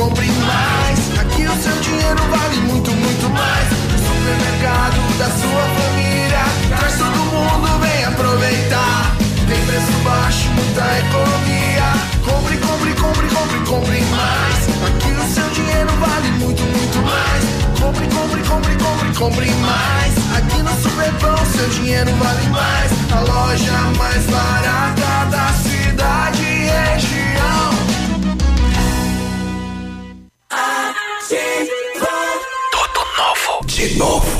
compre mais. Aqui o seu dinheiro vale muito, muito mais. Supermercado da sua família. Traz todo mundo, vem aproveitar. Tem preço baixo, muita economia. Compre, compre, compre, compre, compre mais. Aqui o seu dinheiro vale muito, muito mais. Compre, compre, compre, compre, compre mais. Aqui no Superpão seu dinheiro vale mais. A loja mais barata De novo.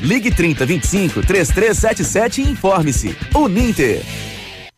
Ligue 30 25 3377 e informe-se. Uninter.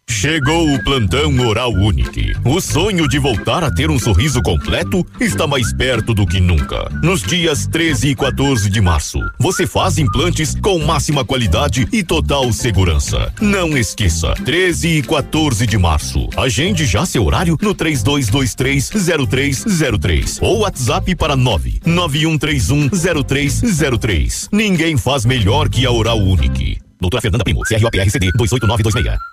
Chegou o plantão Oral Unique. O sonho de voltar a ter um sorriso completo está mais perto do que nunca. Nos dias 13 e 14 de março, você faz implantes com máxima qualidade e total segurança. Não esqueça, 13 e 14 de março. Agende já seu horário no 32230303 ou WhatsApp para 991310303. Ninguém faz melhor que a Oral Unique. Doutora Fernanda Primo, CROPRCD 28926.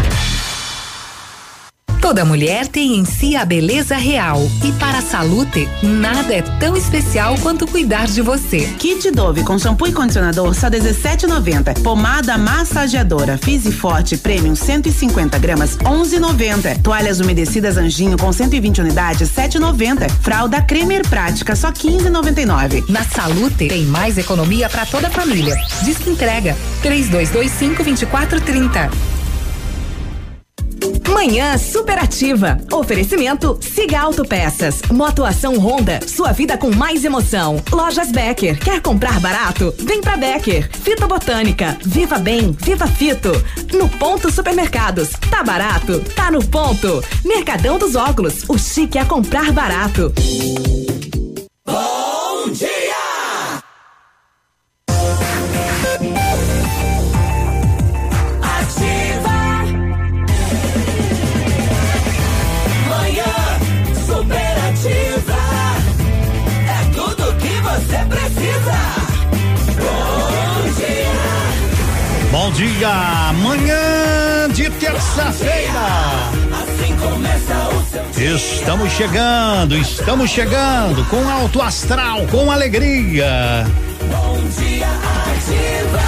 Toda mulher tem em si a beleza real e para a Salute, nada é tão especial quanto cuidar de você. Kit Dove com shampoo e condicionador só 17,90. Pomada massageadora Fizzy Forte Premium 150 gramas 11,90. Toalhas umedecidas Anjinho com 120 unidades 7,90. Fralda Cremer Prática só 15,99. Na Salute tem mais economia para toda a família. Diz que entrega 3225 2430. Manhã superativa. Oferecimento Siga Autopeças. Motoação Honda. Sua vida com mais emoção. Lojas Becker. Quer comprar barato? Vem pra Becker. Fito Botânica. Viva Bem. Viva Fito. No Ponto Supermercados. Tá barato? Tá no ponto. Mercadão dos Óculos. O chique é comprar barato. Bom dia. Bom dia, manhã de terça-feira. Estamos chegando, estamos chegando com alto astral, com alegria.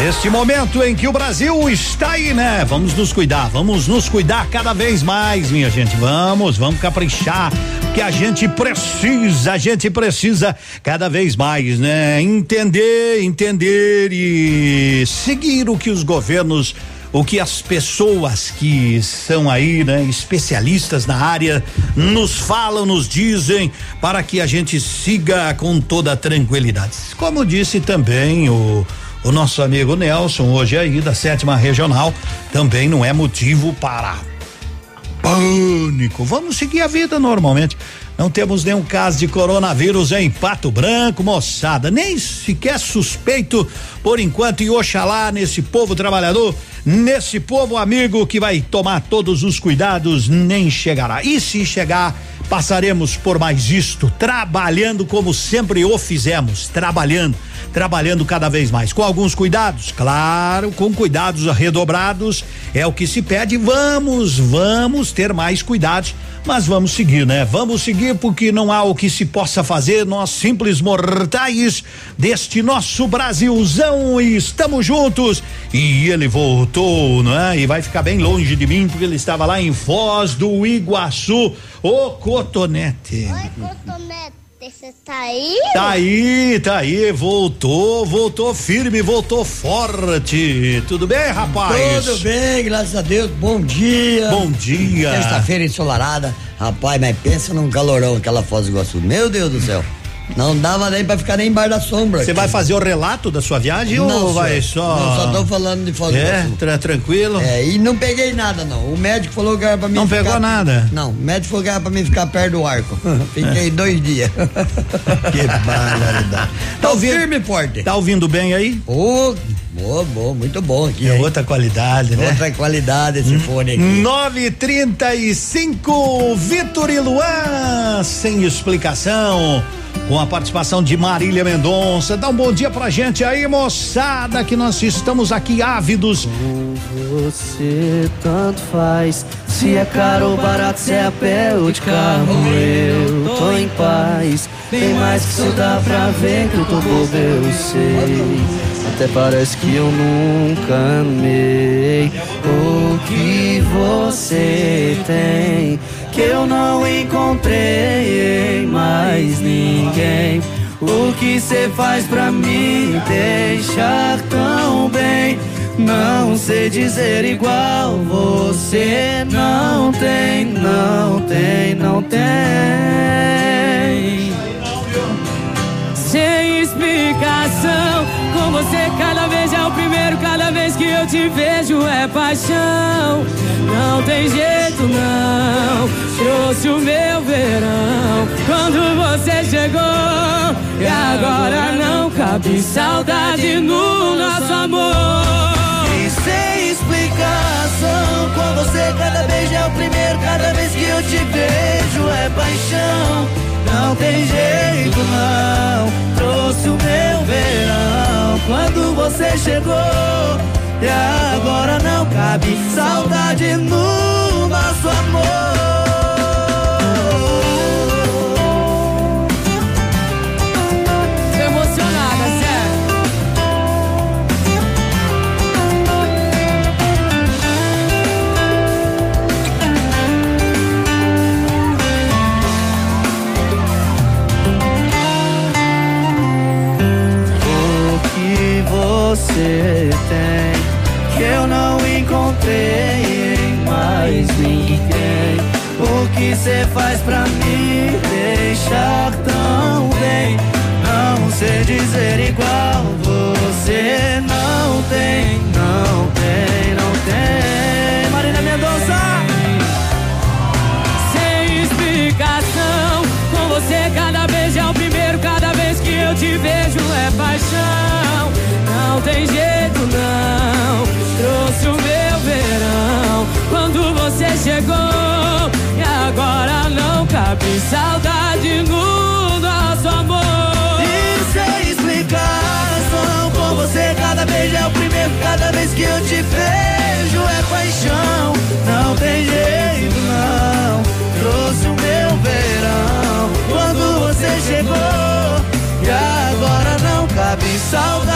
Este momento em que o Brasil está aí, né? Vamos nos cuidar, vamos nos cuidar cada vez mais, minha gente. Vamos, vamos caprichar, que a gente precisa, a gente precisa cada vez mais, né? Entender, entender e seguir o que os governos o que as pessoas que são aí, né, especialistas na área, nos falam, nos dizem, para que a gente siga com toda tranquilidade. Como disse também o, o nosso amigo Nelson, hoje aí da sétima regional, também não é motivo para pânico. Vamos seguir a vida normalmente. Não temos nenhum caso de coronavírus em Pato Branco, moçada. Nem sequer suspeito por enquanto. E oxalá nesse povo trabalhador, nesse povo amigo que vai tomar todos os cuidados, nem chegará. E se chegar, passaremos por mais isto, trabalhando como sempre o fizemos, trabalhando, trabalhando cada vez mais. Com alguns cuidados, claro, com cuidados redobrados, é o que se pede. Vamos, vamos ter mais cuidados, mas vamos seguir, né? Vamos seguir porque não há o que se possa fazer, nós simples mortais deste nosso Brasilzão e estamos juntos. E ele voltou, não é? E vai ficar bem longe de mim porque ele estava lá em Foz do Iguaçu, o Cotonete. Oi, Cotonete. Você tá aí? Tá aí, tá aí, voltou, voltou firme, voltou forte. Tudo bem, rapaz? Tudo bem, graças a Deus. Bom dia. Bom dia. Sexta-feira ensolarada. Rapaz, mas pensa num calorão aquela Foz do Iguaçu. Meu Deus do céu. Não dava nem pra ficar nem embaixo da sombra. Você vai fazer o relato da sua viagem Não, ou vai senhor. só. Não, só tô falando de Foz do É, tra- tranquilo. É, e não peguei nada, não. O médico falou que era pra mim Não ficar- pegou nada? Não, o médico falou que era pra mim ficar perto do arco. Fiquei dois dias. Que barbaridade. Tá ouvindo? firme e forte. Tá ouvindo bem aí? Ô, boa, boa, muito bom aqui. É hein? outra qualidade, né? Outra qualidade esse fone aqui. 935 Vitor e Luan, sem explicação. Com a participação de Marília Mendonça. Dá um bom dia pra gente aí, moçada, que nós estamos aqui ávidos. Você tanto faz. Se é caro ou barato, se é a pé ou de carro, eu tô em paz. Bem mais que isso dá pra ver que eu tô bobo, eu sei. Até parece que eu nunca amei o que você tem. Que eu não encontrei mais ninguém. O que cê faz pra me deixar tão bem? Não sei dizer igual, você não tem, não tem, não tem. Eu te vejo é paixão. Não tem jeito não, trouxe o meu verão quando você chegou. E agora não cabe saudade no nosso amor. E sem explicação, com você cada vez é o primeiro, cada vez que eu te vejo é paixão. Não tem jeito não, trouxe o meu verão quando você chegou. E agora não cabe saudade no nosso amor. Você faz pra me deixar tão bem? Não sei dizer igual, saudade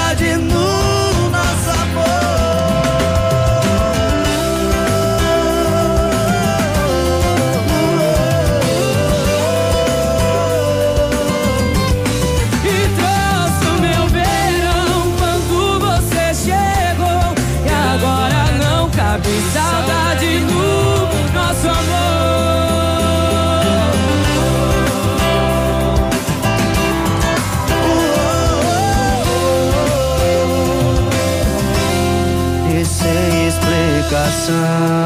explicação.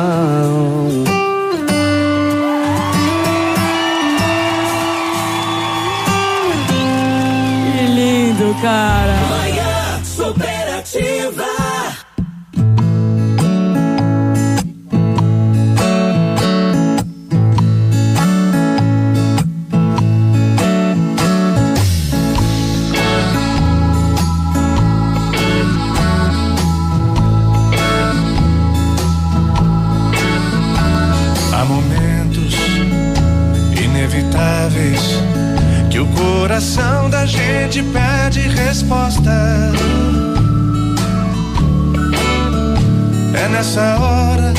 Da gente pede resposta. É nessa hora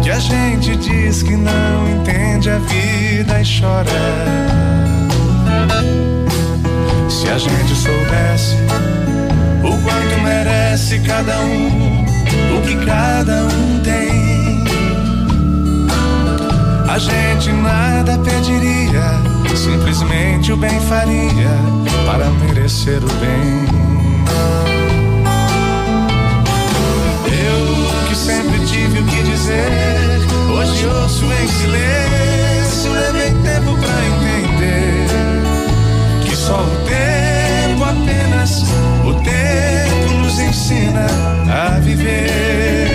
que a gente diz que não entende a vida e chora. a gente soubesse o quanto merece cada um, o que cada um tem. A gente nada pediria, simplesmente o bem faria para merecer o bem. Eu que sempre tive o que dizer, hoje ouço em silêncio, levei tempo pra entender que só o tempo apenas o tempo nos ensina a viver.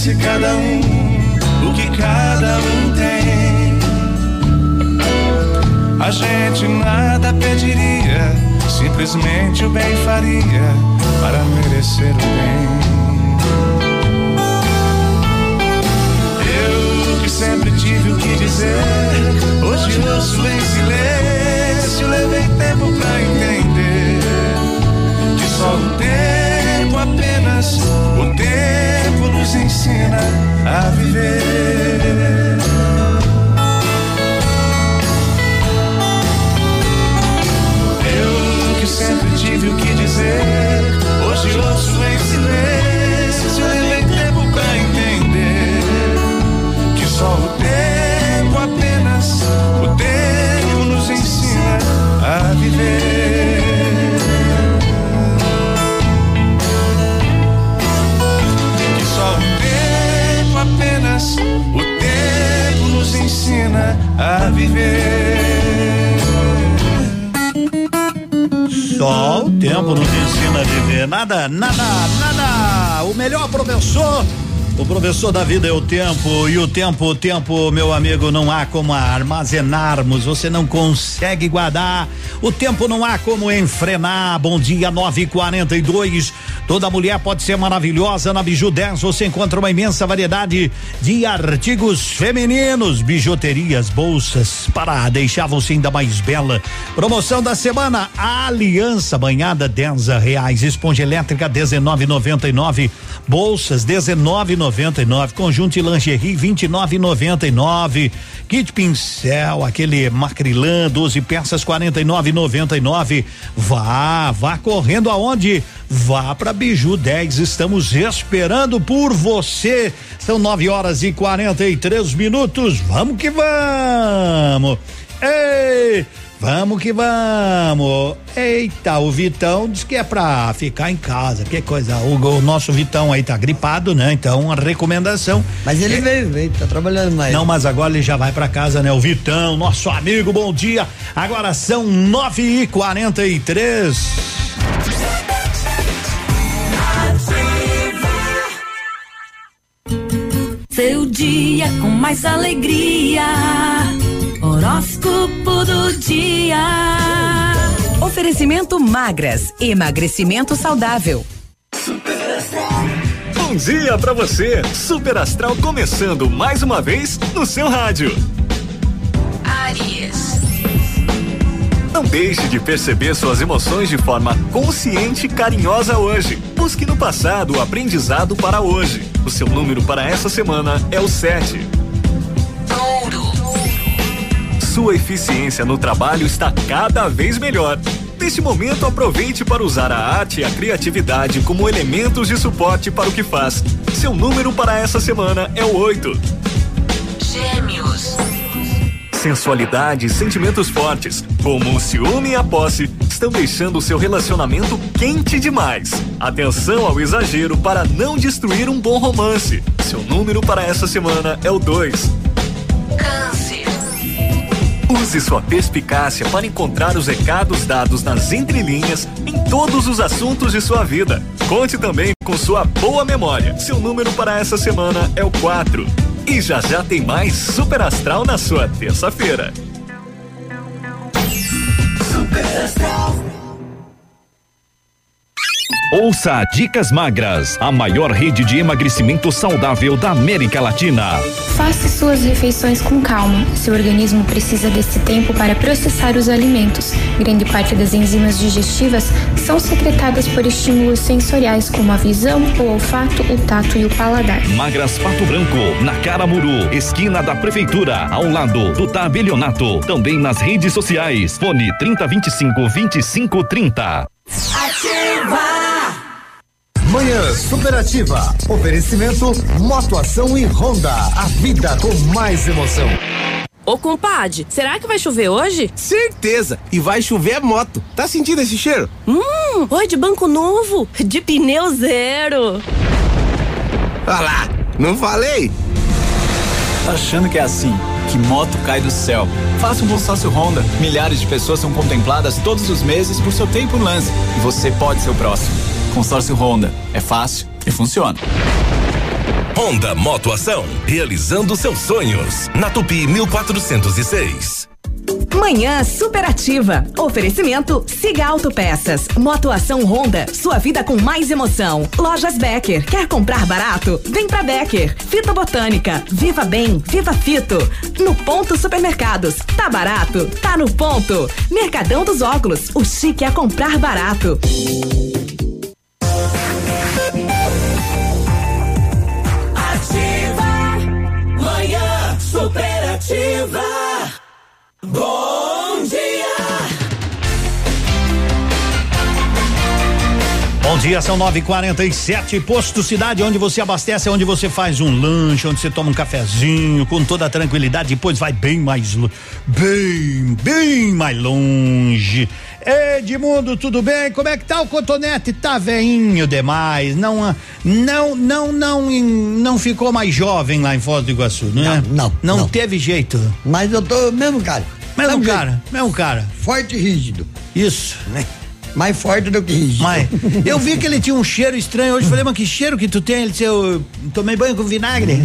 Merece cada um, o que cada um tem, a gente nada pediria, simplesmente o bem faria para merecer o bem. Eu que sempre tive o que dizer, hoje ouço em silêncio, levei tempo pra entender que só o tempo apenas o tempo nos ensina a viver. Eu que sempre tive o que dizer, hoje ouço ensina a viver. Só o tempo nos ensina a viver. Nada, nada, nada. O melhor professor. O professor da vida é o tempo e o tempo, o tempo, meu amigo, não há como armazenarmos, você não consegue guardar. O tempo não há como enfrenar. Bom dia, 9 e 42 Toda mulher pode ser maravilhosa. Na Biju 10 você encontra uma imensa variedade de artigos femininos, bijuterias, bolsas para deixar você ainda mais bela. Promoção da semana: Aliança banhada 10 reais, esponja elétrica 19,99, bolsas 19,99, conjunto de lingerie 29,99, kit pincel, aquele macrilã 12 peças 49,99. Vá, vá correndo aonde? Vá para Biju 10, estamos esperando por você. São 9 horas e 43 minutos. Vamos que vamos. Ei, vamos que vamos. Eita, o Vitão diz que é pra ficar em casa. Que coisa. O, o nosso Vitão aí tá gripado, né? Então, a recomendação. Mas ele veio, veio, tá trabalhando mais. Não, mas agora ele já vai pra casa, né? O Vitão, nosso amigo, bom dia. Agora são 9 e 43 Seu dia com mais alegria. Horóscopo do dia. Oferecimento magras, emagrecimento saudável. Bom dia pra você, Super Astral começando mais uma vez no seu rádio. Aries. Não deixe de perceber suas emoções de forma consciente e carinhosa hoje. Busque no passado o aprendizado para hoje. O seu número para essa semana é o 7. Sua eficiência no trabalho está cada vez melhor. Neste momento, aproveite para usar a arte e a criatividade como elementos de suporte para o que faz. Seu número para essa semana é o 8. Gêmeos. Sensualidade e sentimentos fortes, como o ciúme e a posse, estão deixando o seu relacionamento quente demais. Atenção ao exagero para não destruir um bom romance. Seu número para essa semana é o 2. Use sua perspicácia para encontrar os recados dados nas entrelinhas em todos os assuntos de sua vida. Conte também com sua boa memória. Seu número para essa semana é o 4. E já já tem mais Super Astral na sua terça-feira. Super Astral. Ouça Dicas Magras, a maior rede de emagrecimento saudável da América Latina. Faça suas refeições com calma. Seu organismo precisa desse tempo para processar os alimentos. Grande parte das enzimas digestivas são secretadas por estímulos sensoriais como a visão, o olfato, o tato e o paladar. Magras Pato Branco, na Caramuru, esquina da Prefeitura, ao lado do Tabelionato. Também nas redes sociais. Fone 3025 2530. Ativa! Manhã Superativa. Oferecimento Motoação e Honda. A vida com mais emoção. Ô compadre, será que vai chover hoje? Certeza! E vai chover moto. Tá sentindo esse cheiro? Hum, oi de banco novo, de pneu zero. Olha lá, não falei? Tá achando que é assim? Que moto cai do céu? Faça um consórcio Honda. Milhares de pessoas são contempladas todos os meses por seu tempo no lance. E você pode ser o próximo. Consórcio Honda. É fácil e funciona. Honda Motoação. Realizando seus sonhos. Na Tupi 1406. Manhã superativa. Oferecimento Siga Autopeças. Motoação Honda. Sua vida com mais emoção. Lojas Becker. Quer comprar barato? Vem pra Becker. Fito Botânica. Viva Bem. Viva Fito. No Ponto Supermercados. Tá barato? Tá no ponto. Mercadão dos Óculos. O chique é comprar barato. Superativa. Bom dia, são 9h47. Posto Cidade, onde você abastece, onde você faz um lanche, onde você toma um cafezinho com toda a tranquilidade. Depois vai bem mais, bem, bem mais longe. Edmundo, tudo bem? Como é que tá o cotonete? Tá veinho demais. Não, não, não, não, não ficou mais jovem lá em Foz do Iguaçu, não, é? Não, Não, não. teve jeito. Mas eu tô mesmo cara. Mesmo cara, mesmo cara. Forte e rígido. Isso. Né? Mais forte do que. Mas eu vi que ele tinha um cheiro estranho hoje. Falei, mas que cheiro que tu tem? Ele disse, eu tomei banho com vinagre.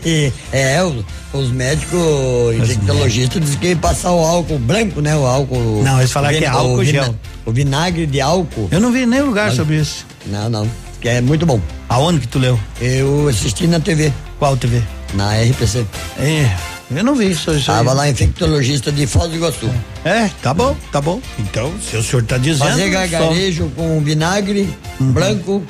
é, os, os médicos infectologistas dizem que passar o álcool branco, né? O álcool. Não, eles falaram que é álcool o gel. O vinagre de álcool. Eu não vi nem lugar Mas- sobre isso. Não, não. Que é muito bom. Aonde que tu leu? Eu assisti na TV. Qual TV? Na RPC. É, eu não vi isso. isso Tava aí. lá infectologista de Foz do Iguaçu. É, tá bom, tá bom. Então, se o senhor tá dizendo. Fazer só- gargarejo com vinagre branco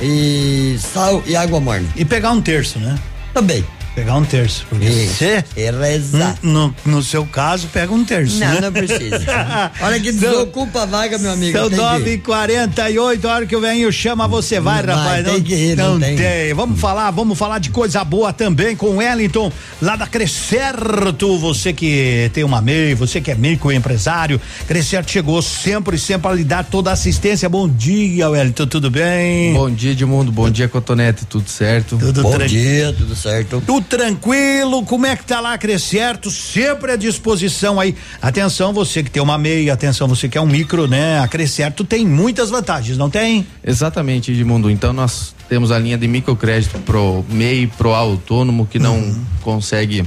e sal e água morna. E pegar um terço, né? Também. Pegar um terço. Porque Isso. você. E rezar. No, no seu caso, pega um terço. Não, né? não precisa. Olha que desocupa a vaga, meu amigo. São tem que ir. 9 e 48 a hora que o venho chama, você vai, Vai, rapaz. tem não que ir, não não tem. Vamos falar, vamos falar de coisa boa também com o Wellington, lá da Crescerto. Você que tem uma MEI, você que é microempresário. Crescerto chegou sempre, sempre a lhe dar toda a assistência. Bom dia, Wellington, tudo bem? Bom dia, Edmundo. Bom dia, Cotonete. Tudo certo? Tudo Bom dia, tudo certo. Tudo tranquilo, como é que tá lá, Crescerto? Sempre à disposição aí. Atenção, você que tem uma meia, atenção, você que é um micro, né? A Crescerto tem muitas vantagens, não tem? Exatamente, Edmundo. Então nós temos a linha de microcrédito pro MEI, pro autônomo que não Uhum. consegue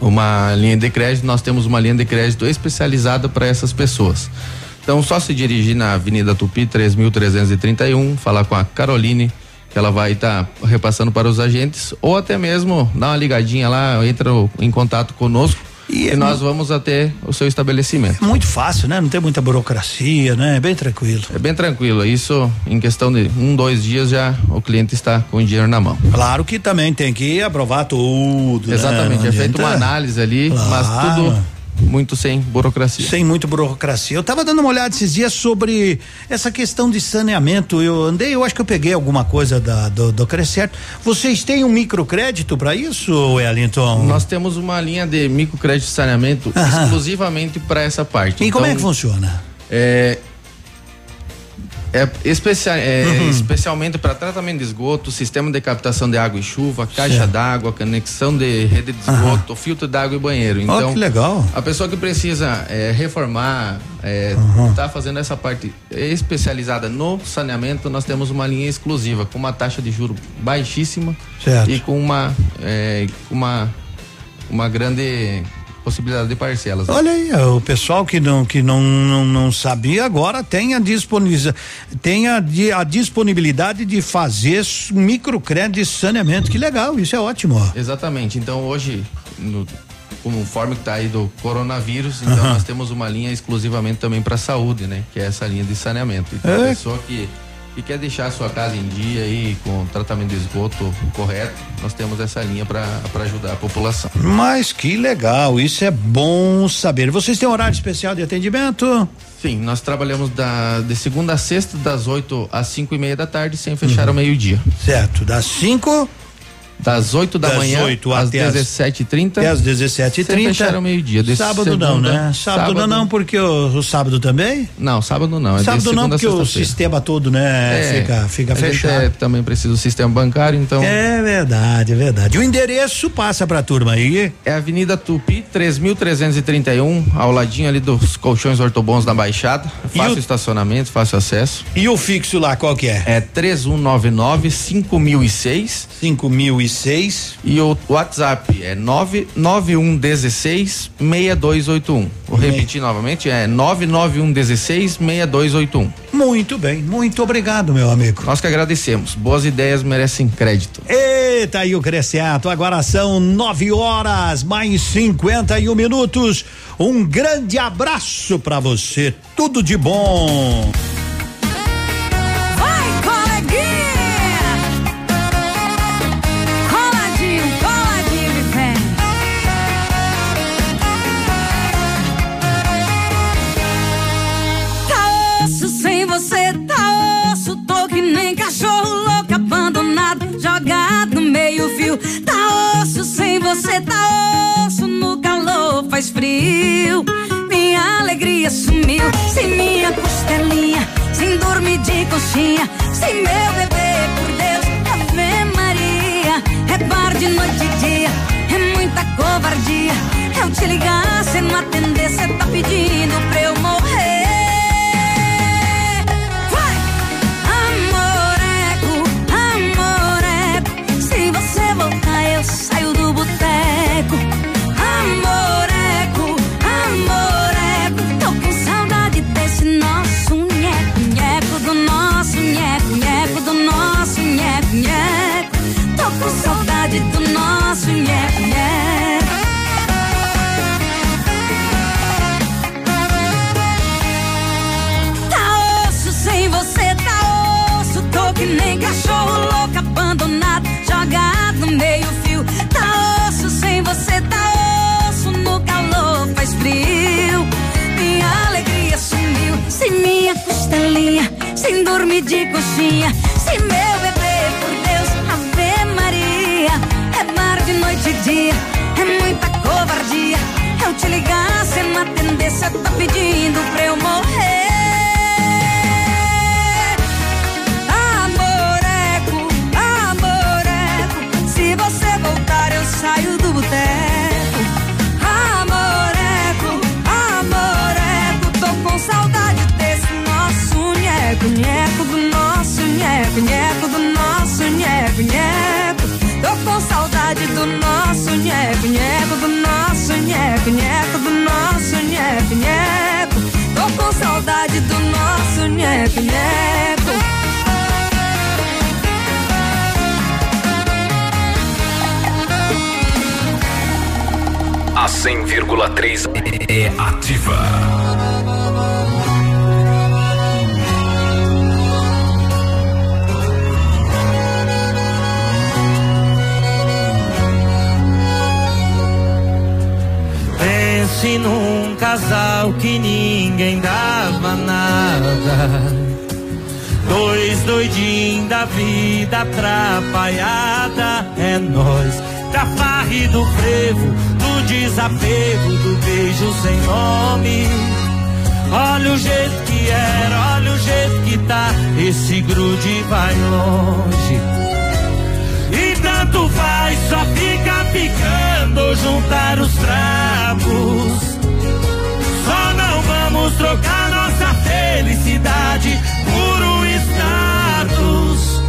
uma linha de crédito, nós temos uma linha de crédito especializada para essas pessoas. Então, só se dirigir na Avenida Tupi 3331, falar com a Caroline, que ela vai estar repassando para os agentes, ou até mesmo dar uma ligadinha lá, entra em contato conosco e, nós vamos até o seu estabelecimento. É muito fácil, né? Não tem muita burocracia, né? É bem tranquilo. É bem tranquilo. Isso, em questão de um, dois dias, já o cliente está com o dinheiro na mão. Claro que também tem que aprovar tudo. né? Exatamente. Não É feita uma análise ali, mas Claro. tudo muito sem burocracia. Sem muita burocracia. Eu tava dando uma olhada esses dias sobre essa questão de saneamento. Eu andei, eu acho que eu peguei alguma coisa da, do, do Crescerto. Vocês têm um microcrédito para isso, Wellington? Nós temos uma linha de microcrédito de saneamento Aham. exclusivamente para essa parte. E como é Então, que funciona? É, É, especia- é, Uhum. especialmente para tratamento de esgoto, sistema de captação de água e chuva, caixa d'água, conexão de rede de esgoto, filtro d'água e banheiro. Então, que legal. a pessoa que precisa é, reformar, é, tá fazendo essa parte especializada no saneamento, nós temos uma linha exclusiva com uma taxa de juro baixíssima Certo. e com uma, é, uma, uma grande possibilidade de parcelas. né? Olha aí, o pessoal que não que não, não, não sabia agora tem a disponibilidade tem a, a disponibilidade de fazer microcrédito de saneamento. Que legal, isso é ótimo. ó. Exatamente. Então hoje, no, conforme que tá aí do coronavírus, então Aham. nós temos uma linha exclusivamente também para saúde, né? Que é essa linha de saneamento. Então a É. pessoa que, que quer deixar a sua casa em dia aí com tratamento de esgoto correto, nós temos essa linha para ajudar a população. Mas que legal, isso é bom saber. Vocês têm horário especial de atendimento? Sim, nós trabalhamos da, de segunda a sexta, das 8 às 5 e meia da tarde, sem fechar ao meio-dia. Certo, das 5 Das 8 da Das manhã 8 às até as- 17h30. até às 17h30. Sem fechar ao meio-dia. Sábado não, segunda- né? Sábado, não, não, porque o, o sábado também? Não, sábado não. É sábado não, porque o sistema todo, né, É, fica, fica fechado. é- também precisa do sistema bancário, então. É verdade, é verdade. O endereço passa pra turma aí. É Avenida Tupi, 3.331, ao ladinho ali dos colchões ortobons da Baixada. Fácil estacionamento, fácil acesso. E o fixo lá, qual que é? É 3199 5006. 5006. E o WhatsApp é 99116 6281. Vou repetir novamente, é 99116 6281. Muito bem, muito obrigado, meu amigo. Nós que agradecemos. Boas ideias merecem crédito. Eita, e o Crescento, agora são nove horas, mais 51 minutos. Um grande abraço pra você, tudo de bom. Você, tá osso. No calor faz frio. Minha alegria sumiu, sem minha costelinha, sem dormir de coxinha, sem meu bebê, por Deus, Ave Maria. É bar de noite e dia, é muita covardia. Eu te ligar, cê não atender, cê tá pedindo pra eu morrer. Sem dormir de coxinha, sem meu bebê, por Deus, Ave Maria. É mar de noite e dia, é muita covardia. Eu te ligar, cê não atender, cê tá pedindo pra eu morrer. 100,3 é ativa. Pense num casal que ninguém dava nada. Dois doidinhos da vida atrapalhada. É nós, da farra e do frevo, desapego, do beijo sem nome. Olha o jeito que era, olha o jeito que tá. Esse grude vai longe. E tanto faz, só fica picando juntar os trapos. Só não vamos trocar nossa felicidade por um status.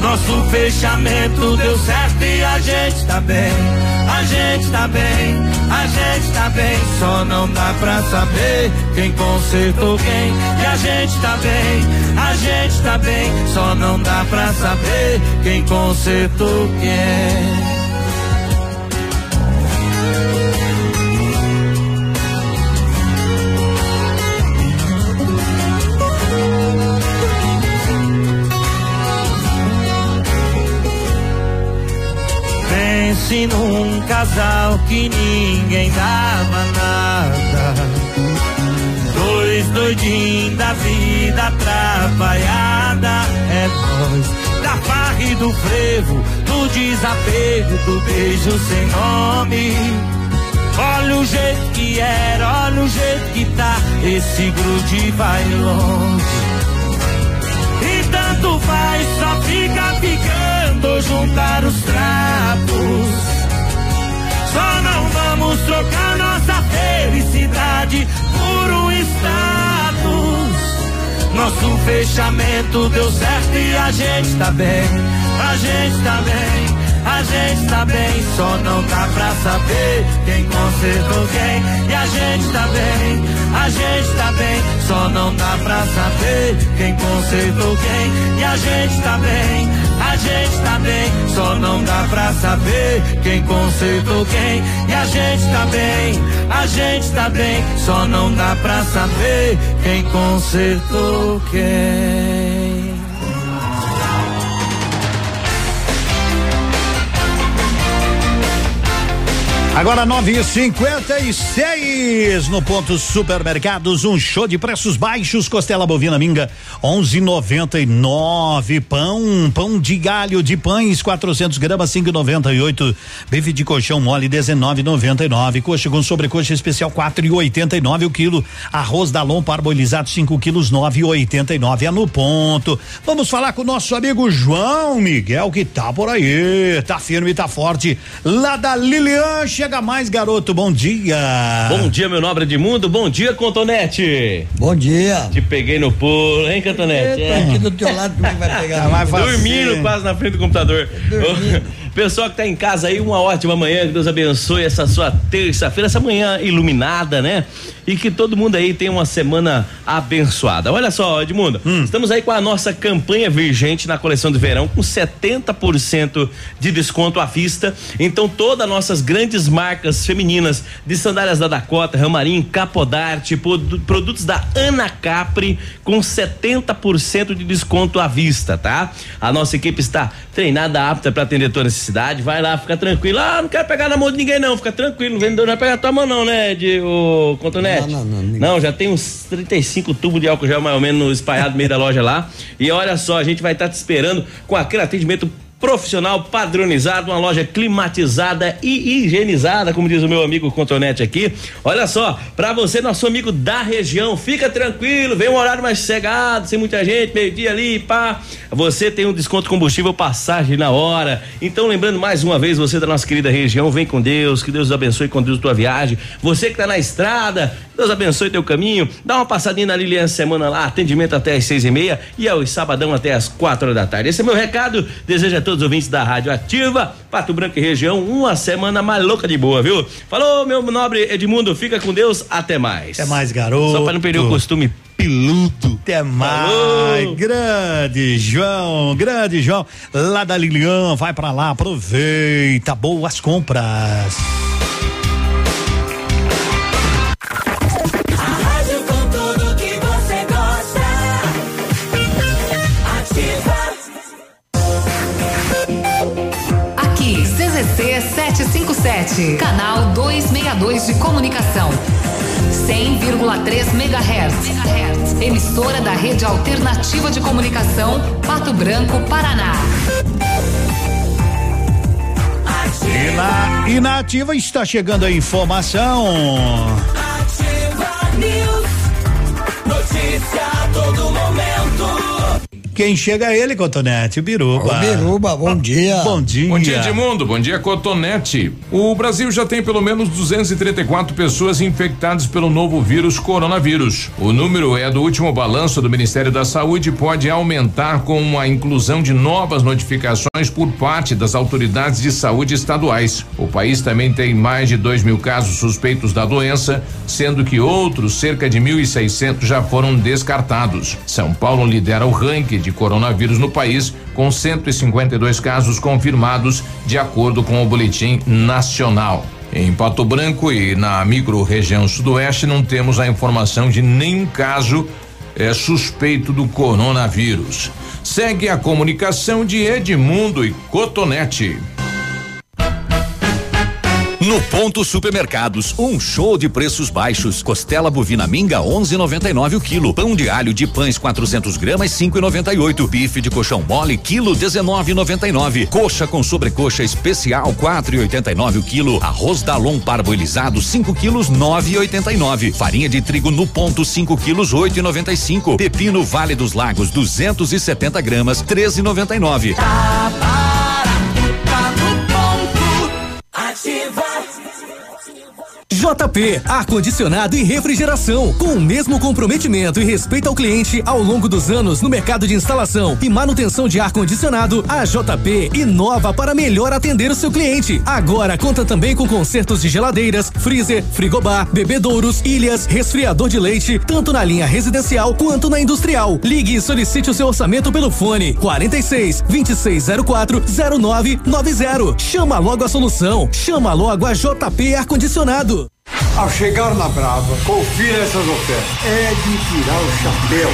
Nosso fechamento deu certo e a gente tá bem. A gente tá bem, a gente tá bem. Só não dá pra saber quem consertou quem. E a gente tá bem, a gente tá bem. Só não dá pra saber quem consertou quem. Pense num casal que ninguém dava nada. Dois doidinhos da vida atrapalhada. É nós, da farra e do frevo, do desapego, do beijo sem nome. Olha o jeito que era, olha o jeito que tá. Esse grude vai longe. E tanto faz, só fica ficando juntar os trapos. Só não vamos trocar nossa felicidade por um status. Nosso fechamento deu certo e a gente tá bem, a gente tá bem. A gente tá bem, só não dá pra saber quem consertou quem. E a gente tá bem, a gente tá bem, só não dá pra saber quem consertou quem. E a gente tá bem, a gente tá bem, só não dá pra saber quem consertou quem. E a gente tá bem, a gente tá bem, só não dá pra saber quem consertou quem. Agora 9 e 56 no ponto supermercados, um show de preços baixos, costela bovina minga 11,99, pão, pão de galho de pães 400 gramas 5,98, bife de colchão mole 19,99, coxa com sobrecoxa especial 4,89 o quilo, arroz dalon parbolizado 5 quilos 9,89 é no ponto. Vamos falar com o nosso amigo João Miguel que tá por aí, tá firme, tá forte, lá da Lilian Chega mais, garoto. Bom dia. Bom dia, meu nobre Edmundo. Bom dia, Contonete. Bom dia. Te peguei no pulo, hein, Contonete? Eita, aqui do teu lado, como é que vai pegar? Tá Dormindo quase na frente do computador. Pessoal que tá em casa aí, uma ótima manhã, que Deus abençoe essa sua terça-feira, essa manhã iluminada, né? E que todo mundo aí tenha uma semana abençoada. Olha só, Edmundo, estamos aí com a nossa campanha vigente na coleção de verão com 70% de desconto à vista. Então, todas as nossas grandes marcas femininas de sandálias da Dakota, Ramarim, Capodarte, produ- produtos da Ana Capri com 70% de desconto à vista, tá? A nossa equipe está treinada, apta para atender tua necessidade. Vai lá, fica tranquilo. Ah, não quero pegar na mão de ninguém não, fica tranquilo. O vendedor não vai pegar tua mão não, né, de o Não, não, não, Não, já tem uns 35 tubos de álcool gel mais ou menos espalhado no meio da loja lá. E olha só, a gente vai estar te esperando com aquele atendimento profissional padronizado, uma loja climatizada e higienizada, como diz o meu amigo Contonete aqui. Olha só, pra você, nosso amigo da região, fica tranquilo, vem um horário mais sossegado, sem muita gente, meio-dia ali, pá. Você tem um desconto combustível passagem na hora. Então, lembrando mais uma vez, você da nossa querida região, vem com Deus, que Deus abençoe e conduza tua viagem. Você que tá na estrada, Deus abençoe teu caminho. Dá uma passadinha na Lilian Semana lá, atendimento até às seis e meia e aos sabadão até às quatro da tarde. Esse é meu recado. Desejo a todos os ouvintes da Rádio Ativa, Pato Branco e região, uma semana mais louca de boa, viu? Falou, meu nobre Edmundo, fica com Deus, até mais. Até mais, garoto. Só pra não perder o costume piludo. Até mais. Falou. Grande João, grande João. Lá da Lilian, vai pra lá, aproveita. Boas compras. 757, canal 262 de comunicação. 100,3 MHz. Emissora da Rede Alternativa de Comunicação, Pato Branco, Paraná. E na, e na ativa está chegando a informação. Ativa News. Quem chega é ele, Cotonete, o Biruba. Ô, Biruba, bom dia. Bom dia. Bom dia, Edmundo. Bom dia, Cotonete. O Brasil já tem pelo menos 234 pessoas infectadas pelo novo vírus coronavírus. O número é do último balanço do Ministério da Saúde e pode aumentar com a inclusão de novas notificações por parte das autoridades de saúde estaduais. O país também tem mais de 2 mil casos suspeitos da doença, sendo que outros cerca de 1.600 já foram descartados. São Paulo lidera o ranking de coronavírus no país, com 152 casos confirmados, de acordo com o Boletim Nacional. Em Pato Branco e na micro-região sudoeste, não temos a informação de nenhum caso é, suspeito do coronavírus. Segue a comunicação de Edmundo e Cotonete. No Ponto Supermercados, um show de preços baixos. Costela bovina minga 11,99 o quilo. Pão de alho de pães 400 gramas 5,98. Bife de colchão mole quilo 19,99. Coxa com sobrecoxa especial 4,89 o quilo. Arroz Dalon parboilizado 5 quilos 9,89. Farinha de trigo no ponto 5 quilos 8,95. Pepino Vale dos Lagos 270 gramas 13,99. Ativa. JP, ar-condicionado e refrigeração, com o mesmo comprometimento e respeito ao cliente ao longo dos anos no mercado de instalação e manutenção de ar-condicionado, a JP inova para melhor atender o seu cliente. Agora conta também com consertos de geladeiras, freezer, frigobar, bebedouros, ilhas, resfriador de leite, tanto na linha residencial quanto na industrial. Ligue e solicite o seu orçamento pelo fone 46 2604 0990. Chama logo a solução. Chama logo a JP Ar-Condicionado. Ao chegar na Brava, confira essas ofertas. É de tirar o chapéu.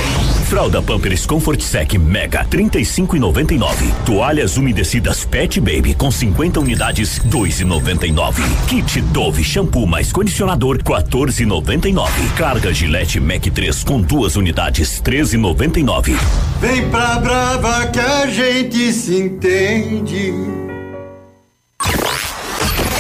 Fralda Pampers Comfort Sec Mega 35,99. Toalhas umedecidas Pet Baby com 50 unidades 2,99. Kit Dove shampoo mais condicionador 14,99. Carga Gillette Mac 3 com duas unidades 13,99. Vem pra Brava que a gente se entende.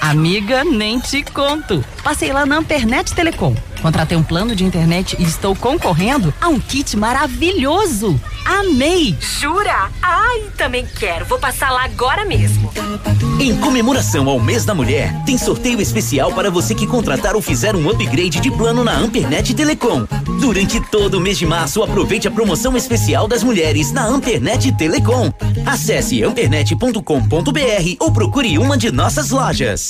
Amiga, nem te conto. Passei lá na Ampernet Telecom. Contratei um plano de internet e estou concorrendo a um kit maravilhoso. Amei! Jura? Ai, também quero. Vou passar lá agora mesmo. Em comemoração ao mês da mulher, tem sorteio especial para você que contratar ou fizer um upgrade de plano na Ampernet Telecom. Durante todo o mês de março, aproveite a promoção especial das mulheres na Ampernet Telecom. Acesse ampernet.com.br ou procure uma de nossas lojas.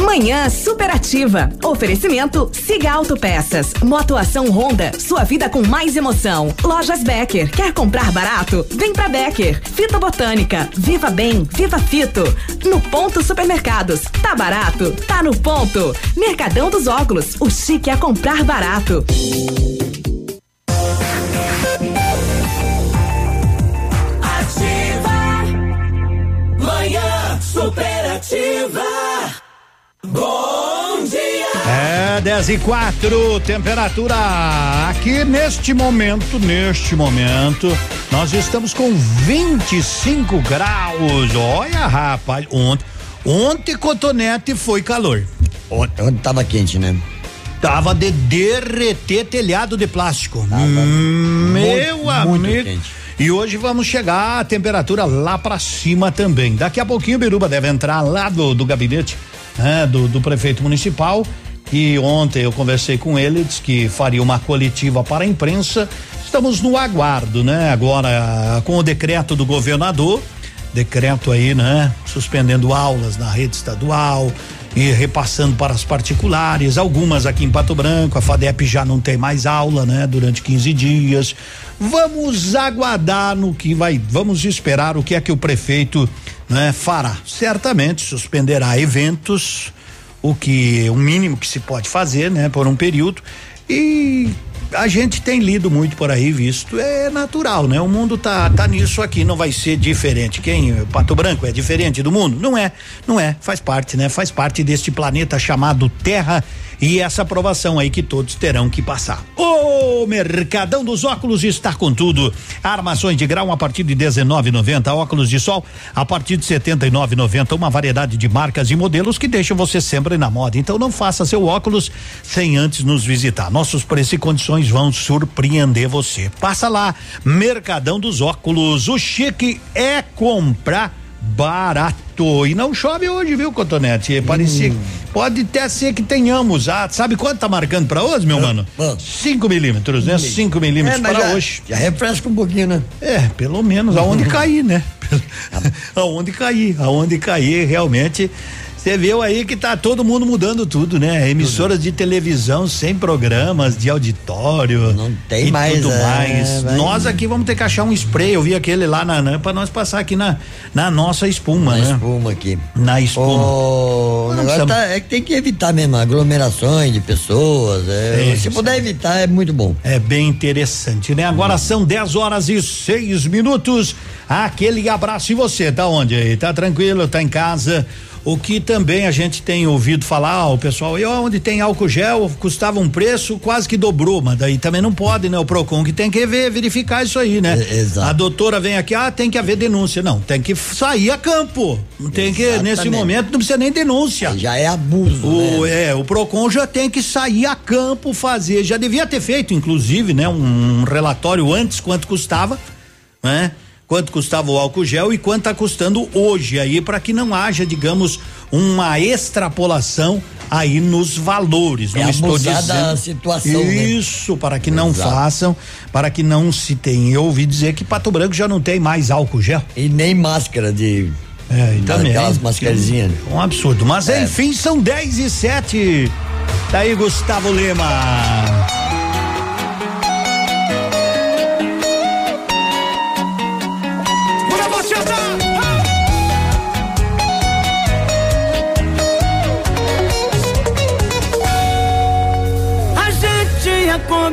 Manhã superativa. Oferecimento Siga Autopeças. Motoação Honda. Sua vida com mais emoção. Lojas Becker. Quer comprar barato? Vem pra Becker. Fito Botânica. Viva Bem. Viva Fito. No Ponto Supermercados. Tá barato? Tá no ponto. Mercadão dos Óculos. O chique é comprar barato. Ativa. Manhã superativa. Bom dia. É, 10 e 4, temperatura aqui neste momento, neste momento, nós estamos com 25 graus. Olha, rapaz, ontem, ontem cotonete foi calor. Ontem, ontem tava quente, né? Tava de derreter telhado de plástico. Hum, meu muito amigo. quente. E hoje vamos chegar a temperatura lá pra cima também. Daqui a pouquinho o Biruba deve entrar lá do, do gabinete né, do, do prefeito municipal. E ontem eu conversei com ele, disse que faria uma coletiva para a imprensa. Estamos no aguardo, né? Agora com o decreto do governador, decreto aí, né? Suspendendo aulas na rede estadual e repassando para as particulares, algumas aqui em Pato Branco, a FADEP já não tem mais aula, né, durante 15 dias. Vamos aguardar no que vai, vamos esperar o que é que o prefeito, né, fará. Certamente suspenderá eventos, o que o mínimo que se pode fazer, né, por um período. E a gente tem lido muito por aí, visto, é natural, né? O mundo tá tá nisso aqui, não vai ser diferente. Quem Pato Branco é diferente do mundo? Não é, não é, faz parte, né? Faz parte deste planeta chamado Terra e essa aprovação aí que todos terão que passar. O Mercadão dos Óculos está com tudo. Armações de grau a partir de 19,90, óculos de sol a partir de 79,90, uma variedade de marcas e modelos que deixam você sempre na moda. Então não faça seu óculos sem antes nos visitar. Nossos preços e condições vão surpreender você. Passa lá, Mercadão dos Óculos. O chique é comprar barato. E não chove hoje, viu, Cotonete? Parecia. Pode até ser que tenhamos. Ah, sabe quanto tá marcando pra hoje, meu mano? 5 milímetros, né? 5 milímetros É, para já- hoje. Já refresca um pouquinho, né? É, pelo menos aonde cair, né? aonde cair, aonde cair, realmente. Você viu aí que tá todo mundo mudando tudo, né? Emissoras de televisão sem programas de auditório. Não tem e mais, Tudo é, mais. vai- Nós aqui vamos ter que achar um spray. Eu vi aquele lá na, na para nós passar aqui na, na nossa espuma, Na né? espuma aqui. Na espuma. O Não negócio tá- é que tem que evitar mesmo aglomerações de pessoas. é, Sim, se puder evitar, é muito bom. É bem interessante, né? Agora são 10 horas e seis minutos. Aquele abraço e você, tá onde aí? Tá tranquilo, tá em casa? O que também a gente tem ouvido falar, o pessoal, e onde tem álcool gel, custava um preço, quase que dobrou, mas daí também não pode, né? O Procon que tem que ver, verificar isso aí, né? A doutora vem aqui, ah, tem que haver denúncia. Não, tem que sair a campo. Não tem que, nesse Exatamente. momento, não precisa nem denúncia. Já é abuso. O, né? É, o Procon já tem que sair a campo fazer. Já devia ter feito, inclusive, né, um, relatório antes quanto custava, né? Quanto custava o álcool gel e quanto está custando hoje aí, para que não haja, digamos, uma extrapolação aí nos valores. É não estou dizendo da situação, né? Isso, para que não Exato. façam, para que não se tenha. Eu ouvi dizer que Pato Branco já não tem mais álcool gel. E nem máscara de. É, e também. Aquelas mascarezinhas. Um absurdo. Mas É. enfim, são 10 e 7. Daí, Gustavo Lima.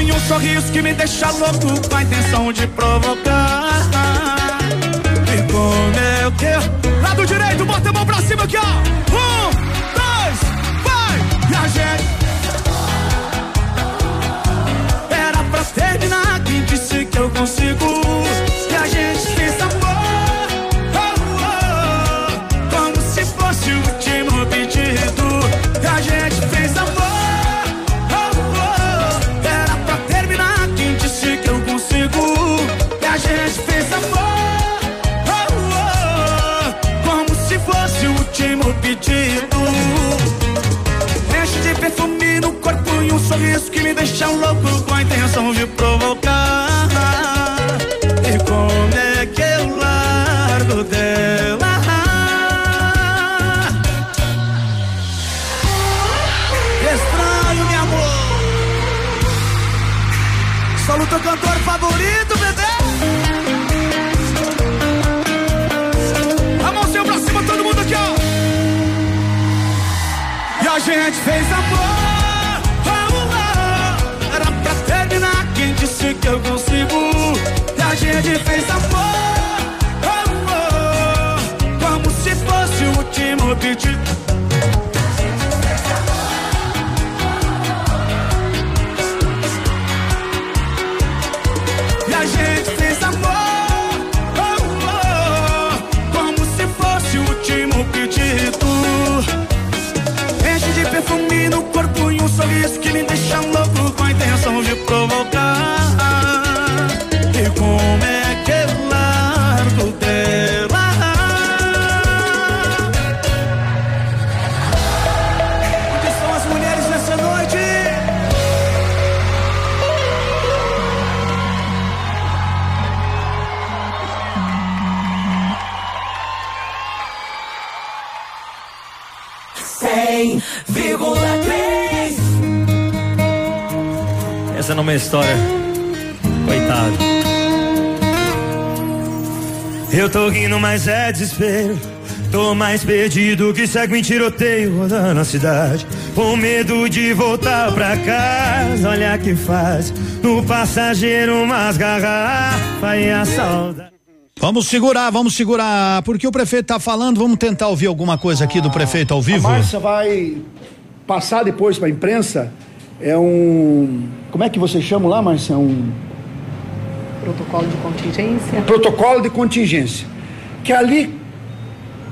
No corpo e um sorriso que me deixa louco com a intenção de provocar. E como é que eu... Lado direito, bota a mão pra cima aqui, ó. Um, dois, vai! E a gente... Era pra terminar, quem disse que eu consigo? E a gente fez amor. Pedido. Enche de perfume no corpo e um sorriso que me deixa louco com a intenção de provocar. Uma história. Coitado. Eu tô rindo, mas é desespero. Tô mais perdido que segue em tiroteio rodando a cidade. Com medo de voltar pra casa, olha que faz. No passageiro umas garrafas e a saudade. Vamos segurar, vamos segurar, porque o prefeito tá falando, vamos tentar ouvir alguma coisa aqui do prefeito ao vivo. A Márcia vai passar depois para a imprensa. É um. Como é que você chama lá, Márcia? Um Protocolo de contingência. protocolo de contingência. Que ali,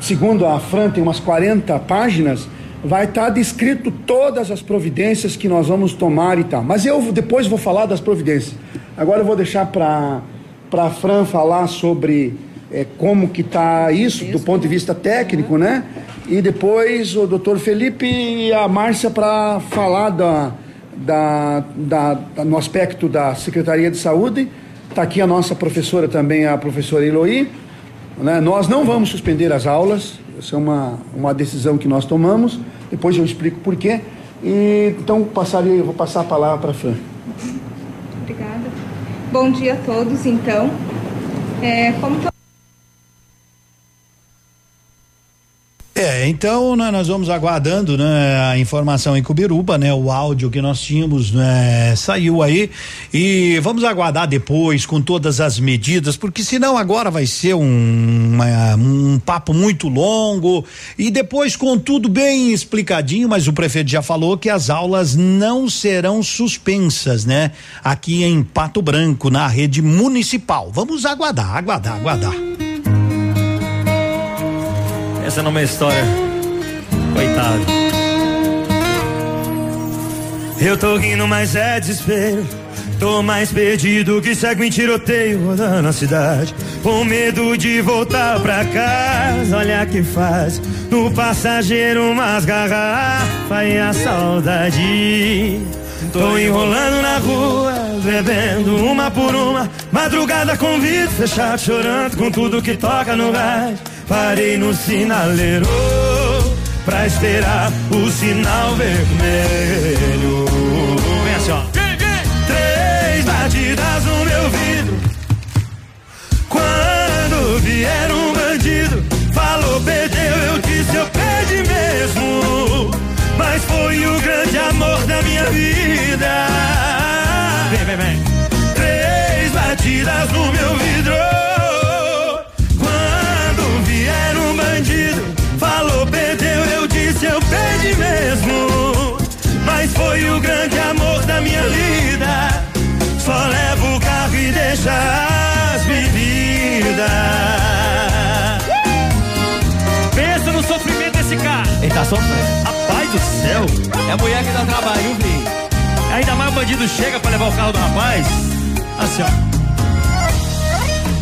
segundo a Fran, tem umas 40 páginas, vai estar descrito todas as providências que nós vamos tomar e tal. Mas eu depois vou falar das providências. Agora eu vou deixar para a Fran falar sobre eh, como que está isso do ponto de vista técnico, né? E depois o doutor Felipe e a Márcia para falar da, da, da, da- no aspecto da Secretaria de Saúde. Está aqui a nossa professora também, a professora Eloy. Né? Nós não vamos suspender as aulas, essa é uma, uma decisão que nós tomamos. Depois eu explico por quê. E, então passaria, vou passar a palavra para a Fran. Obrigada. Bom dia a todos, então. É, como É, então né, nós vamos aguardando né, a informação em Cubiruba, né? O áudio que nós tínhamos né, saiu aí e vamos aguardar depois com todas as medidas, porque senão agora vai ser um, uma- um papo muito longo e depois com tudo bem explicadinho, mas o prefeito já falou que as aulas não serão suspensas, né? Aqui em Pato Branco, na rede municipal. Vamos aguardar, aguardar, aguardar. Essa não é uma história. Coitado. Eu tô rindo, mas é desespero. Tô mais perdido que segue em tiroteio rodando a cidade. Com medo de voltar pra casa, olha que faz. No passageiro umas garrafas e a saudade. Tô enrolando na rua, bebendo uma por uma. Madrugada com vidro fechado, chorando com tudo que toca no rádio. Parei no sinaleiro pra esperar o sinal vermelho. Vem assim, ó. Três batidas no meu vidro. Quando vier um bandido, falou, perdeu, eu disse, eu perdi mesmo. Mas foi o grande amor da minha vida. Vem, vem, vem. Três batidas no meu vidro. Sofrendo. Rapaz do céu. É a mulher que dá trabalho, viu? Ainda mais o bandido chega pra levar o carro do rapaz. Assim, ó.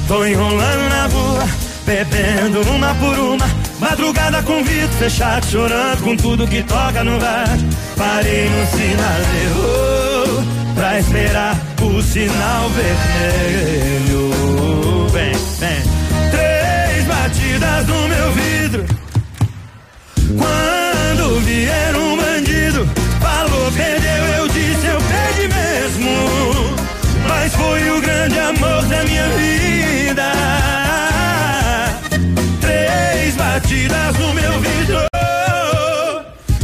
Tô enrolando na rua, bebendo uma por uma. Madrugada com vidro fechado, chorando com tudo que toca no rádio. Parei no sinaleiro, pra esperar o sinal vermelho. Vem, vem. Três batidas no meu vidro. Quando vier um bandido, falou, perdeu, eu disse, eu perdi mesmo. Mas foi o grande amor da minha vida. Três batidas no meu vidro.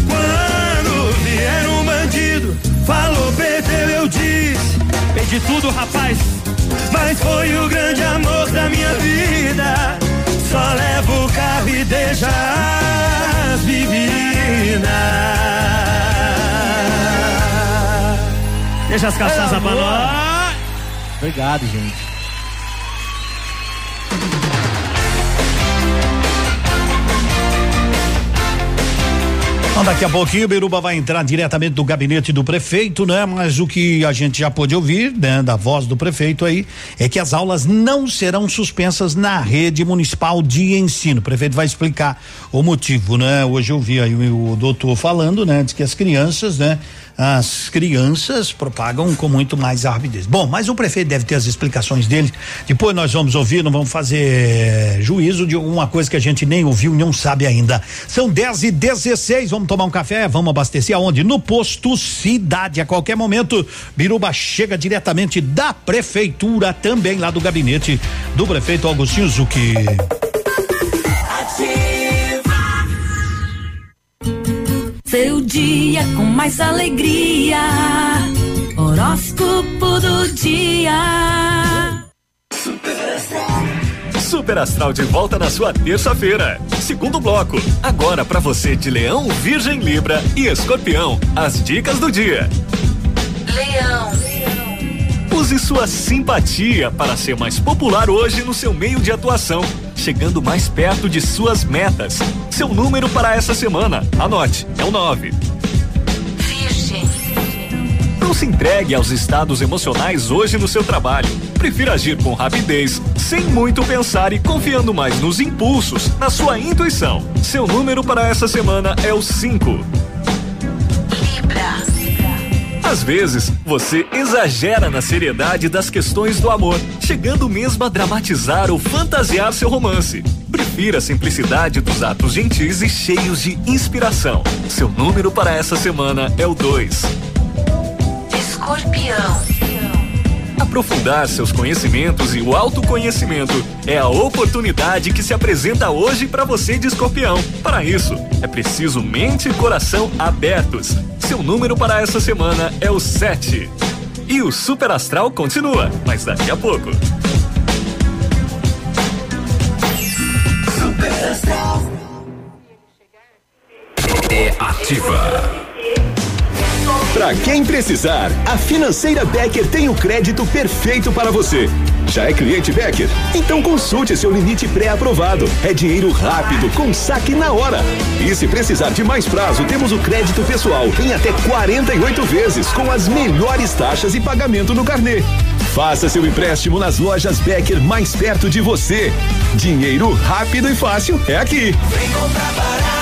Quando vier um bandido, falou, perdeu, eu disse, perdi tudo, rapaz. Mas foi o grande amor da minha vida. Só levo o carro e deixa. Deixa as cachaças pra nós. Obrigado, gente. Então, daqui a pouquinho o Biruba vai entrar diretamente do gabinete do prefeito, né? Mas o que a gente já pôde ouvir, né, da voz do prefeito aí, é que as aulas não serão suspensas na rede municipal de ensino. O prefeito vai explicar o motivo, né? Hoje eu vi aí o, o doutor falando, né? Diz que as crianças, né? As crianças propagam com muito mais rapidez. Bom, mas o prefeito deve ter as explicações dele. Depois nós vamos ouvir, não vamos fazer eh, juízo de alguma coisa que a gente nem ouviu, não sabe ainda. São 10 e 16 vamos tomar um café, vamos abastecer aonde? No posto Cidade. A qualquer momento, Biruba chega diretamente da prefeitura, também lá do gabinete do prefeito Agostinho Zucchi. Seu dia com mais alegria. Horóscopo do dia. Super Astral de volta na sua terça-feira. Segundo bloco. Agora pra você de Leão, Virgem, Libra e Escorpião. As dicas do dia. Leão. Use sua simpatia para ser mais popular hoje no seu meio de atuação, chegando mais perto de suas metas. Seu número para essa semana, anote, é o 9. Virgem. Não se entregue aos estados emocionais hoje no seu trabalho. Prefira agir com rapidez, sem muito pensar e confiando mais nos impulsos, na sua intuição. Seu número para essa semana é o 5. Às vezes, você exagera na seriedade das questões do amor, chegando mesmo a dramatizar ou fantasiar seu romance. Prefira a simplicidade dos atos gentis e cheios de inspiração. Seu número para essa semana é o 2. Escorpião. Aprofundar seus conhecimentos e o autoconhecimento é a oportunidade que se apresenta hoje para você de escorpião. Para isso, é preciso mente e coração abertos. Seu número para essa semana é o 7. E o Super Astral continua, mas daqui a pouco. É ativa. Para quem precisar, a Financeira Becker tem o crédito perfeito para você. Já é cliente Becker? Então consulte seu limite pré-aprovado. É dinheiro rápido, com saque na hora. E se precisar de mais prazo, temos o crédito pessoal em até 48 vezes, com as melhores taxas e pagamento no carnê. Faça seu empréstimo nas lojas Becker mais perto de você. Dinheiro rápido e fácil é aqui. Vem comprar barato,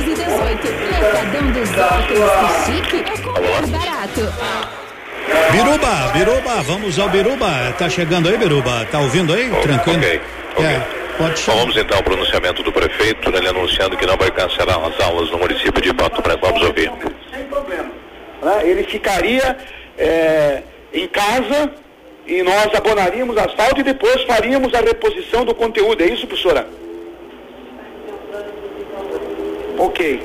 Biruba, Biruba, vamos ao Biruba. Tá chegando aí, Biruba? Tá ouvindo aí? Tranquilo? Ok. É. Bom, então vamos então ao pronunciamento do prefeito, né, ele anunciando que não vai cancelar as aulas no município de Pato Branco. Vamos ouvir. Sem problema. Né? Ele ficaria é, em casa e nós abonaríamos asfalto e depois faríamos a reposição do conteúdo. É isso, professora? Ok.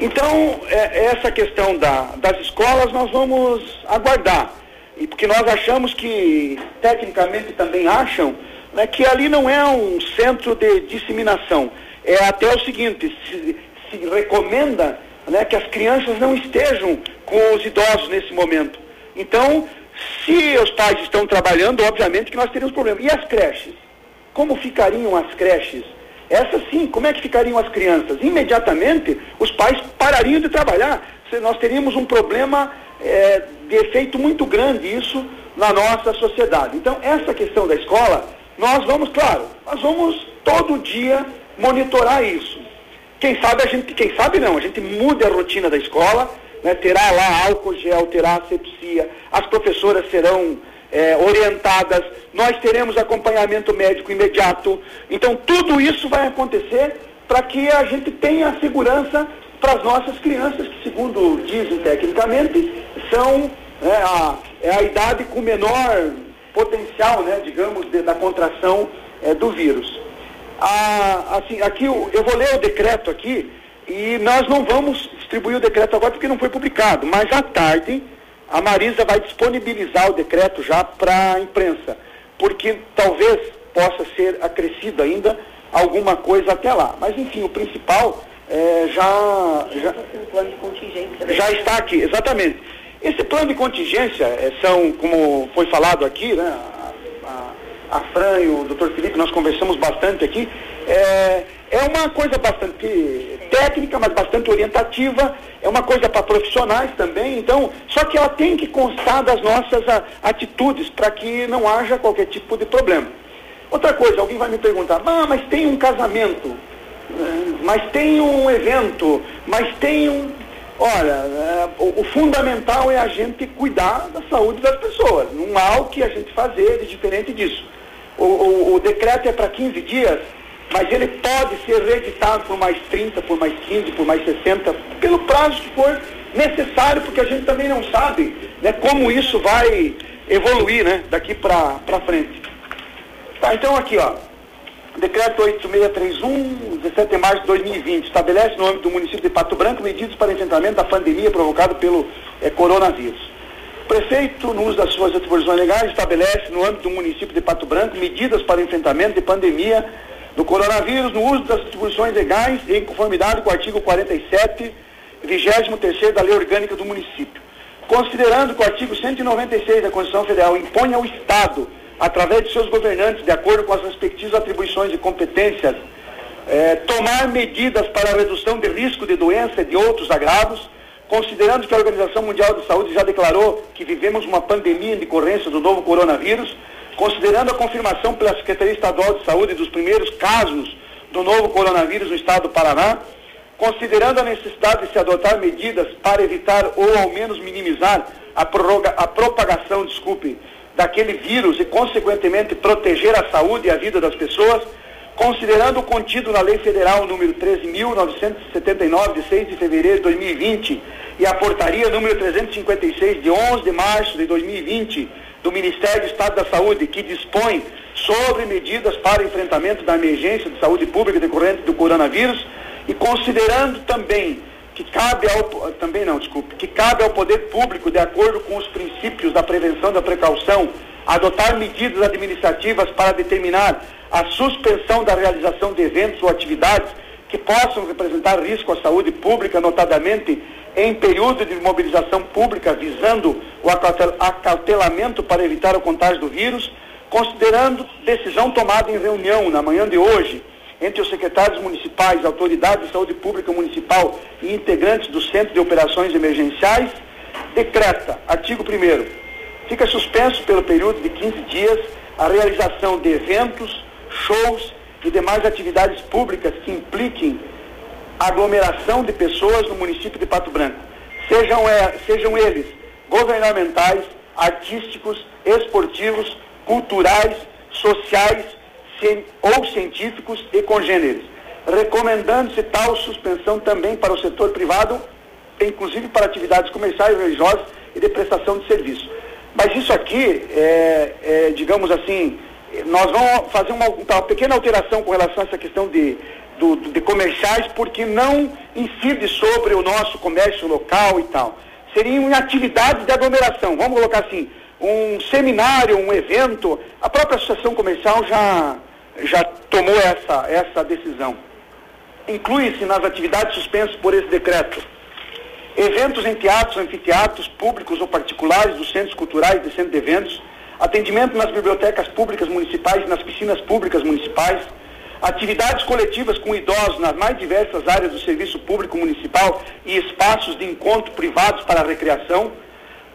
Então, é- essa questão da- das escolas nós vamos aguardar. E porque nós achamos que, tecnicamente também acham, né, que ali não é um centro de disseminação. É até o seguinte, se, se recomenda né, que as crianças não estejam com os idosos nesse momento. Então, se os pais estão trabalhando, obviamente que nós teríamos problema. E as creches? Como ficariam as creches? Essas sim, como é que ficariam as crianças? Imediatamente os pais parariam de trabalhar. Nós teríamos um problema eh, de efeito muito grande isso na nossa sociedade. Então, essa questão da escola, nós vamos, claro, nós vamos todo dia monitorar isso. Quem sabe a gente, quem sabe não, a gente muda a rotina da escola, né, terá lá álcool gel, terá asepsia, as professoras serão eh, orientadas, nós teremos acompanhamento médico imediato. Então tudo isso vai acontecer para que a gente tenha segurança para as nossas crianças, que segundo dizem tecnicamente, são né, a, é a idade com menor potencial, né, digamos, de- da contração eh, do vírus. Assim, aqui eu, eu vou ler o decreto aqui e nós não vamos distribuir o decreto agora porque não foi publicado, mas à tarde a Marisa vai disponibilizar o decreto já para a imprensa, porque talvez possa ser acrescido ainda alguma coisa até lá. Mas enfim, o principal eh, já, já, já está aqui, exatamente. Esse plano de contingência eh, são, como foi falado aqui, né, a, a Fran e o Dr. Felipe, nós conversamos bastante aqui, é, é uma coisa bastante técnica, mas bastante orientativa, é uma coisa para profissionais também, então, só que ela tem que constar das nossas a- atitudes para que não haja qualquer tipo de problema. Outra coisa, alguém vai me perguntar, ah, mas tem um casamento, eh, mas tem um evento, mas tem um. Olha, eh, o, o fundamental é a gente cuidar da saúde das pessoas. Não há o que a gente fazer de diferente disso. O, o- o decreto é para 15 dias, mas ele pode ser reeditado por mais 30, por mais 15, por mais 60, pelo prazo que for necessário, porque a gente também não sabe né, como isso vai evoluir né, daqui para frente. Tá, então aqui, ó. Decreto 8631, 17 de março de 2020, estabelece no âmbito do município de Pato Branco medidas para enfrentamento da pandemia provocada pelo eh, coronavírus. O prefeito, no uso das suas atribuições legais, estabelece no âmbito do município de Pato Branco medidas para enfrentamento de pandemia do coronavírus, no uso das atribuições legais, em conformidade com o artigo 47, 23 da Lei Orgânica do Município. Considerando que o artigo 196 da Constituição Federal impõe ao Estado, através de seus governantes, de acordo com as respectivas atribuições e competências, eh, tomar medidas para a redução de risco de doença e de outros agravos, considerando que a Organização Mundial de Saúde já declarou que vivemos uma pandemia em decorrência do novo coronavírus, considerando a confirmação pela Secretaria Estadual de Saúde dos primeiros casos do novo coronavírus no estado do Paraná, considerando a necessidade de se adotar medidas para evitar ou ao menos minimizar a, prorroga- a propagação, desculpe, daquele vírus e consequentemente proteger a saúde e a vida das pessoas, considerando o contido na Lei Federal número 13.979 de 6 de fevereiro de 2020 e a portaria número 356 de 11 de março de 2020 do Ministério do Estado da Saúde que dispõe sobre medidas para enfrentamento da emergência de saúde pública decorrente do coronavírus e considerando também que cabe ao também não, desculpe, que cabe ao poder público, de acordo com os princípios da prevenção da precaução, adotar medidas administrativas para determinar a suspensão da realização de eventos ou atividades que possam representar risco à saúde pública, notadamente em período de mobilização pública visando o acautel- acautelamento para evitar o contágio do vírus, considerando decisão tomada em reunião na manhã de hoje entre os secretários municipais, autoridades de saúde pública municipal e integrantes do Centro de Operações Emergenciais, decreta, artigo 1 fica suspenso pelo período de 15 dias a realização de eventos, shows e demais atividades públicas que impliquem aglomeração de pessoas no município de Pato Branco, sejam, é, sejam eles governamentais, artísticos, esportivos, culturais, sociais, cien- ou científicos e congêneres, recomendando-se tal suspensão também para o setor privado, inclusive para atividades comerciais, religiosas e de prestação de serviço. Mas isso aqui, é, é, digamos assim, nós vamos fazer uma, uma pequena alteração com relação a essa questão de, do- de comerciais, porque não incide sobre o nosso comércio local e tal. Seriam atividades de aglomeração, vamos colocar assim, um seminário, um evento, a própria associação comercial já, já tomou essa, essa decisão. Inclui-se nas atividades suspensas por esse decreto eventos em teatros, anfiteatros públicos ou particulares dos centros culturais e centros de eventos, atendimento nas bibliotecas públicas municipais nas piscinas públicas municipais, atividades coletivas com idosos nas mais diversas áreas do serviço público municipal e espaços de encontro privados para recreação,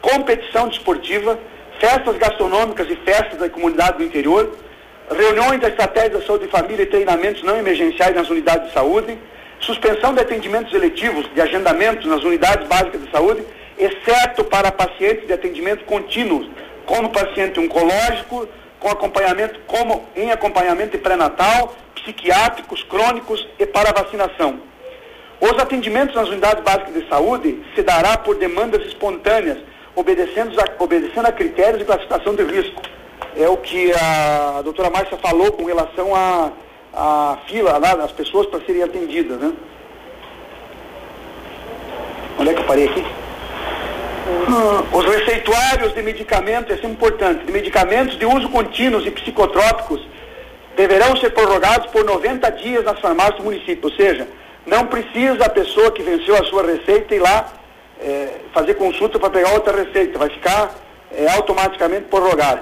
competição desportiva, festas gastronômicas e festas da comunidade do interior, reuniões da estratégia da saúde de família e treinamentos não emergenciais nas unidades de saúde, suspensão de atendimentos eletivos de agendamentos nas unidades básicas de saúde, exceto para pacientes de atendimento contínuo, como paciente oncológico, com acompanhamento, como em acompanhamento pré-natal, psiquiátricos, crônicos e para vacinação. Os atendimentos nas unidades básicas de saúde se dará por demandas espontâneas, obedecendo a, obedecendo a critérios de classificação de risco. É o que a doutora Márcia falou com relação à a, fila lá das pessoas para serem atendidas, né? Onde é que eu parei aqui? Ah, Os receituários de medicamentos, é importante, de medicamentos de uso contínuo e psicotrópicos deverão ser prorrogados por 90 dias nas farmácias do município, ou seja, não precisa a pessoa que venceu a sua receita ir lá eh, fazer consulta para pegar outra receita, vai ficar eh, automaticamente prorrogado.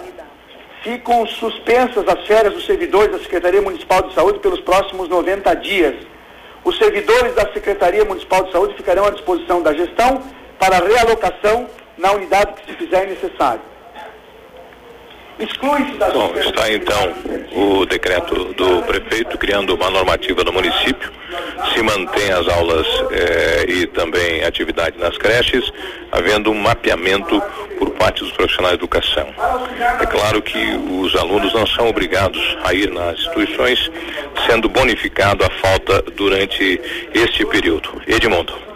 Ficam suspensas as férias dos servidores da Secretaria Municipal de Saúde pelos próximos 90 dias. Os servidores da Secretaria Municipal de Saúde ficarão à disposição da gestão para realocação na unidade que se fizer necessário. Bom, está então o decreto do prefeito criando uma normativa no município. Se mantém as aulas eh, e também atividade nas creches, havendo um mapeamento por parte dos profissionais de educação. É claro que os alunos não são obrigados a ir nas instituições, sendo bonificado a falta durante este período. Edmundo.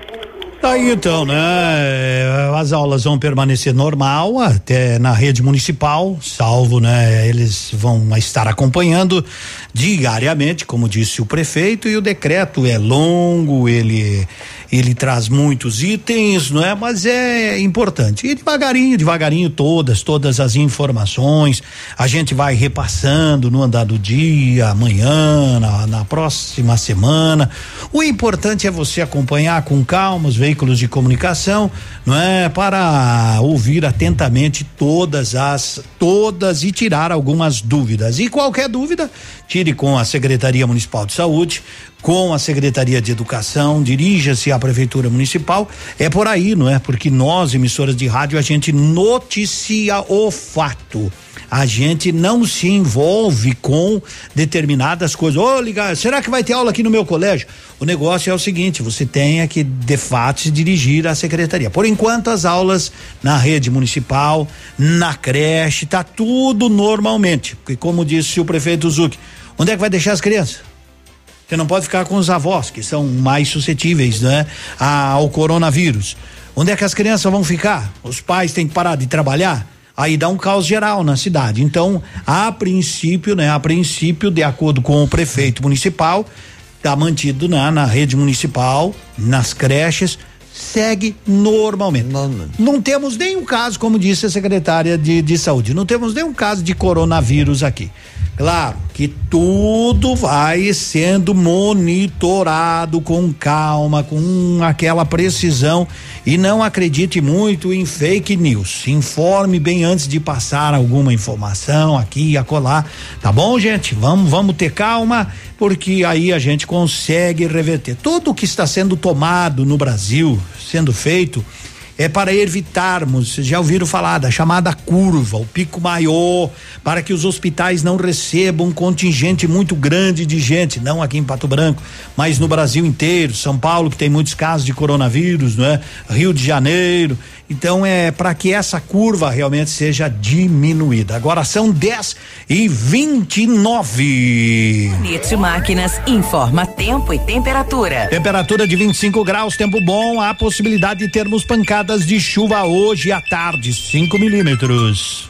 Tá aí então, né? É, As aulas vão permanecer normal até na rede municipal, salvo, né? Eles vão estar acompanhando diariamente, como disse o prefeito, e o decreto é longo, ele ele traz muitos itens, não é? Mas é importante. E devagarinho, devagarinho todas, todas as informações, a gente vai repassando no andar do dia, amanhã, na, na próxima semana. O importante é você acompanhar com calma os veículos de comunicação, não é? Para ouvir atentamente todas as todas e tirar algumas dúvidas. E qualquer dúvida, tire com a Secretaria Municipal de Saúde, com a Secretaria de Educação, dirija-se à Prefeitura Municipal. É por aí, não é? Porque nós, emissoras de rádio, a gente noticia o fato. A gente não se envolve com determinadas coisas. Ô, ligar, será que vai ter aula aqui no meu colégio? O negócio é o seguinte: você tem que, de fato, se dirigir à secretaria. Por enquanto, as aulas na rede municipal, na creche, tá tudo normalmente. Porque, como disse o prefeito Zuc, onde é que vai deixar as crianças? Você não pode ficar com os avós, que são mais suscetíveis, né? Ao coronavírus. Onde é que as crianças vão ficar? Os pais têm que parar de trabalhar? Aí dá um caos geral na cidade. Então, a princípio, né? A princípio, de acordo com o prefeito municipal, tá mantido na, na rede municipal, nas creches, segue normalmente. Não temos nenhum caso, como disse a secretária de, de saúde, não temos nenhum caso de coronavírus aqui. Claro que tudo vai sendo monitorado com calma, com aquela precisão e não acredite muito em fake news. Informe bem antes de passar alguma informação aqui e acolá, tá bom, gente? Vamos, vamos ter calma, porque aí a gente consegue reverter tudo o que está sendo tomado no Brasil, sendo feito é para evitarmos, vocês já ouviram falar da chamada curva, o pico maior, para que os hospitais não recebam um contingente muito grande de gente, não aqui em Pato Branco, mas no Brasil inteiro, São Paulo que tem muitos casos de coronavírus, não é? Rio de Janeiro. Então é para que essa curva realmente seja diminuída. Agora são 10 e 29. Bonito Máquinas informa tempo e temperatura. Temperatura de 25 graus, tempo bom. Há possibilidade de termos pancadas de chuva hoje à tarde, 5 milímetros.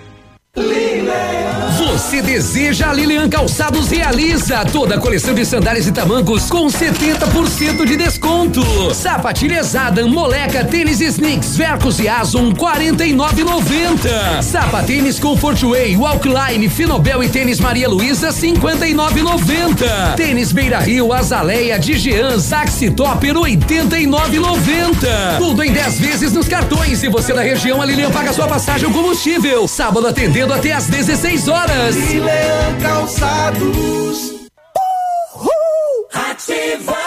Você deseja a Lilian Calçados realiza toda a coleção de sandálias e tamancos com 70% de desconto. Sapatilhas Adam, Moleca, tênis Snicks, Vercos e Azon 49,90. Sapatênis Comfort Way, Walkline, Finobel e tênis Maria Luísa 59,90. Tênis Beira Rio, Azaleia, Digian, Saxi Topper 89,90. Tudo em 10 vezes nos cartões. E você da região, a Lilian paga sua passagem ou combustível. Sábado atendendo até às 16 horas. E Leão Calçados. Ativa.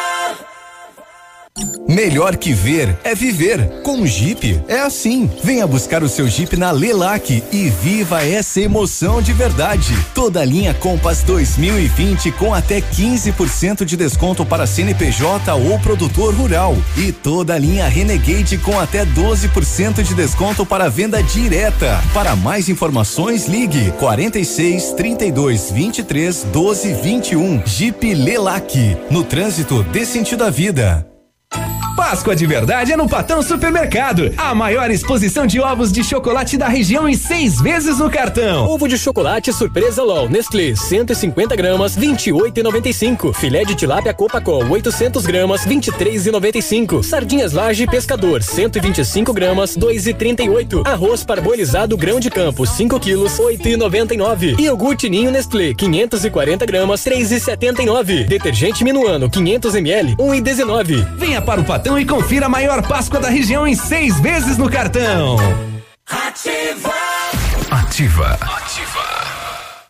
Melhor que ver é viver. Com o Jeep é assim. Venha buscar o seu Jeep na Lelac e viva essa emoção de verdade. Toda a linha Compass 2020 com até 15% de desconto para CNPJ ou produtor rural e toda a linha Renegade com até 12% de desconto para venda direta. Para mais informações ligue 46 32 23 12 21. Jeep Lelac. No trânsito dê sentido à vida. Páscoa de verdade é no Patão Supermercado. A maior exposição de ovos de chocolate da região em seis vezes no cartão. Ovo de chocolate surpresa LOL Nestlé 150 gramas 28,95. Filé de tilápia Copacol 800 gramas 23,95. Sardinhas Laje Pescador 125 gramas 2,38. Arroz parbolizado grão de campo 5 quilos 8,99. Iogurte Ninho Nestlé 540 gramas 3,79. Detergente Minuano 500 ml 1,19. Venha para o Patão e confira a maior Páscoa da região em seis vezes no cartão. Ativa. Ativa.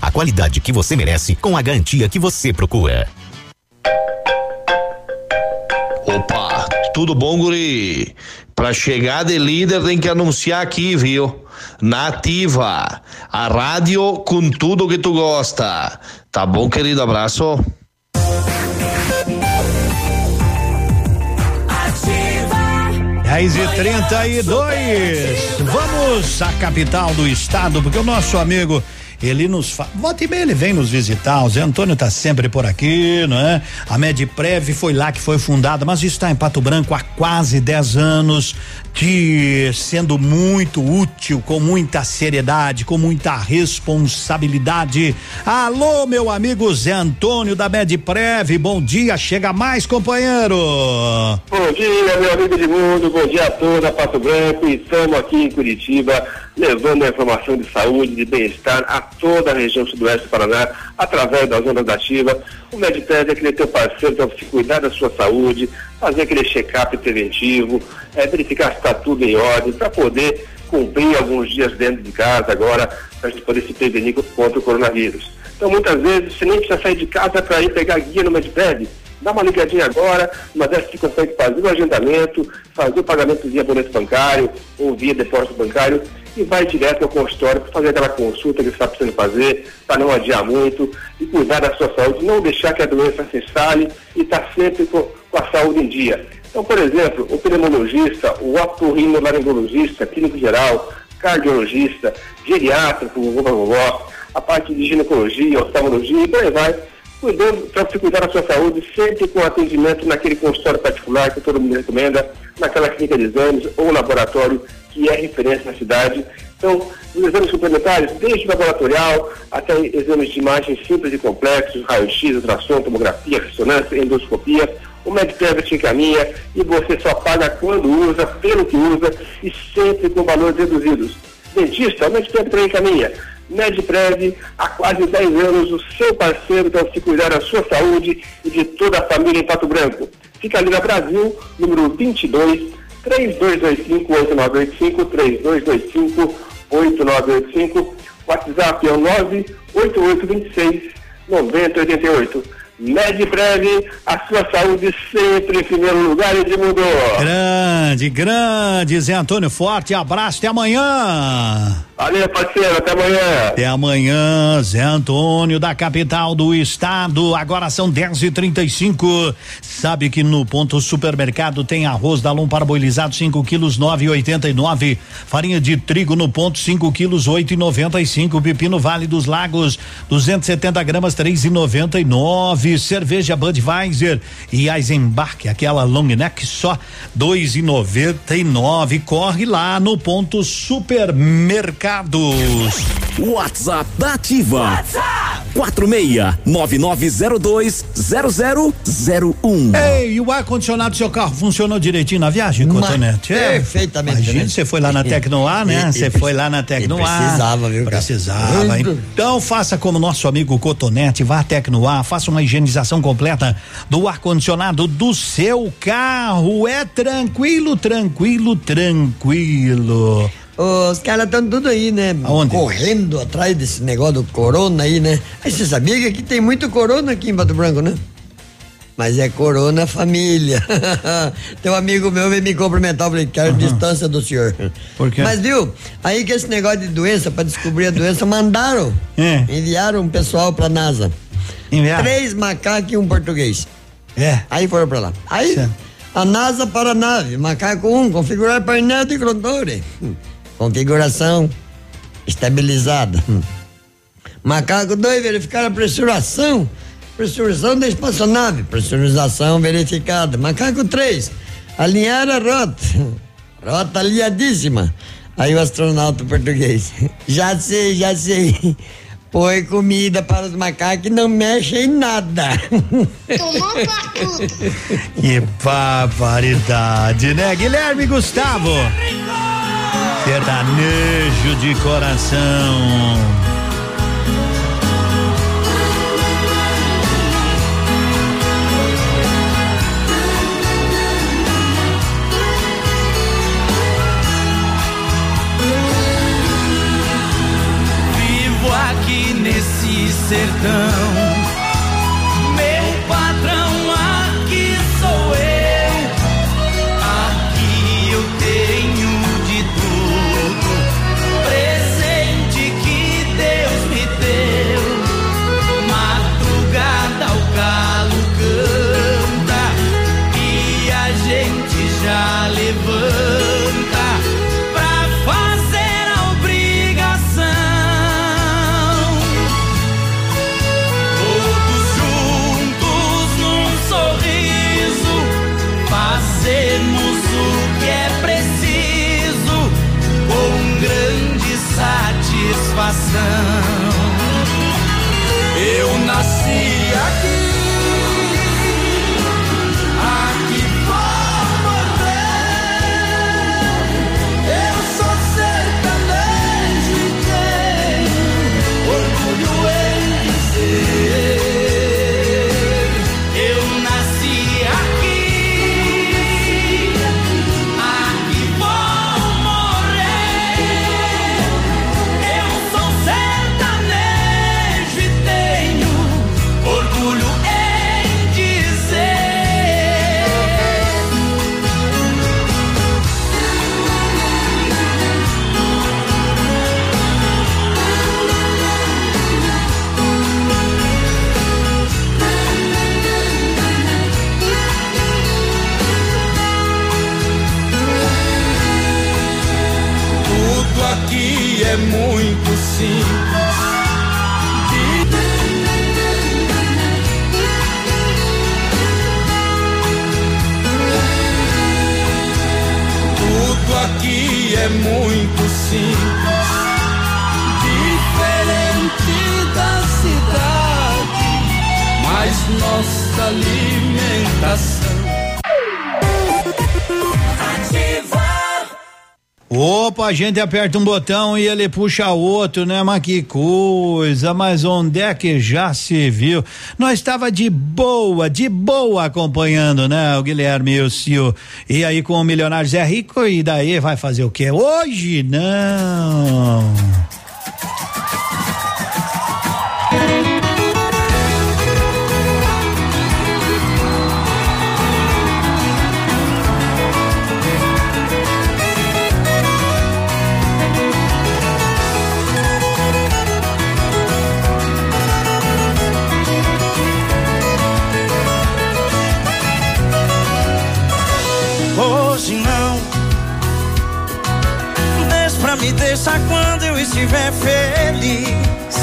a qualidade que você merece com a garantia que você procura. Opa, tudo bom, guri? Pra chegar de líder tem que anunciar aqui, viu? Nativa, a rádio com tudo que tu gosta. Tá bom, querido? Abraço. 10 e 32 Vamos à capital do estado, porque o nosso amigo ele nos fala. Volta e meia ele vem nos visitar. O Zé Antônio tá sempre por aqui, não é? A Medprev foi lá que foi fundada, mas está em Pato Branco há quase 10 anos, de sendo muito útil, com muita seriedade, com muita responsabilidade. Alô, meu amigo Zé Antônio da Medprev, bom dia, chega mais, companheiro. Bom dia, meu amigo de mundo, bom dia a toda, Pato Branco, estamos aqui em Curitiba, levando a informação de saúde, de bem-estar a toda a região sudoeste do Paraná, através das ondas da ativa. O Mediped é aquele teu parceiro para você cuidar da sua saúde, fazer aquele check-up preventivo, é, verificar se está tudo em ordem, para poder cumprir alguns dias dentro de casa agora, para a gente poder se prevenir contra o coronavírus. Então, muitas vezes, você nem precisa sair de casa para ir pegar guia no Mediped. Dá uma ligadinha agora, uma dessas que consegue fazer o agendamento, fazer o pagamento via boleto bancário ou via depósito bancário e vai direto ao consultório para fazer aquela consulta que está precisando fazer, para não adiar muito e cuidar da sua saúde, não deixar que a doença se instale e estar tá sempre com, com, a saúde em dia. Então, por exemplo, o pneumologista, o otorrinolaringologista, clínico geral, cardiologista, geriatra, vovó, a parte de ginecologia, oftalmologia e por aí vai, cuidando para você cuidar da sua saúde, sempre com atendimento naquele consultório particular que todo mundo recomenda, naquela clínica de exames ou laboratório que é referência na cidade. Então, os exames suplementares, desde o laboratorial até exames de imagem simples e complexos, raio-x, ultrassom, tomografia, ressonância, endoscopia, o MedPrev te encaminha e você só paga quando usa, pelo que usa e sempre com valores reduzidos. Dentista, o também encaminha. MedPrev, há quase 10 anos, o seu parceiro para se cuidar da sua saúde e de toda a família em Pato Branco. Fica ali na Brasil, número 22, 3225 8985, 3225 8985. WhatsApp é o 98826 9088. MedPrev, a sua saúde sempre em primeiro lugar, Edmundo. Grande, grande, Zé Antônio Forte, abraço, até amanhã. Valeu, parceiro, até amanhã. Até amanhã, Zé Antônio, da capital do estado. Agora são 10 e 35 Sabe que no ponto supermercado tem arroz da Lom parboilizado 5 quilos 9,89. Farinha de trigo no ponto 5 quilos 8,95. Pepino Vale dos Lagos 270 gramas 3,99 cerveja Budweiser e Eisenbach, aquela long neck só dois e noventa e nove. Corre lá no ponto supermercados. WhatsApp da Ativa. 46 9902 0001. Ei, e o ar-condicionado do seu carro funcionou direitinho na viagem, Cotonete? É, perfeitamente. Imagina, você foi lá na Tecnoar, né? Você foi lá na Tecnoar. Né? Precisava, viu, cara? Precisava. Hein? Então faça como nosso amigo Cotonete, vá à Tecnoar, faça uma higienização completa do ar-condicionado do seu carro. É tranquilo, tranquilo, tranquilo. Os caras estão tudo aí, né? Aonde? Correndo atrás desse negócio do corona aí, né? Aí você sabia que aqui tem muito corona aqui em Pato Branco, né? Mas é corona família. tem um amigo meu veio me cumprimentar, falei, quero distância do senhor. Por quê? Mas viu, aí que esse negócio de doença, pra descobrir a doença, mandaram. É. Enviaram um pessoal pra NASA. Enviaram? Três macacos e um português. É. Aí foram pra lá. Aí, a NASA para a nave, macaco 1, um, configurar painel de controle. Configuração estabilizada. Hum. Macaco 2, verificar a pressuração. Pressurização da espaçonave. Pressurização verificada. Macaco 3, alinhar a rota. Rota alinhadíssima. Aí o astronauta português. Já sei, já sei. Põe comida para os macacos e não mexe em nada. Que barbaridade, né? Guilherme Gustavo. Sertanejo de coração. Vivo aqui nesse sertão. É muito simples, diferente da cidade, mas nossa alimentação. Opa, a gente aperta um botão e ele puxa outro, né? Mas que coisa, mas onde é que já se viu? Nós estava de boa, de boa acompanhando, né? O Guilherme e o Cio. E aí com o milionário Zé Rico, e daí vai fazer o quê? Hoje não. Me deixar quando eu estiver feliz.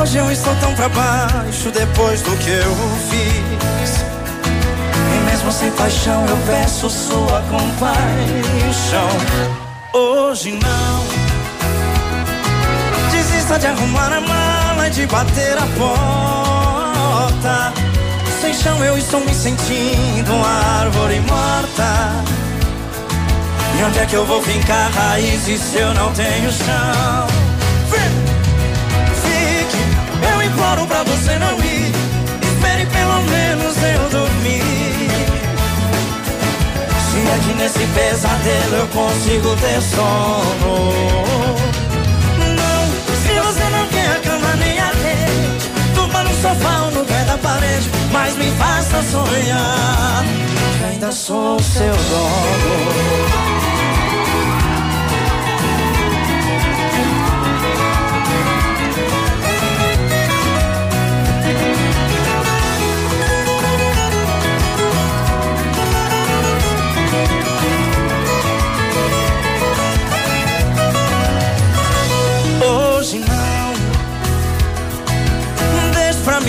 Hoje eu estou tão pra baixo depois do que eu fiz. E mesmo sem paixão eu peço sua compaixão. Hoje não. Desista de arrumar a mala e de bater a porta. Sem chão eu estou me sentindo uma árvore morta. E onde é que eu vou fincar raízes se eu não tenho chão? Fique, eu imploro pra você não ir. Espere pelo menos eu dormir. Se é que nesse pesadelo eu consigo ter sono. Sofá ou no pé da parede, mas me faça sonhar. Que ainda sou seu dono.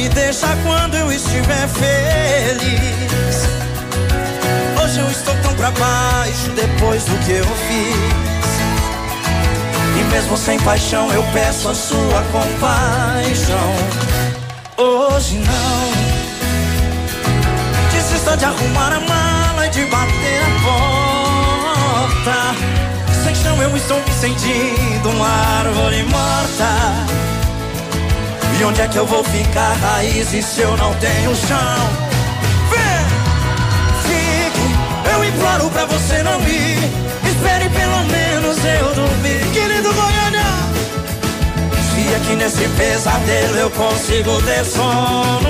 Me deixar quando eu estiver feliz. Hoje eu estou tão pra baixo depois do que eu fiz. E mesmo sem paixão eu peço a sua compaixão. Hoje não. Desista de arrumar a mala e de bater a porta. Sem chão eu estou me sentindo uma árvore morta. E onde é que eu vou ficar raízes se eu não tenho chão? Vem! Fique, eu imploro pra você não ir. Espere pelo menos eu dormir. Querido Goiânia! Se aqui nesse pesadelo eu consigo ter sono.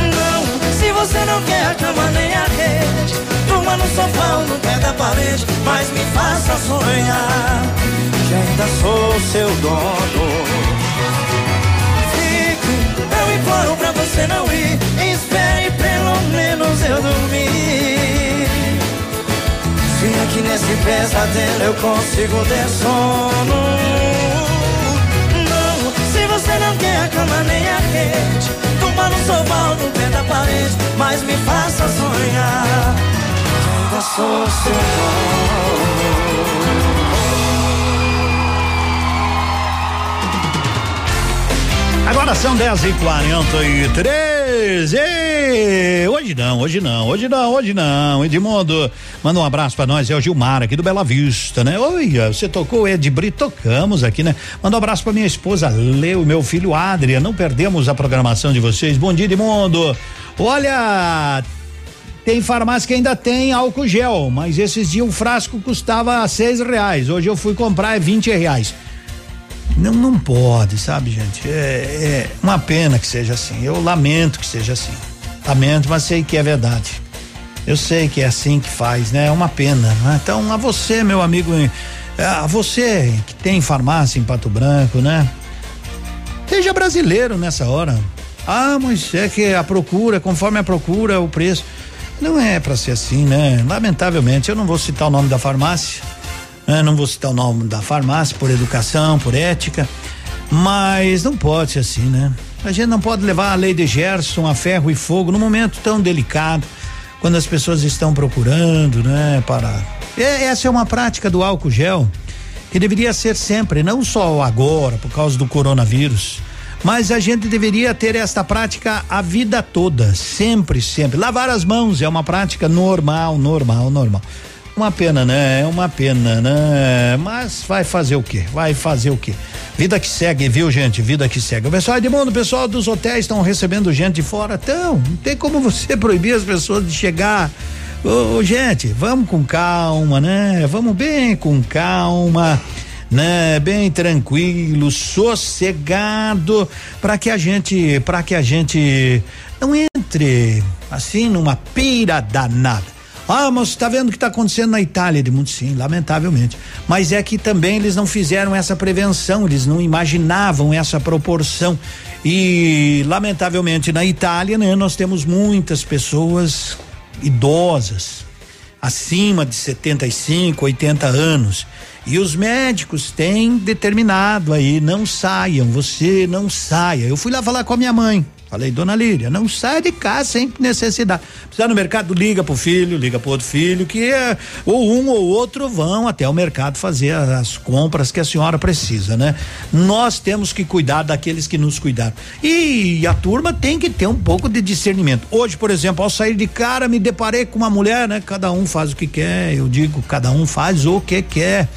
Não, se você não quer a cama nem a rede, durma no sofá ou no pé da parede, mas me faça sonhar que ainda sou seu dono. Imploro pra você não ir, espere pelo menos eu dormir. Se aqui nesse pesadelo eu consigo ter sono. Não, se você não quer a cama nem a rede, durma no sofá ou no pé da parede, mas me faça sonhar. Ainda sou seu dono. Agora são 10 e 43 e Hoje não, hoje não, hoje não, hoje não. Edmundo, manda um abraço pra nós. É o Gilmar aqui do Bela Vista, né? Oi, você tocou Ed Brito, tocamos aqui, né? Manda um abraço pra minha esposa Leo e meu filho Adria. Não perdemos a programação de vocês. Bom dia, Edmundo. Olha, tem farmácia que ainda tem álcool gel, mas esses dias o frasco custava seis reais. Hoje eu fui comprar é 20 reais. Não, não pode, sabe, gente? É, é uma pena que seja assim. Eu lamento que seja assim. Lamento, mas sei que é verdade. Eu sei que é assim que faz, né? É uma pena. Né? Então, a você, meu amigo, eh, a você que tem farmácia em Pato Branco, né? Seja brasileiro nessa hora. Ah, mas é que a procura, conforme a procura, o preço. Não é para ser assim, né? Lamentavelmente, eu não vou citar o nome da farmácia né? não vou citar o nome da farmácia por educação, por ética, mas não pode ser assim, né? A gente não pode levar a lei de Gerson a ferro e fogo num momento tão delicado, quando as pessoas estão procurando, né, para essa é uma prática do álcool gel que deveria ser sempre, não só agora, por causa do coronavírus. Mas a gente deveria ter esta prática a vida toda, sempre, sempre. Lavar as mãos é uma prática normal, normal, normal. Uma pena, né? É uma pena, né? Mas vai fazer o quê? Vai fazer o quê? Vida que segue, viu, gente? Vida que segue. O pessoal Edmundo, o pessoal dos hotéis estão recebendo gente de fora. Então, não tem como você proibir as pessoas de chegar. Ô, gente, vamos com calma, né? Vamos bem com calma né, bem tranquilo, sossegado, para que a gente, para que a gente não entre assim numa pira danada. Ah, mas tá vendo o que tá acontecendo na Itália, Edmundo? Sim, lamentavelmente. Mas é que também eles não fizeram essa prevenção, eles não imaginavam essa proporção. E, lamentavelmente, na Itália, né, nós temos muitas pessoas idosas, acima de 75, 80 anos. E os médicos têm determinado aí, não saiam, você não saia. Eu fui lá falar com a minha mãe. Falei, dona Líria, não sai de casa sem necessidade. Precisa no mercado, liga pro filho, liga pro outro filho, que é, ou um ou outro vão até o mercado fazer as compras que a senhora precisa, né? Nós temos que cuidar daqueles que nos cuidaram. E a turma tem que ter um pouco de discernimento. Hoje, por exemplo, ao sair de cara, me deparei com uma mulher, né? Cada um faz o que quer, eu digo, cada um faz o que quer.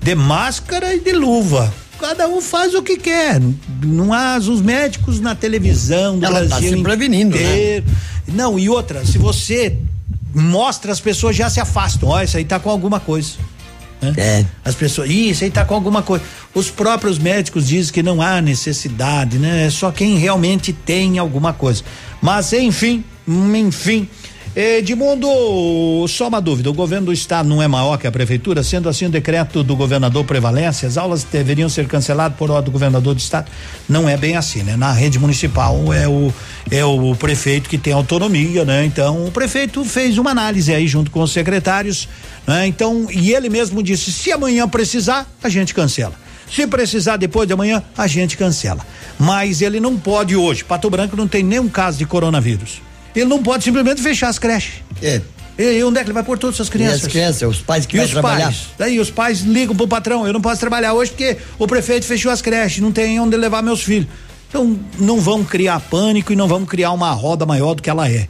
De máscara e de luva cada um faz o que quer. Não há os médicos na televisão do Ela tá Brasil se prevenindo, né? inteiro. Não, e outra, se você mostra, as pessoas já se afastam. Ó, isso aí tá com alguma coisa. né? É. As pessoas, "Ih, isso aí tá com alguma coisa. Os próprios médicos dizem que não há necessidade, né? É só quem realmente tem alguma coisa. Mas enfim, enfim. Edmundo, só uma dúvida: o governo do estado não é maior que a prefeitura? Sendo assim, o decreto do governador prevalece, as aulas deveriam ser canceladas por ordem do governador do estado? Não é bem assim, né? Na rede municipal é o, é o prefeito que tem autonomia, né? Então, o prefeito fez uma análise aí junto com os secretários, né? Então, e ele mesmo disse: se amanhã precisar, a gente cancela. Se precisar depois de amanhã, a gente cancela. Mas ele não pode hoje. Pato Branco não tem nenhum caso de coronavírus. Ele não pode simplesmente fechar as creches. É. E onde é que ele vai pôr todas essas crianças? E as crianças, os pais que e vai os trabalhar. Pais, daí os pais ligam pro patrão, eu não posso trabalhar hoje porque o prefeito fechou as creches, não tem onde levar meus filhos. Então, não vamos criar pânico e não vamos criar uma roda maior do que ela é.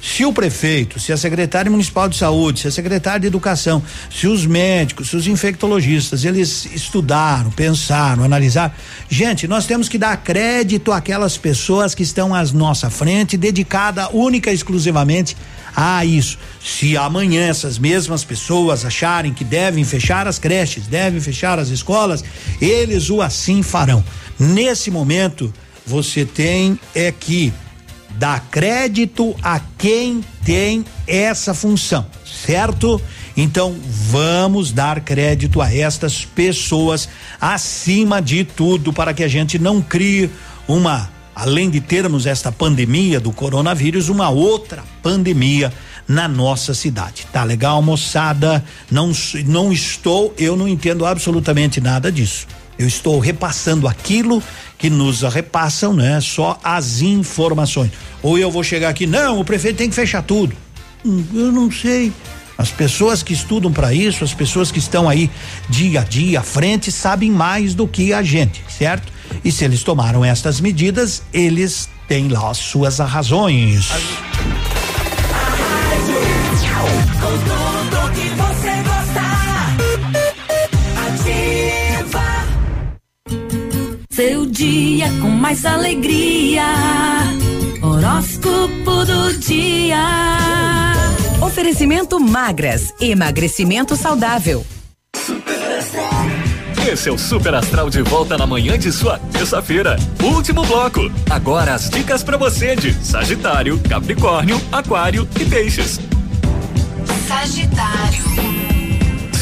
Se o prefeito, se a secretária municipal de saúde, se a secretária de educação, se os médicos, se os infectologistas, eles estudaram, pensaram, analisaram, gente, nós temos que dar crédito àquelas pessoas que estão à nossa frente, dedicada única e exclusivamente a isso. Se amanhã essas mesmas pessoas acharem que devem fechar as creches, devem fechar as escolas, eles o assim farão. Nesse momento, você tem é que dar crédito a quem tem essa função, certo? Então vamos dar crédito a estas pessoas acima de tudo para que a gente não crie uma, além de termos esta pandemia do coronavírus, uma outra pandemia na nossa cidade. Tá legal, moçada? Não não estou, eu não entendo absolutamente nada disso. Eu estou repassando aquilo que nos repassam, né? Só as informações. Ou eu vou chegar aqui, não, o prefeito tem que fechar tudo. Hum, eu não sei. As pessoas que estudam para isso, as pessoas que estão aí dia a dia à frente, sabem mais do que a gente, certo? E se eles tomaram estas medidas, eles têm lá as suas razões. Seu dia com mais alegria. Horóscopo do dia. Oferecimento magras, emagrecimento saudável. Esse é o Super Astral de volta na manhã de sua terça-feira. Último bloco. Agora as dicas para você de Sagitário, Capricórnio, Aquário e Peixes. Sagitário.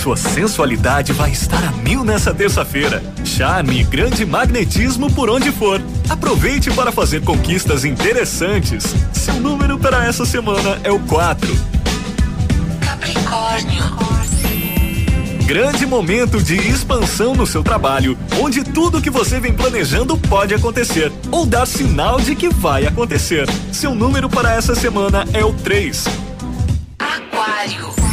Sua sensualidade vai estar a mil nessa terça-feira. Charme e grande magnetismo por onde for. Aproveite para fazer conquistas interessantes. Seu número para essa semana é o 4. Capricórnio. Grande momento de expansão no seu trabalho, onde tudo que você vem planejando pode acontecer ou dar sinal de que vai acontecer. Seu número para essa semana é o 3. Aquário.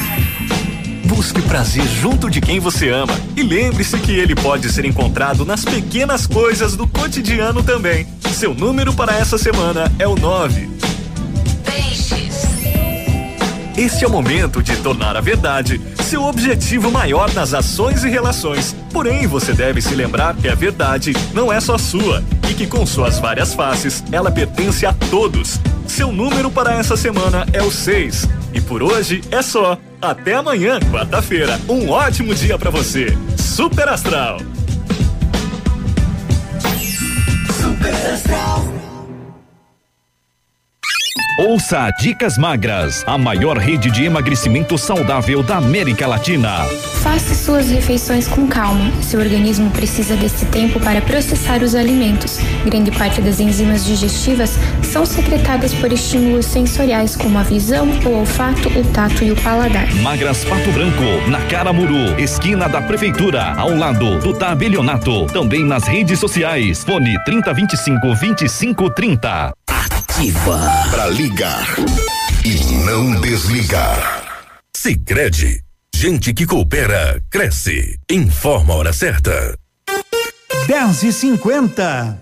Busque prazer junto de quem você ama. E lembre-se que ele pode ser encontrado nas pequenas coisas do cotidiano também. Seu número para essa semana é o 9. Este é o momento de tornar a verdade seu objetivo maior nas ações e relações. Porém, você deve se lembrar que a verdade não é só sua e que com suas várias faces, ela pertence a todos. Seu número para essa semana é o 6. E por hoje é só. Até amanhã, quarta-feira. Um ótimo dia para você. Super Astral. Super Astral. Ouça Dicas Magras, a maior rede de emagrecimento saudável da América Latina. Faça suas refeições com calma. Seu organismo precisa desse tempo para processar os alimentos. Grande parte das enzimas digestivas são secretadas por estímulos sensoriais como a visão, o olfato, o tato e o paladar. Magras Pato Branco, na Caramuru, esquina da Prefeitura, ao lado do Tabelionato. Também nas redes sociais. Fone 3025 2530. Ativa. Para ligar e não desligar. Sicredi, gente que coopera cresce. Informa a hora certa. 10 e 50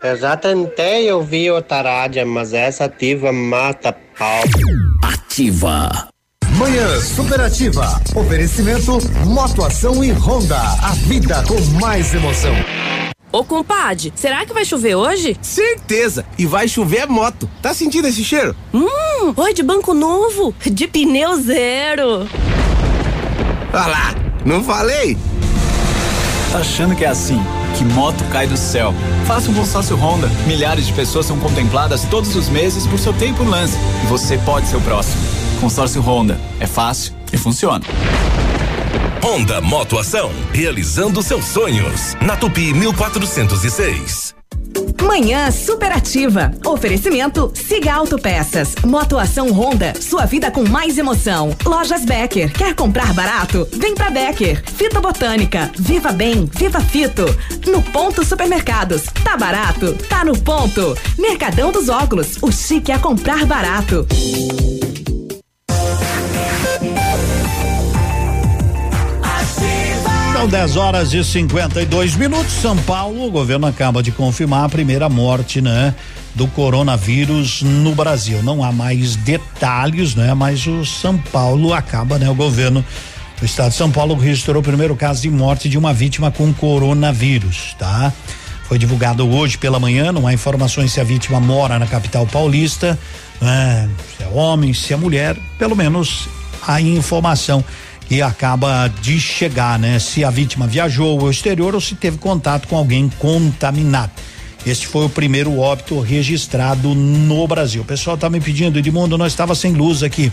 Eu já tentei ouvir o Tarádia, mas essa ativa mata pau. Ativa. Manhã Superativa. Oferecimento Motoação e Honda. A vida com mais emoção. Ô compadre, será que vai chover hoje? Certeza! E vai chover moto. Tá sentindo esse cheiro? Hum, oi de banco novo, de pneu zero. Olha lá, não falei? Tá achando que é assim? Que moto cai do céu. Faça um consórcio Honda. Milhares de pessoas são contempladas todos os meses por seu tempo lance. E você pode ser o próximo. Consórcio Honda. É fácil e funciona. Honda Motoação. Realizando seus sonhos. Na Tupi 1406. Manhã superativa. Oferecimento Siga Autopeças. Motoação Honda. Sua vida com mais emoção. Lojas Becker. Quer comprar barato? Vem pra Becker. Fito Botânica. Viva Bem. Viva Fito. No Ponto Supermercados. Tá barato? Tá no ponto. Mercadão dos Óculos. O chique é comprar barato. 10 horas e 52 minutos. São Paulo, o governo acaba de confirmar a primeira morte, né? Do coronavírus no Brasil. Não há mais detalhes, né? Mas o São Paulo acaba, né? O governo do estado de São Paulo registrou o primeiro caso de morte de uma vítima com coronavírus, tá? Foi divulgado hoje pela manhã, não há informações se a vítima mora na capital paulista, né? Se é homem, se é mulher, pelo menos a informação e acaba de chegar, né? Se a vítima viajou ao exterior ou se teve contato com alguém contaminado. Este foi o primeiro óbito registrado no Brasil. O pessoal tá me pedindo, Edmundo, nós estava sem luz aqui.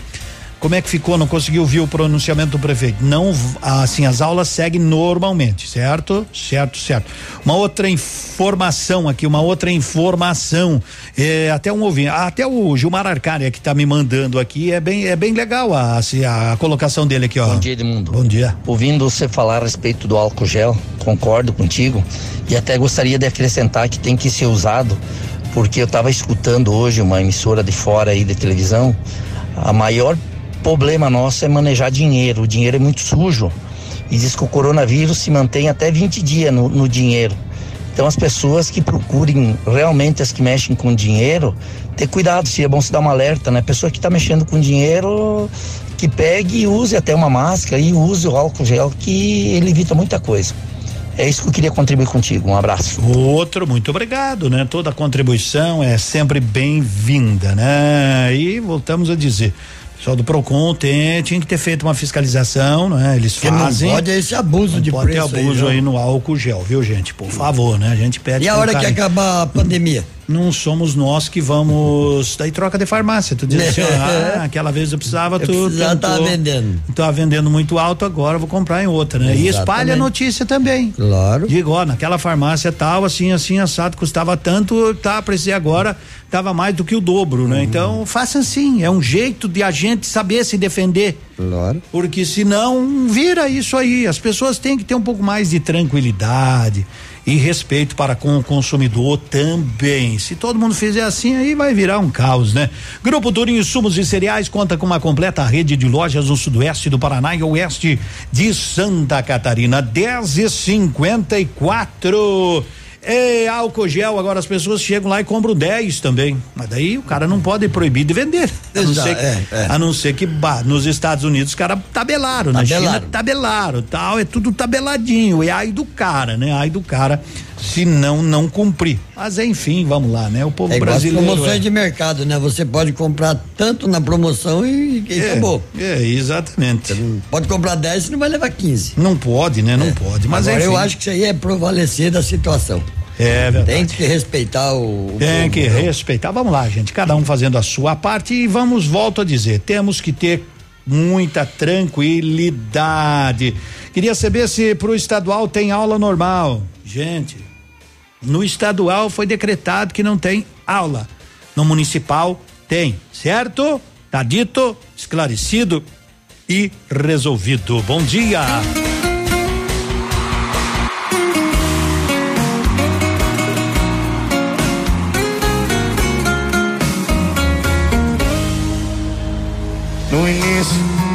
Como é que ficou? Não conseguiu ouvir o pronunciamento do prefeito? Não, assim, as aulas seguem normalmente, certo? Certo, certo. Uma outra informação aqui, uma outra informação. É, até um ouvinte, até o Gilmar Arcária que está me mandando aqui, é bem, é bem legal a, assim, a colocação dele aqui, ó. Bom dia, Edmundo. Bom dia. Ouvindo você falar a respeito do álcool gel, concordo contigo. E até gostaria de acrescentar que tem que ser usado, porque eu estava escutando hoje uma emissora de fora aí de televisão. A maior problema nosso é manejar dinheiro. O dinheiro é muito sujo. E diz que o coronavírus se mantém até 20 dias no, no dinheiro. Então as pessoas que procurem realmente as que mexem com dinheiro, ter cuidado, se é bom se dar um alerta, né? Pessoa que está mexendo com dinheiro, que pegue e use até uma máscara e use o álcool gel, que ele evita muita coisa. É isso que eu queria contribuir contigo. Um abraço. Outro, muito obrigado, né? Toda contribuição é sempre bem-vinda, né? E voltamos a dizer, pessoal do Procon tem, tinha que ter feito uma fiscalização, né? Eles que fazem. Não pode esse abuso não de pode ter preço abuso aí, aí, no álcool gel, viu, gente? Por favor, né? A gente pede. E a hora que acabar a pandemia? Não somos nós que vamos. Daí troca de farmácia. Tu diz assim, ah, aquela vez eu precisava, tu. precisava, tava tentou, vendendo. Tava vendendo muito alto, agora eu vou comprar em outra, né? E espalha a Exatamente. notícia também. Claro. Digo, ó, naquela farmácia tal, assim, assim, assado, custava tanto, tá, precisei agora, tava mais do que o dobro, Uhum. né? Então, faça assim, é um jeito de a gente saber se defender. Claro. Porque senão vira isso aí. As pessoas têm que ter um pouco mais de tranquilidade e respeito para com o consumidor também. Se todo mundo fizer assim, aí vai virar um caos, né? Grupo Turinho Sumos e Cereais conta com uma completa rede de lojas no sudoeste do Paraná e oeste de Santa Catarina. 10 e 54 é álcool gel, agora as pessoas chegam lá e compram 10 também. Mas daí o cara não pode proibir de vender. A não ser que, é, é. A não ser que bah, nos Estados Unidos os caras tabelaram, na China Tabelaram. tabelaram, tal, é tudo tabeladinho. E ai do cara, né? Ai do cara se não não cumprir. Mas enfim, vamos lá, né? O povo É brasileiro promoções é- de mercado, né? Você pode comprar tanto na promoção e, e É, acabou. É, exatamente. Pode comprar 10 e não vai levar 15. Não pode, né? Não pode. Mas Agora enfim. eu acho que isso aí é prevalecer da situação. É verdade. Tem que respeitar o. o Tem povo, que né? respeitar. Vamos lá, gente. Cada um fazendo a sua parte e vamos, volto a dizer, temos que ter muita tranquilidade. Queria saber se pro estadual tem aula normal. Gente, no estadual foi decretado que não tem aula. No municipal tem, certo? Tá dito, esclarecido e resolvido. Bom dia.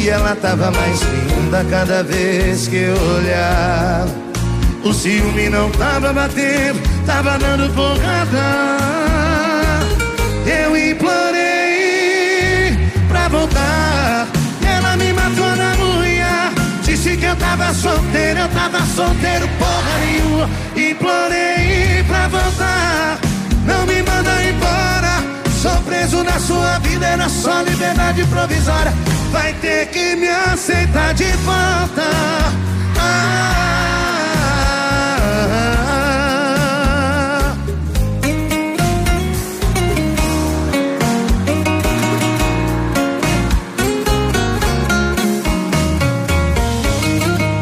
E ela tava mais linda cada vez que eu olhava. O ciúme não tava batendo, tava dando porrada. Eu implorei pra voltar. Ela me matou na unha. Disse que eu tava solteiro, eu tava solteiro, porra nenhuma. Implorei pra voltar. Não me. Sou preso na sua vida, era só liberdade provisória. Vai ter que me aceitar de volta. Ah,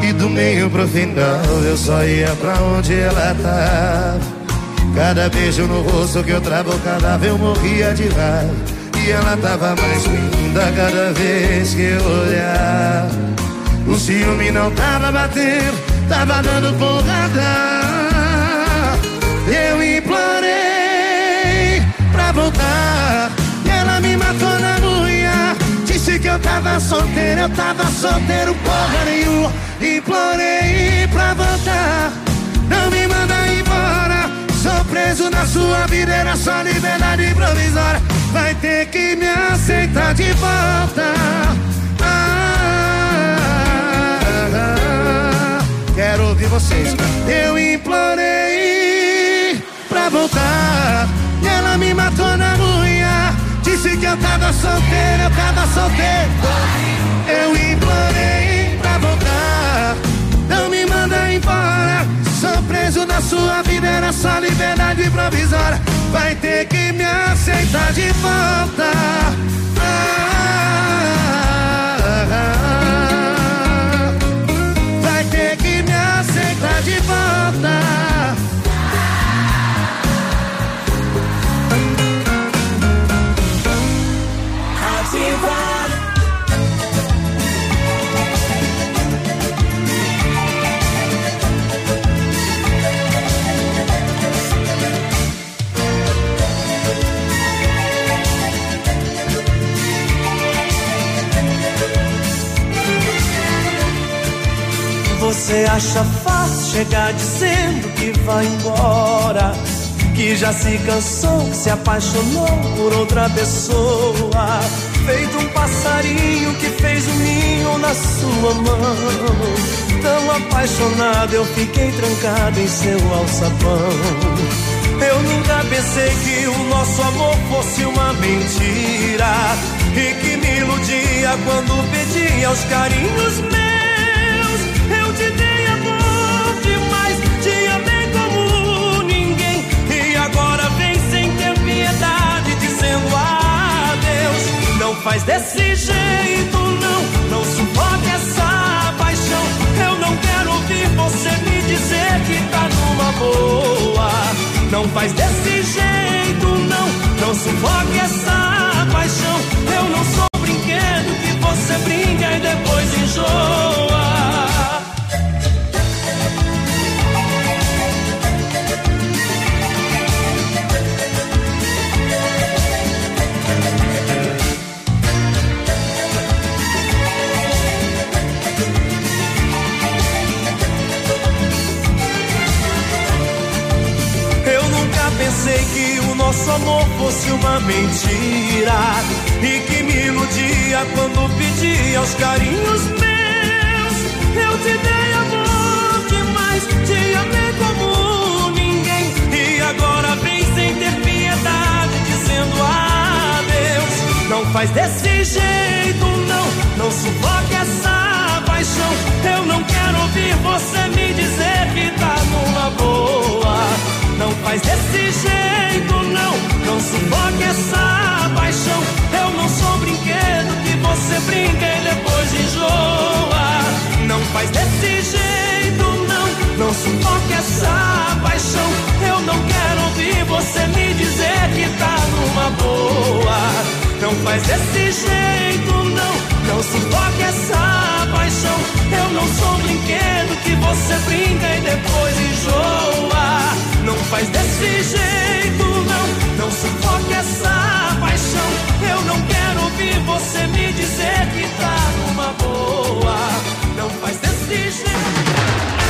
E do meio pro final eu só ia pra onde ela tava. Cada beijo no rosto que eu travo cadáver eu morria de raiva. E ela tava mais linda cada vez que eu olhava. O ciúme não tava batendo, tava dando porrada. Eu implorei pra voltar. E ela me matou na unha. Disse que eu tava solteiro, eu tava solteiro, porra nenhuma. Implorei pra voltar. Preso na sua vida, era só liberdade provisória. Vai ter que me aceitar de volta. Ah, quero ouvir vocês. Eu implorei pra voltar. E ela me matou na unha. Disse que eu tava solteiro, eu tava solteiro. Eu implorei pra voltar. Não me manda embora. Sou preso na sua vida, era só liberdade provisória. Vai ter que me aceitar de volta. Ah, Você acha fácil chegar dizendo que vai embora? que já se cansou, se apaixonou por outra pessoa. Feito um passarinho que fez um ninho na sua mão. Tão apaixonado eu fiquei trancado em seu alçapão. Eu nunca pensei que o nosso amor fosse uma mentira e que me iludia quando pedia os carinhos meus. Faz desse jeito, não, não suporte essa paixão. Eu não quero ouvir você me dizer que tá numa boa. Não faz desse jeito, não. Não sufoque essa paixão. Eu não sou brinquedo que você brinca e depois enjoa. Pensei que o nosso amor fosse uma mentira e que me iludia quando pedia os carinhos meus. Eu te dei amor demais, te amei como ninguém e agora vem sem ter piedade dizendo adeus. Não faz desse jeito, não, não sufoque essa paixão. Eu não quero ouvir você me dizer que tá numa boa. Não faz desse jeito, não. Não sufoque essa paixão. Eu não sou brinquedo que você brinca e depois enjoa. Não faz desse jeito, não. Não sufoque essa paixão. Eu não quero ouvir você me dizer que tá numa boa. Não faz desse jeito, não. Não sufoque essa paixão. Eu não sou brinquedo que você brinca e depois enjoa. Não faz desse jeito, não. Não sufoque essa paixão. Eu não quero ouvir você me dizer que tá numa boa. Não faz desse jeito.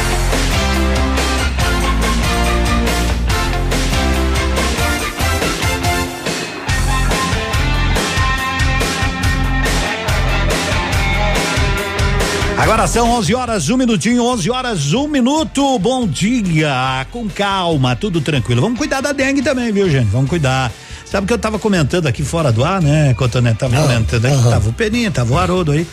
Agora são 11 horas, um minutinho, 11 horas, um minuto. Bom dia, com calma, tudo tranquilo. Vamos cuidar da dengue também, viu, gente? Vamos cuidar. Sabe que eu tava comentando aqui fora do ar, né, Cotonete? Tava comentando aí, tava o Peninha, tava o Haroldo aí.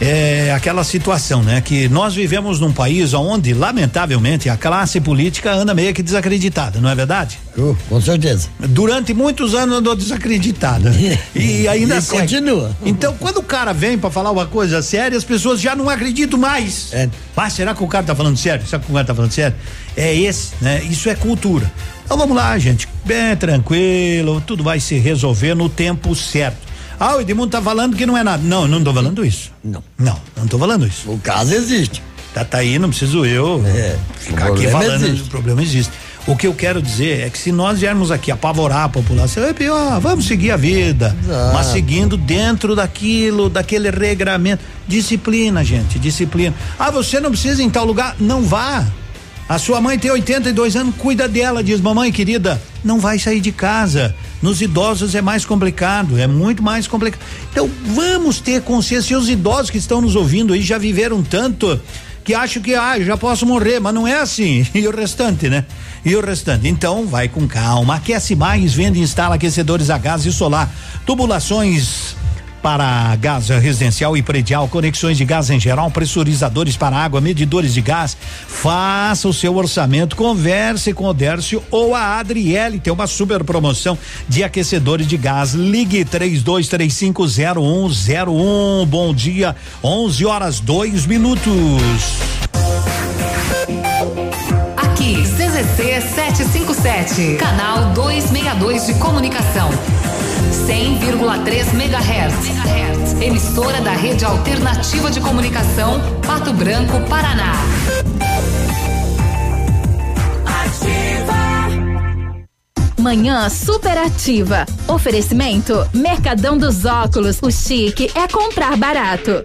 É aquela situação, né? Que nós vivemos num país onde, lamentavelmente, a classe política anda meio que desacreditada, não é verdade? Uh, com certeza. Durante muitos anos andou desacreditada. e ainda E segue. continua. Então, quando o cara vem pra falar uma coisa séria, as pessoas já não acreditam mais. É. Ah, será que o cara tá falando sério? Será que o cara tá falando sério? É esse, né? Isso é cultura. Então vamos lá, gente. Bem tranquilo, tudo vai se resolver no tempo certo. Ah, o Edmundo tá falando que não é nada. Não, não tô falando isso. Não. Não, não tô falando isso. O caso existe. Tá, tá aí, não preciso eu É, ficar aqui falando. existe. O problema existe. O que eu quero dizer é que se nós viermos aqui apavorar a população, é pior, vamos seguir a vida. Exato. Mas seguindo dentro daquilo, daquele regramento. Disciplina, gente, disciplina. Ah, você não precisa ir em tal lugar? Não vá. A sua mãe tem 82 anos, cuida dela, diz mamãe querida, não vai sair de casa. Nos idosos é mais complicado, é muito mais complicado. Então vamos ter consciência. E os idosos que estão nos ouvindo aí já viveram tanto que acham que ah, já posso morrer, mas não é assim. E o restante, né? E o restante. Então vai com calma. Aquece mais, vende e instala aquecedores a gás e solar, tubulações para gás residencial e predial, conexões de gás em geral, pressurizadores para água, medidores de gás. Faça o seu orçamento, converse com o Dércio ou a Adriele, tem uma super promoção de aquecedores de gás. Ligue 32350101. Bom dia, 11 horas 2 minutos. Aqui, CZC 757, canal 262 de comunicação. 100,3 MHz. Emissora da Rede Alternativa de Comunicação, Pato Branco, Paraná. Manhã superativa. Oferecimento Mercadão dos Óculos. O chique é comprar barato.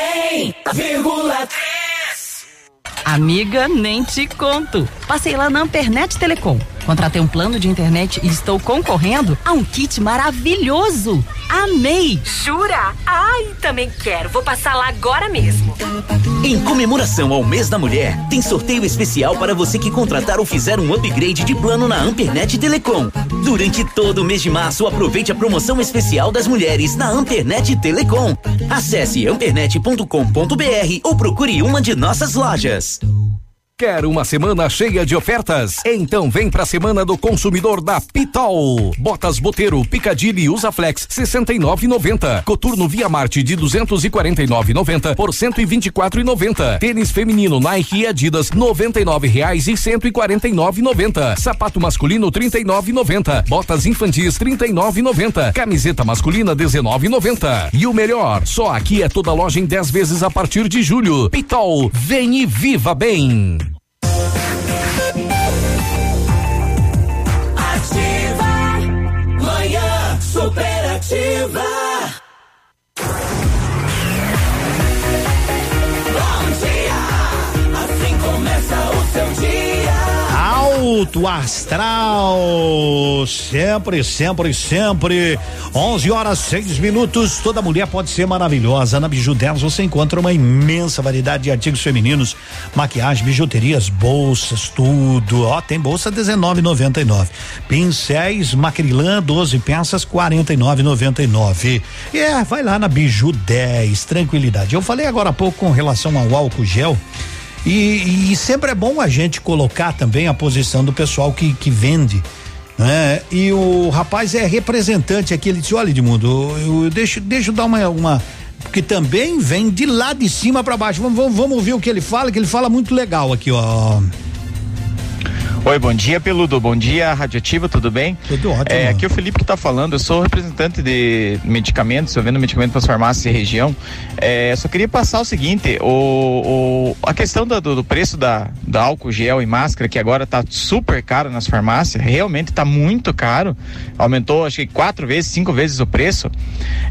100,3 Amiga, nem te conto. Passei lá na Ampernet Telecom. Contratei um plano de internet e estou concorrendo a um kit maravilhoso. Amei! Jura? Ai, também quero. Vou passar lá agora mesmo. Em comemoração ao mês da mulher, tem sorteio especial para você que contratar ou fizer um upgrade de plano na Ampernet Telecom. Durante todo o mês de março, aproveite a promoção especial das mulheres na Ampernet Telecom. Acesse ampernet.com.br ou procure uma de nossas lojas. Quer uma semana cheia de ofertas? Então vem pra semana do consumidor da Pitol. Botas Boteiro, Picadilly e Usaflex 69,90. Coturno Via Marte de 249,90 por 124,90. Tênis feminino Nike e Adidas 99 reais e 149,90. Sapato masculino 39,90. Botas infantis 39,90. Camiseta masculina 19,90. E o melhor, só aqui é toda loja em 10 vezes a partir de julho. Pitol, vem e viva bem. Ativa. Manhã Superativa Alto astral, sempre, sempre, sempre. 11 horas 6 minutos. Toda mulher pode ser maravilhosa. Na Biju 10 você encontra uma imensa variedade de artigos femininos, maquiagem, bijuterias, bolsas, tudo. Ó, tem bolsa 19,99. Pincéis Macrilã 12 peças 49,99. É, vai lá na Biju 10, tranquilidade. Eu falei agora há pouco com relação ao álcool gel. E, e sempre é bom a gente colocar também a posição do pessoal que, que vende. Né? E o rapaz é representante aqui, ele disse, olha Edmundo, eu, eu deixo, deixa eu dar uma, uma porque também vem de lá de cima para baixo. Vamos, vamos, vamos ouvir o que ele fala, que ele fala muito legal aqui, ó. Oi, bom dia, Peludo. Bom dia, Radioativa, tudo bem? Tudo ótimo. É, aqui é o Felipe que está falando, eu sou representante de medicamentos, eu vendo medicamento para as farmácias e região. É, só queria passar o seguinte, o, o a questão do, do, preço da, da álcool gel e máscara, que agora está super caro nas farmácias, realmente está muito caro, aumentou acho que quatro vezes, cinco vezes o preço.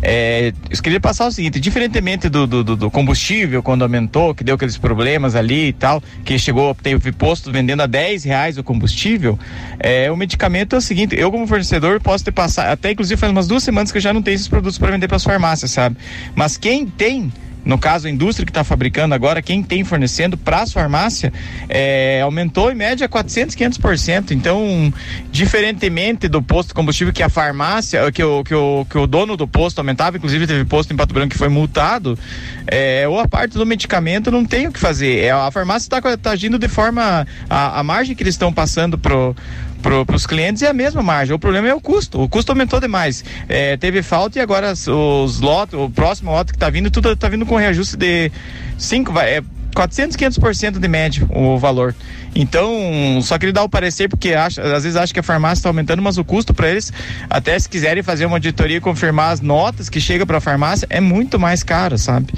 É, eu queria passar o seguinte, diferentemente do, do, do combustível, quando aumentou, que deu aqueles problemas ali e tal, que chegou, teve posto vendendo a 10 reais o combustível, é, o medicamento é o seguinte, eu como fornecedor posso ter passado, até inclusive faz umas duas semanas que eu já não tenho esses produtos para vender para as farmácias, sabe? Mas quem tem no caso a indústria que está fabricando agora, quem tem fornecendo para as farmácias, é, aumentou em média 400, 500%. Então, diferentemente do posto de combustível que a farmácia, que o, que o, que o dono do posto aumentava, inclusive teve posto em Pato Branco que foi multado, é, ou a parte do medicamento não tem o que fazer. É, a farmácia está tá agindo de forma. A, a margem que eles estão passando pro para os clientes é a mesma margem. O problema é o custo. O custo aumentou demais. É, teve falta e agora os lotes, o próximo lote que está vindo, tudo está vindo com reajuste de 5, é 400, 500% de médio o valor. Então, só queria dar o parecer, porque acha, às vezes acho que a farmácia está aumentando, mas o custo para eles, até se quiserem fazer uma auditoria e confirmar as notas que chegam para a farmácia, é muito mais caro, sabe?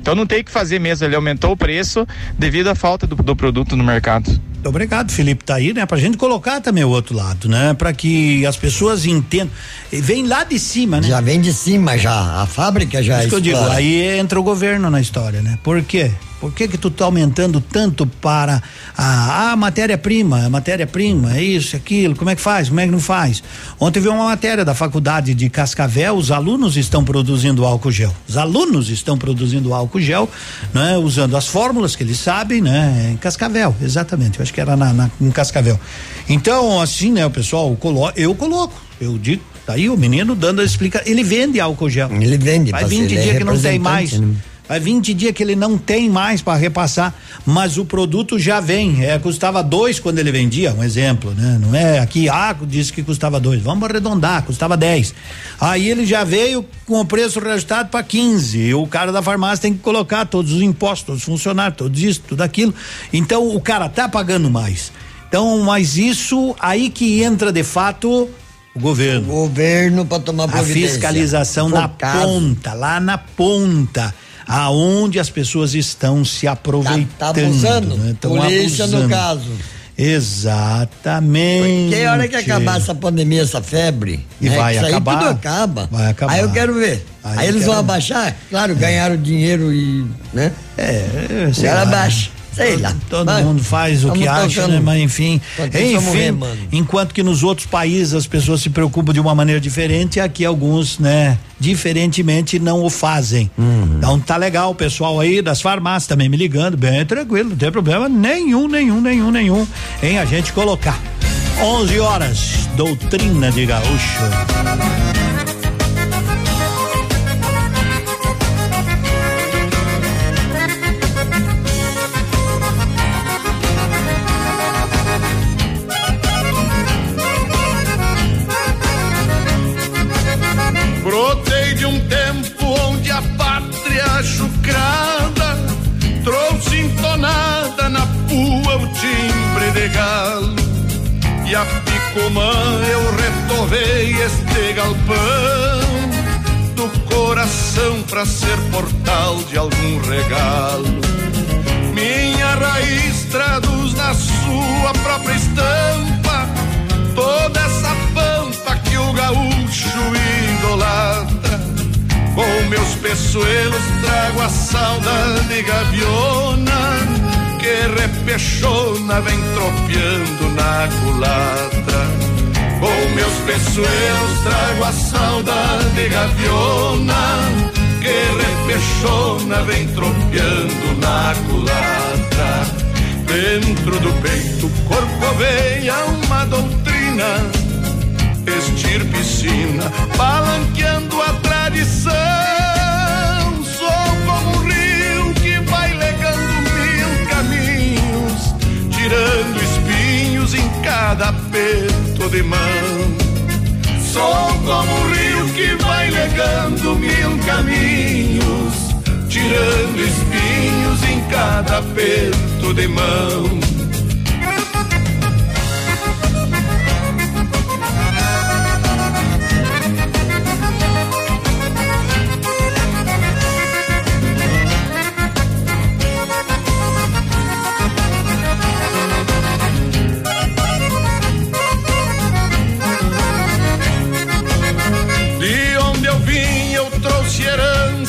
Então não tem o que fazer mesmo, ele aumentou o preço devido à falta do, do produto no mercado. Muito obrigado, Felipe. Tá aí, né? Pra gente colocar também o outro lado, né? Pra que as pessoas entendam. E Vem lá de cima, né? Já vem de cima, já. A fábrica já Isso que eu digo, aí entra o governo na história, né? Por quê? Por que que tu tá aumentando tanto para a, a matéria-prima, a matéria-prima, é isso, aquilo, como é que faz, como é que não faz? Ontem vi uma matéria da faculdade de Cascavel, os alunos estão produzindo álcool gel, os alunos estão produzindo álcool gel, né? Usando as fórmulas que eles sabem, né? Em Cascavel, exatamente, eu acho que era na, na- em Cascavel. Então, assim, né, o pessoal, colo eu coloco, eu digo, tá aí o menino dando a explicação, ele vende álcool gel. Ele vende, Vai mas 20 ele é dias que não tem mais. né? Vai 20 dias que ele não tem mais para repassar, mas o produto já vem. É, custava dois quando ele vendia, um exemplo, né? Não é aqui, ah, disse que custava dois. Vamos arredondar, custava 10. Aí ele já veio com o preço reajustado para 15. E o cara da farmácia tem que colocar todos os impostos, todos os funcionários, tudo isso, tudo aquilo. Então o cara tá pagando mais. Então, mas isso aí que entra de fato o governo. O governo para tomar A providência. fiscalização na Focado. ponta, lá na ponta, aonde as pessoas estão se aproveitando. Tá abusando. né? Tão Polícia no abusando. caso. Exatamente. Porque a hora que acabar essa pandemia, essa febre, E né, vai isso aí acabar. tudo acaba. Vai acabar. Aí eu quero ver. Aí Aí, eles quero vão abaixar, claro, ganharam dinheiro e, né? É, o sei cara abaixa. Sei lá. Todo Vai. mundo faz o que acha, né? Mas enfim, enfim, remando. enquanto que nos outros países as pessoas se preocupam de uma maneira diferente, aqui alguns, né, diferentemente não o fazem. Uhum. Então tá legal o pessoal aí das farmácias também me ligando, bem tranquilo, não tem problema nenhum, nenhum, nenhum, nenhum em a gente colocar. 11 horas, doutrina de gaúcho. A picumã eu retovei este galpão do coração pra ser portal de algum regalo. Minha raiz traduz na sua própria estampa toda essa pampa que o gaúcho idolatra. Com meus peçoelos trago a saudade gaviona que repechona vem tropeando na culatra. Com meus peçoelos trago a saudade gaviona que repechona vem tropeando na culatra. Dentro do peito corcoveia uma doutrina Estirpe sina, balanqueando a tradição cada aperto de mão. Sou como um rio que vai legando mil caminhos Tirando espinhos em cada aperto de mão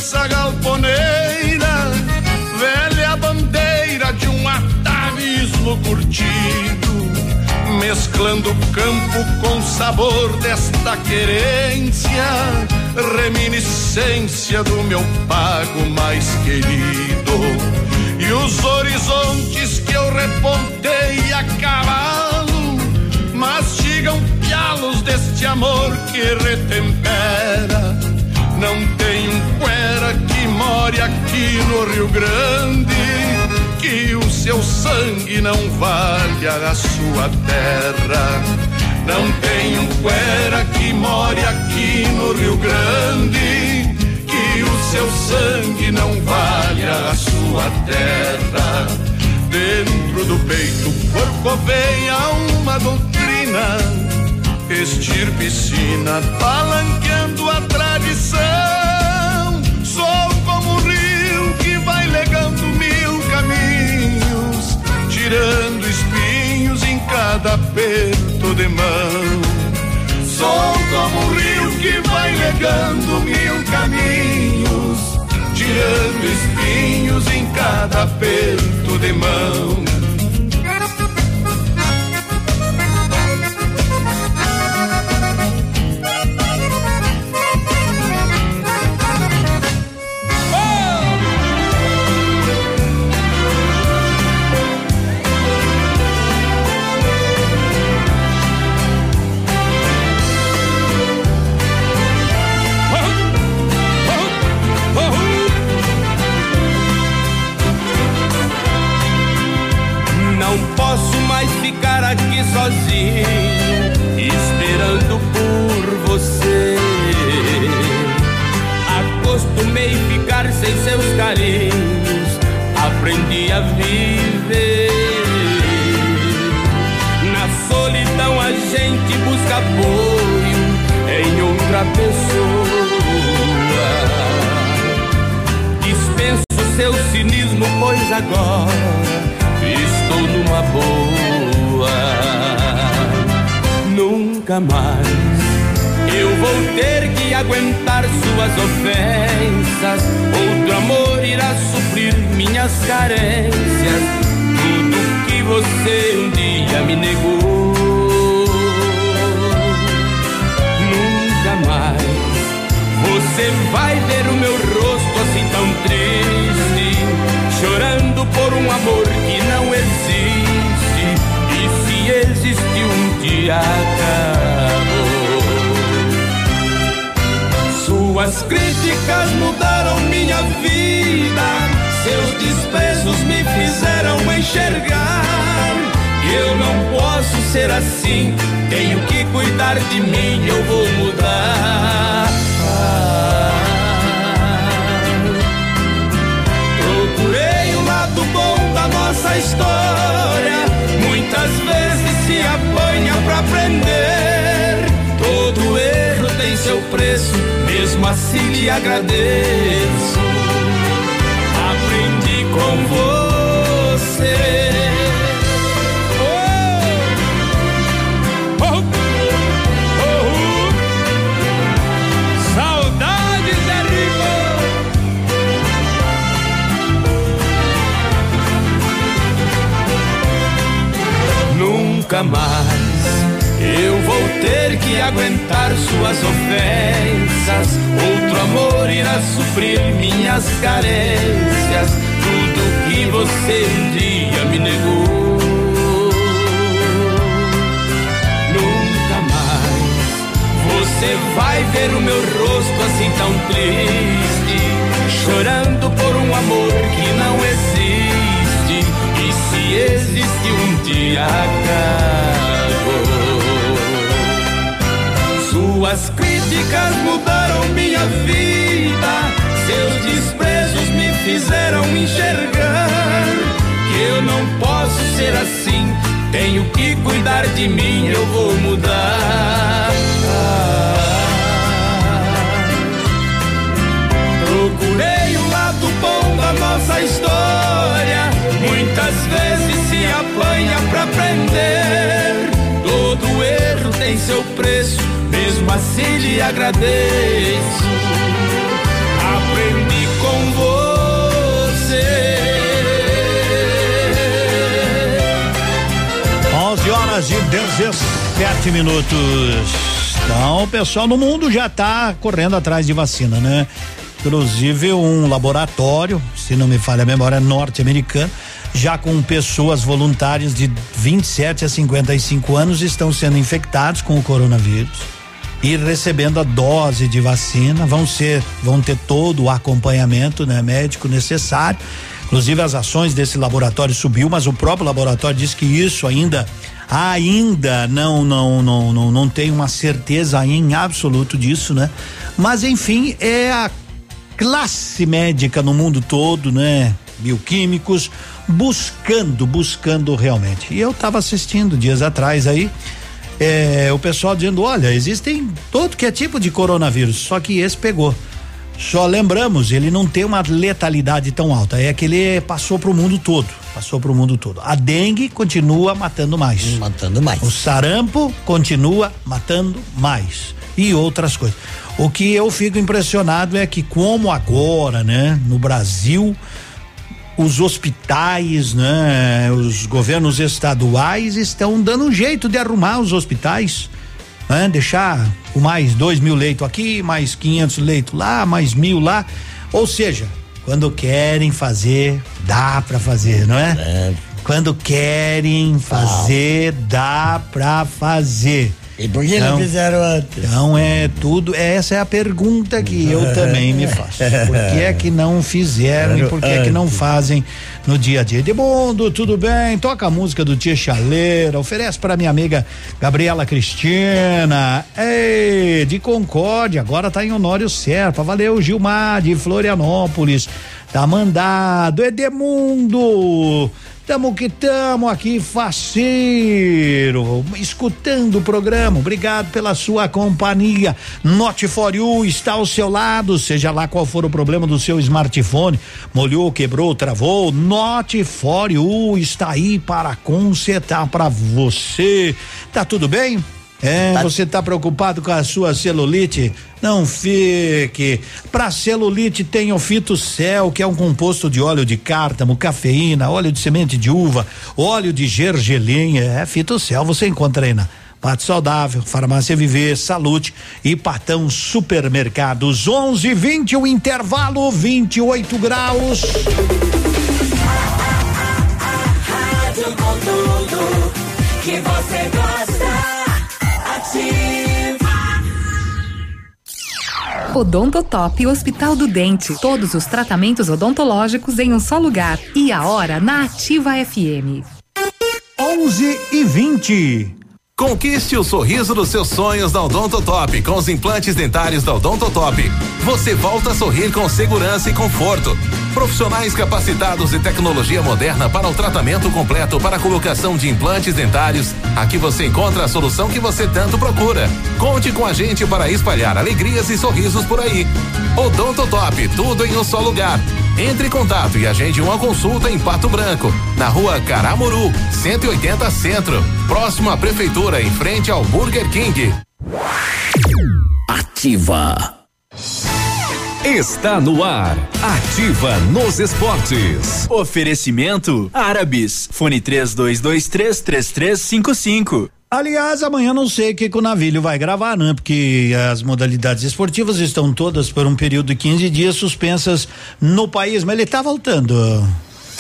herança galponeira, velha bandeira de um atavismo curtido, mesclando campo com sabor desta querência, reminiscência do meu pago mais querido. E os horizontes que eu repontei a cavalo mastigam pialos deste amor que retempera. Não more aqui no Rio Grande, que o seu sangue não valha a sua terra. Não tem um cuera que more aqui no Rio Grande, que o seu sangue não valha a sua terra. Dentro do peito corcoveia uma doutrina, estirpe sina, balanqueando a tradição. Sou tirando espinhos cada aperto de mão. Sou como um rio que vai legando mil caminhos, tirando espinhos em cada aperto de mão. Viver. Na solidão a gente busca apoio em outra pessoa. Dispenso seu cinismo, pois agora estou numa boa. Nunca mais eu vou ter que aguentar suas ofensas. Outro amor irá suprir minhas carências. Tudo que você um dia me negou. Nunca mais você vai ver o meu rosto assim tão triste, chorando por um amor que não existe. E se existe um dia acabou. Suas críticas mudaram minha vida, seus desprezos me fizeram enxergar. que Eu não posso ser assim, tenho que cuidar de mim, eu vou mudar. Procurei o lado bom da nossa história. Muitas vezes se apanha pra aprender. Todo erro tem seu preço, mesmo assim lhe agradeço. Você. Oh, oh, oh. Saudades. Nunca mais eu vou ter que aguentar suas ofensas. Outro amor irá suprir minhas carências. Você um dia me negou. Nunca mais você vai ver o meu rosto assim tão triste, chorando por um amor que não existe. E se existe um dia acabou. Suas críticas mudaram minha vida, seus desprezos fizeram enxergar que eu não posso ser assim. Tenho que cuidar de mim, eu vou mudar. Procurei o lado bom da nossa história. Muitas vezes se apanha pra aprender. Todo erro tem seu preço, mesmo assim lhe agradeço. Horas e 17 minutos. Então, o pessoal no mundo já está correndo atrás de vacina, né? Inclusive um laboratório, se não me falha a memória, norte-americano, já com pessoas voluntárias de 27 a 55 anos estão sendo infectados com o coronavírus e recebendo a dose de vacina, vão ser, vão ter todo o acompanhamento, né, médico necessário. Inclusive as ações desse laboratório subiu, mas o próprio laboratório diz que isso ainda ainda não não não não, não tem uma certeza em absoluto disso, né? Mas enfim, é a classe médica no mundo todo, né? Bioquímicos buscando, buscando realmente. E eu estava assistindo dias atrás aí é, o pessoal dizendo, olha, existem todo que é tipo de coronavírus, só que esse pegou. Só lembramos, ele não tem uma letalidade tão alta. É que ele passou para o mundo todo. Passou para o mundo todo. A dengue continua matando mais. Matando mais. O sarampo continua matando mais. E outras coisas. O que eu fico impressionado é que, como agora, né, no Brasil, os hospitais, né, os governos estaduais estão dando um jeito de arrumar os hospitais né? Deixar com mais dois mil leitos aqui, mais 500 leitos lá, mais mil lá. Ou seja, quando querem fazer, dá para fazer, não é? é? Quando querem fazer, dá para fazer. E por que então, não fizeram antes? Então é tudo, essa é a pergunta que eu também me faço. Por que é que não fizeram e por que é que não fazem no dia a dia? De mundo, tudo bem? Toca a música do Tia Chaleira, oferece para minha amiga Gabriela Cristina. Ei, de Concórdia, agora tá em Honório Serpa. Valeu, Gilmar de Florianópolis. Tá mandado, Edemundo. Tamo que tamo aqui, faceiro, escutando o programa. Obrigado pela sua companhia. Note for you está ao seu lado, seja lá qual for o problema do seu smartphone. Molhou, quebrou, travou. Note for you está aí para consertar para você. Tá tudo bem? É, tá. você está preocupado com a sua celulite? Não fique. Para celulite tem o Fitocel, que é um composto de óleo de cártamo, cafeína, óleo de semente de uva, óleo de gergelim. É Fitocel, você encontra aí na Pato Saudável, Farmácia Viver, Salute e Patão Supermercados. 11 20 o intervalo 28 graus. Rádio com tudo que você gosta. Odontotop Hospital do Dente. Todos os tratamentos odontológicos em um só lugar. E a hora na Ativa FM. 11 e 20. Conquiste o sorriso dos seus sonhos da Odontotop com os implantes dentários da Odontotop. Você volta a sorrir com segurança e conforto. Profissionais capacitados e tecnologia moderna para o tratamento completo para a colocação de implantes dentários. Aqui você encontra a solução que você tanto procura. Conte com a gente para espalhar alegrias e sorrisos por aí. Odontotop, tudo em um só lugar. Entre em contato e agende uma consulta em Pato Branco, na rua Caramuru, 180 Centro, próximo à Prefeitura, em frente ao Burger King. Ativa. Está no ar. Ativa nos esportes. Oferecimento Árabes. Fone 3223 3355. Aliás, amanhã não sei o que, que o Navilho vai gravar, né? Porque as modalidades esportivas estão todas por um período de 15 dias suspensas no país, mas ele tá voltando.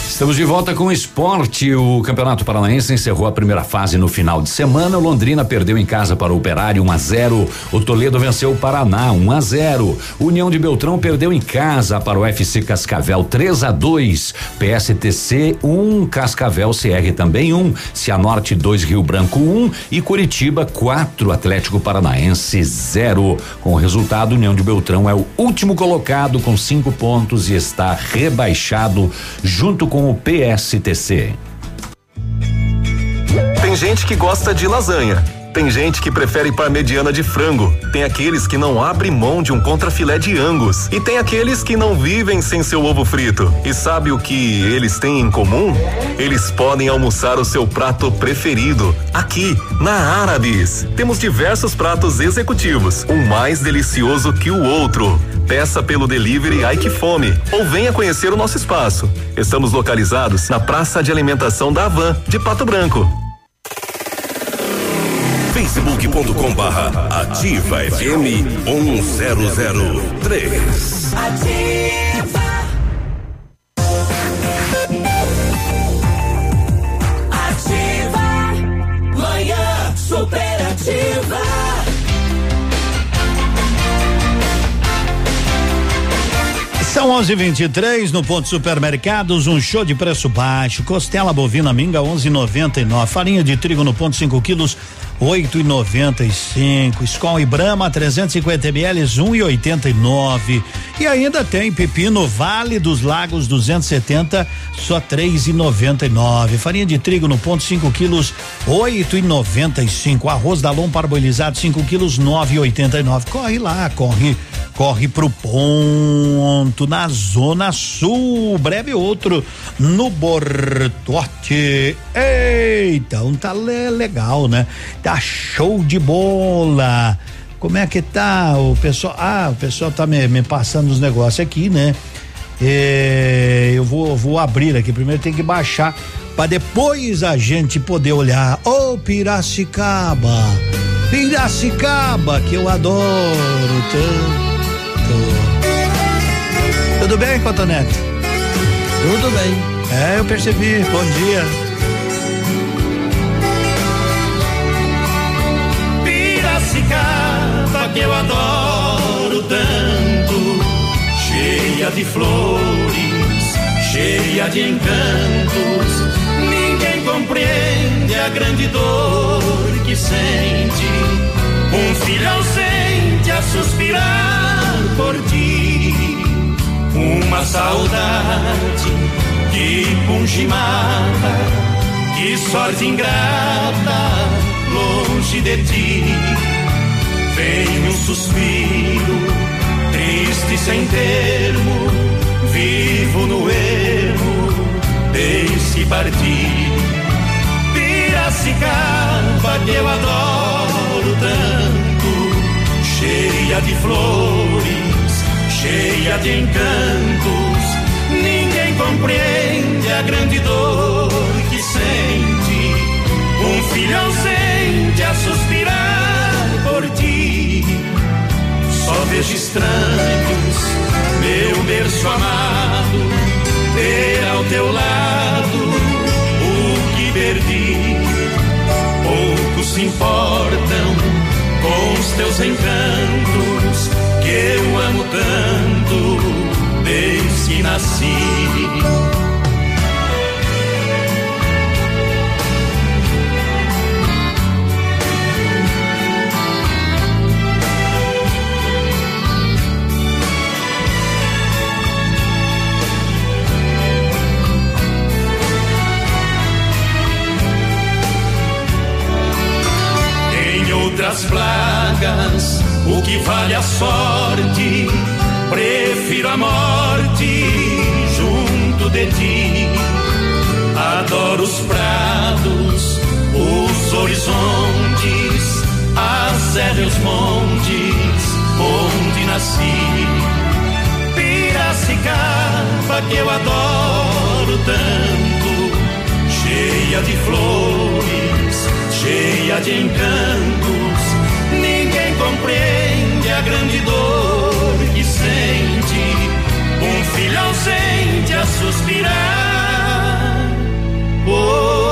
Estamos de volta com o esporte. O Campeonato Paranaense encerrou a primeira fase no final de semana. O Londrina perdeu em casa para o Operário 1 a 0. O Toledo venceu o Paraná 1 a 0. União de Beltrão perdeu em casa para o FC Cascavel 3 a 2. PSTC 1, Cascavel CR também 1. Cianorte 2, Rio Branco 1 e Curitiba 4, Atlético Paranaense 0. Com o resultado, União de Beltrão é o último colocado com cinco pontos e está rebaixado junto com com o PSTC. Tem gente que gosta de lasanha. Tem gente que prefere parmegiana de frango. Tem aqueles que não abrem mão de um contrafilé de angus. E tem aqueles que não vivem sem seu ovo frito. E sabe o que eles têm em comum? Eles podem almoçar o seu prato preferido aqui na Árabes. Temos diversos pratos executivos, um mais delicioso que o outro. Peça pelo delivery Ai Que Fome ou venha conhecer o nosso espaço. Estamos localizados na Praça de Alimentação da Avan, de Pato Branco. facebook.com barra ativa FM 1003. Ativa. Ativa. Manhã superativa. São 11:23 no ponto supermercados, um show de preço baixo. Costela bovina minga 11,99. Farinha de trigo no ponto 5 quilos oito e noventa e cinco, Skol e Brahma 350 ml um e oitenta e nove e ainda tem pepino Vale dos Lagos 270 só três e noventa e nove, farinha de trigo no ponto 5 quilos oito e noventa e cinco, arroz da lom parboilizado 5 quilos nove e oitenta e nove, corre lá, corre corre pro ponto na zona sul. Breve outro no Bortote. Eita, um tá le- legal, né? Show de bola. Como é que tá o pessoal? Ah, o pessoal tá me, me passando os negócios aqui, né? É, eu vou, vou abrir aqui. Primeiro tem que baixar para depois a gente poder olhar. Ô Piracicaba, Piracicaba que eu adoro tanto. Tudo bem, Cotonete? Tudo bem. É, eu percebi. Bom dia. Que eu adoro tanto, cheia de flores, cheia de encantos. Ninguém compreende a grande dor que sente um filho ausente a suspirar por ti. Uma saudade que punge mata, que sorte ingrata longe de ti. Vem um suspiro, triste sem termo, vivo no ermo, deixe partir. Piracicaba que eu adoro tanto, cheia de flores, cheia de encantos. Ninguém compreende a grande dor que sente um filho ausente a vejo estranhos, meu berço amado, ter ao teu lado o que perdi. Poucos se importam com os teus encantos, que eu amo tanto desde que nasci. Outras plagas, o que vale a sorte, prefiro a morte junto de ti. Adoro os prados, os horizontes, as serras e os montes onde nasci. Piracicaba que eu adoro tanto, cheia de flores, cheia de encantos. Ninguém compreende a grande dor que sente. Um filho ausente a suspirar. Por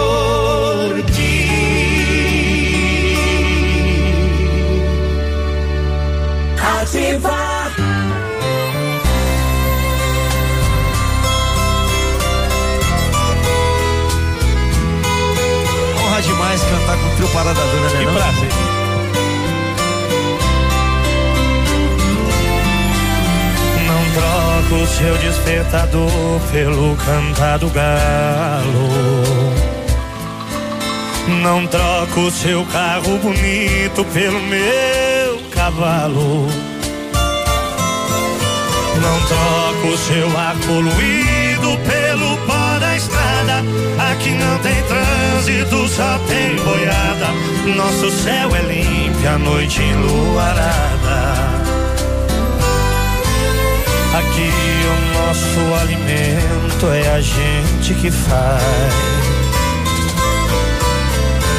trio Parada Dura, né? Que não? prazer. Não troco o seu despertador pelo cantar do galo. Não troco o seu carro bonito pelo meu cavalo. Não troco o seu ar poluído pelo pó da estrada. Aqui não tem trânsito, só tem boiada. Nosso céu é limpo, a noite enluarada. Aqui o nosso alimento é a gente que faz.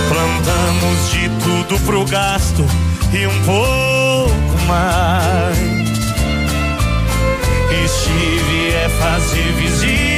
Plantamos de tudo pro gasto e um pouco mais. E se vier fazer visita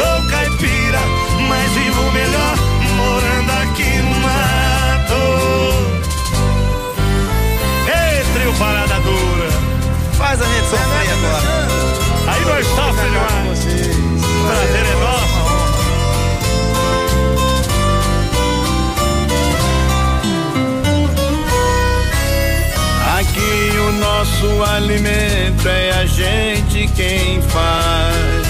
sou caipira, mas vivo melhor morando aqui no mato. Ei, trio parada dura, faz a gente sofrer é, agora. É. Aí nós tá, sofremos. prazer é nosso. Aqui o nosso alimento é a gente quem faz.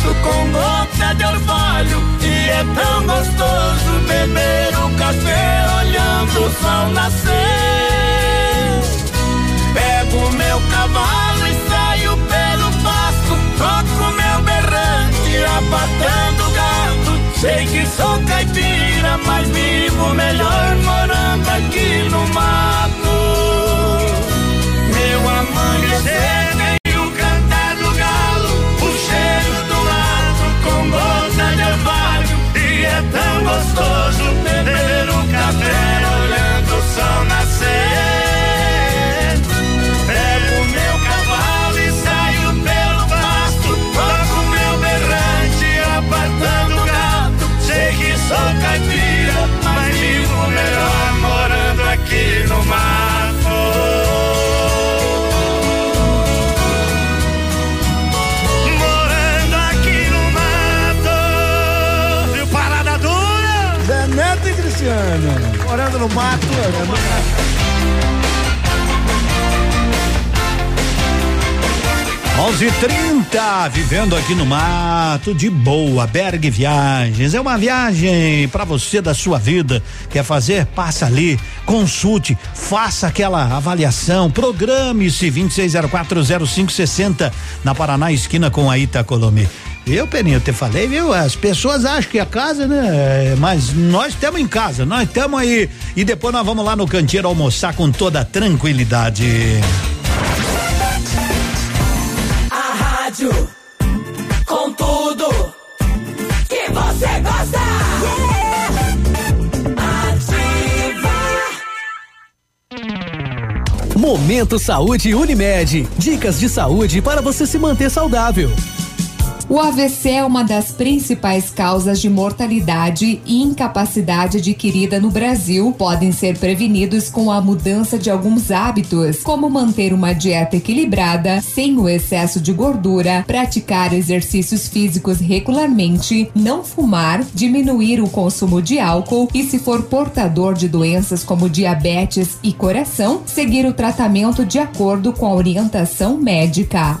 mato com gota de orvalho. E é tão gostoso beber o café olhando o sol nascer. Pego meu cavalo e saio pelo pasto, toco meu berrante, abatendo gado. Sei que sou caipira, mas vivo melhor morando aqui no mato. Meu amanhecer tão no mato. No mato. 11:30 vivendo aqui no mato de boa, Berg Viagens. É uma viagem para você da sua vida. Quer fazer? Passa ali, consulte, faça aquela avaliação, programe-se 26040560 na Paraná esquina com a Itacolomi. Eu, Peninha, eu te falei, viu? As pessoas acham que é casa, né? Mas nós estamos em casa, nós estamos aí. E depois nós vamos lá no canteiro almoçar com toda tranquilidade. A rádio com tudo que você gosta. Ativa. Momento Saúde Unimed. Dicas de saúde para você se manter saudável. O AVC é uma das principais causas de mortalidade e incapacidade adquirida no Brasil. Podem ser prevenidos com a mudança de alguns hábitos, como manter uma dieta equilibrada, sem o excesso de gordura, praticar exercícios físicos regularmente, não fumar, diminuir o consumo de álcool e, se for portador de doenças como diabetes e coração, seguir o tratamento de acordo com a orientação médica.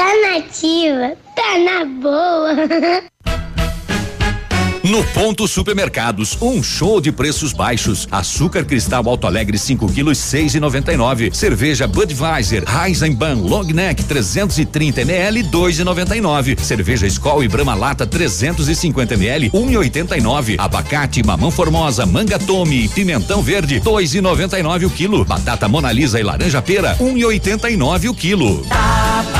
Tá nativa, tá na boa. No Ponto Supermercados, um show de preços baixos. Açúcar cristal Alto Alegre 5 quilos 6,99. Cerveja Budweiser Heisenban Long Neck 330 ml 2,99. Cerveja Skol e Brahma Lata 350 ml 1,89. Abacate, mamão formosa, manga tome e pimentão verde 2,99 o quilo. Batata Mona Lisa e laranja pera 1,89 o quilo. Tá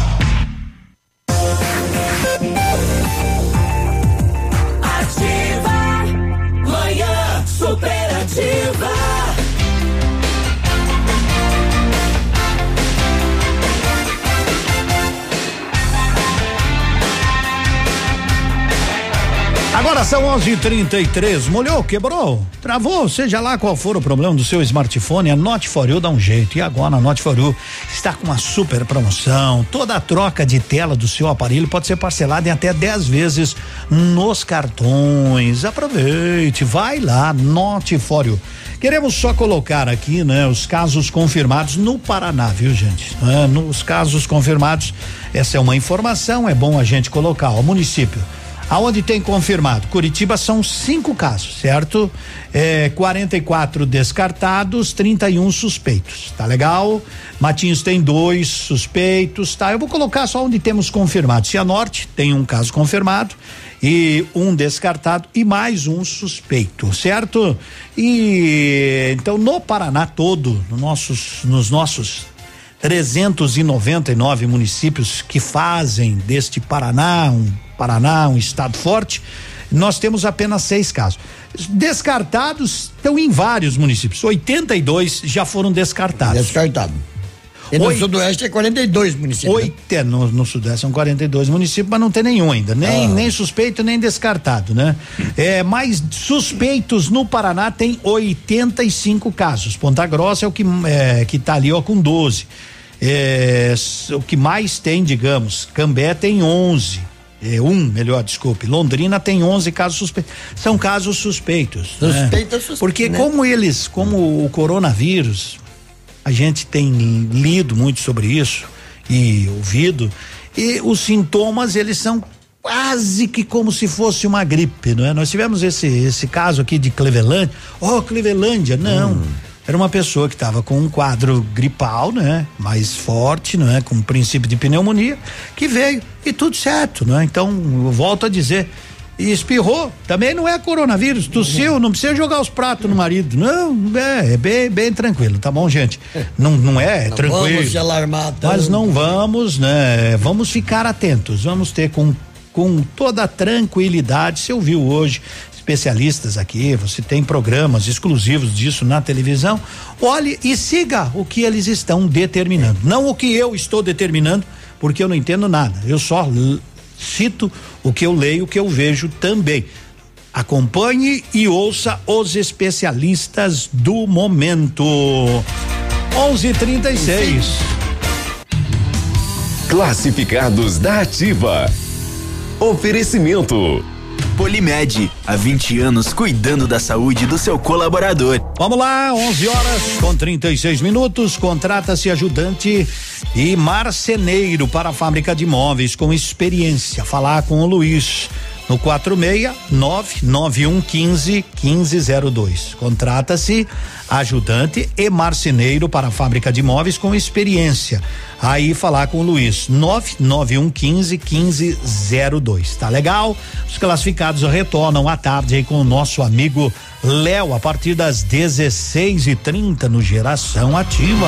Superativa. Agora são 11:33. Molhou, quebrou, travou, seja lá qual for o problema do seu smartphone, a Note for You dá um jeito. E agora a Note for You está com uma super promoção. Toda a troca de tela do seu aparelho pode ser parcelada em até 10 vezes nos cartões. Aproveite, vai lá, Note for You. Queremos só colocar aqui, né, os casos confirmados no Paraná, viu, gente? É, nos casos confirmados, essa é uma informação, é bom a gente colocar. O município Aonde tem confirmado? Curitiba são cinco casos, certo? É, 44 descartados, 31 suspeitos. Tá legal? Matinhos tem dois suspeitos, tá? Eu vou colocar só onde temos confirmado. Cianorte tem um caso confirmado e um descartado e mais um suspeito, certo? E então no Paraná todo, no nossos, nos nossos 399 municípios que fazem deste Paraná um Paraná, um estado forte, nós temos apenas seis casos. Descartados estão em vários municípios. 82 já foram descartados. Descartado. E no Oi, Sudoeste é 42 municípios. Oito, né? no, no Sudeste são 42 municípios, mas não tem nenhum ainda. Nem, ah. nem suspeito, nem descartado, né? É, mais suspeitos no Paraná tem 85 casos. Ponta Grossa é o que, é, que tá ali, ó, com 12. É, o que mais tem, digamos, Cambé tem 11 é, um, melhor, desculpe. Londrina tem 11 casos suspeitos. São casos suspeitos. Né? Suspeita, né? suspeita. Porque né? como eles, como o coronavírus, a gente tem lido muito sobre isso e ouvido, e os sintomas, eles são quase que como se fosse uma gripe, não é? Nós tivemos esse esse caso aqui de Cleveland. Oh, Clevelândia, não. Hum era uma pessoa que estava com um quadro gripal, né? Mais forte, não é? Com um princípio de pneumonia, que veio e tudo certo, não é? Então, eu volto a dizer, e espirrou, também não é coronavírus, tossiu, não precisa jogar os pratos no marido, não, é, é bem, bem tranquilo, tá bom, gente? Não, não é, é não tranquilo. Vamos se alarmar tanto. Mas não vamos, né? Vamos ficar atentos, vamos ter com com toda a tranquilidade, você ouviu hoje especialistas aqui, você tem programas exclusivos disso na televisão. Olhe e siga o que eles estão determinando, não o que eu estou determinando, porque eu não entendo nada. Eu só cito o que eu leio, o que eu vejo também. Acompanhe e ouça os especialistas do momento. 11:36. Classificados da Ativa. Oferecimento Polimed, há 20 anos cuidando da saúde do seu colaborador. Vamos lá, 11 horas com 36 minutos. Contrata-se ajudante e marceneiro para a fábrica de móveis com experiência. Falar com o Luiz no 46 99115 1502. Contrata-se ajudante e marceneiro para a fábrica de móveis com experiência. Aí falar com o Luiz 99115 1502. Tá legal? Os classificados retornam à tarde aí com o nosso amigo Léo a partir das 16h30 no Geração Ativa.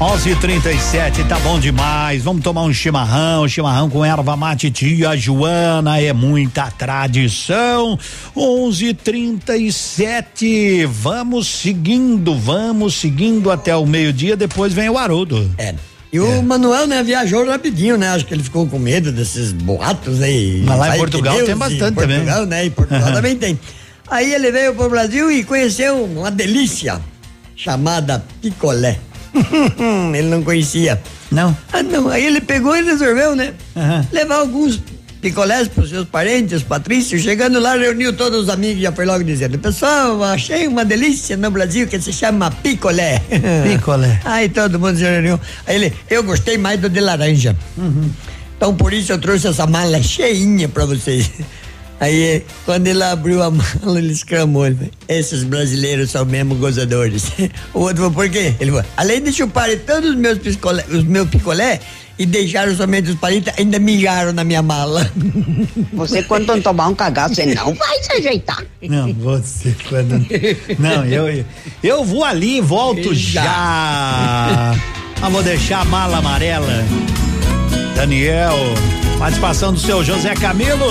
11:37 tá bom demais. Vamos tomar um chimarrão, chimarrão com erva mate tia Joana, é muita tradição. 11:37. Vamos seguindo, vamos seguindo até o meio-dia, depois vem o Haroldo. É. E o é. Manuel, né, viajou rapidinho, né? Acho que ele ficou com medo desses boatos aí. Mas lá em Portugal Deus, tem bastante também. Portugal, né? Em Portugal também tem. Aí ele veio pro Brasil e conheceu uma delícia chamada picolé. ele não conhecia. Não? Ah, não. Aí ele pegou e resolveu, né? Uhum. Levar alguns picolés para os seus parentes, os patrícios. Chegando lá, reuniu todos os amigos e já foi logo dizendo: Pessoal, achei uma delícia no Brasil que se chama picolé. Picolé. Aí todo mundo se reuniu. Aí ele: Eu gostei mais do de laranja. Uhum. Então por isso eu trouxe essa mala cheinha para vocês. Aí, quando ele abriu a mala, ele exclamou: ele falou, Esses brasileiros são mesmo gozadores. O outro falou: Por quê? Ele falou: Além de chuparem todos os meus, piscolé, os meus picolé e deixaram somente os palitos, ainda mijaram na minha mala. Você, quando tomar um cagaço, você não vai se ajeitar. Não, você quando. Não, eu, eu vou ali e volto já. Ah, vou deixar a mala amarela. Daniel, participação do seu José Camilo.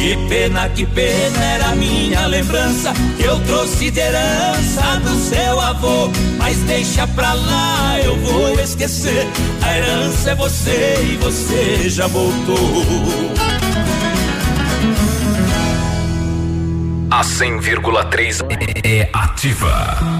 Que pena, que pena era minha lembrança que eu trouxe de herança do seu avô. Mas deixa pra lá, eu vou esquecer. A herança é você e você já voltou. A 100,3 é ativa.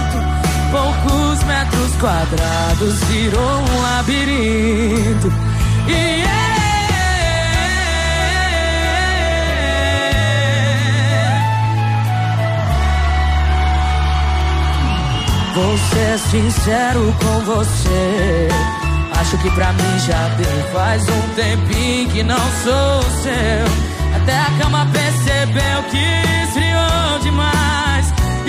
Poucos metros quadrados virou um labirinto. E Vou ser sincero com você. Acho que pra mim já deu. Faz um tempinho que não sou seu. Até a cama percebeu que esfriou demais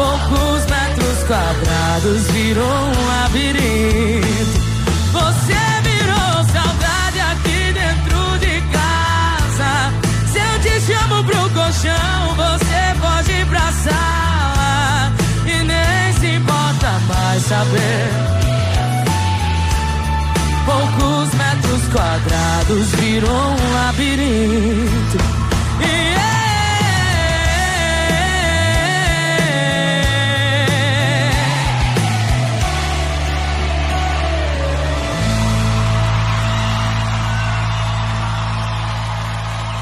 Poucos metros quadrados virou um labirinto. Você virou saudade aqui dentro de casa. Se eu te chamo pro colchão, você pode ir pra sala. E nem se importa mais saber. Poucos metros quadrados virou um labirinto.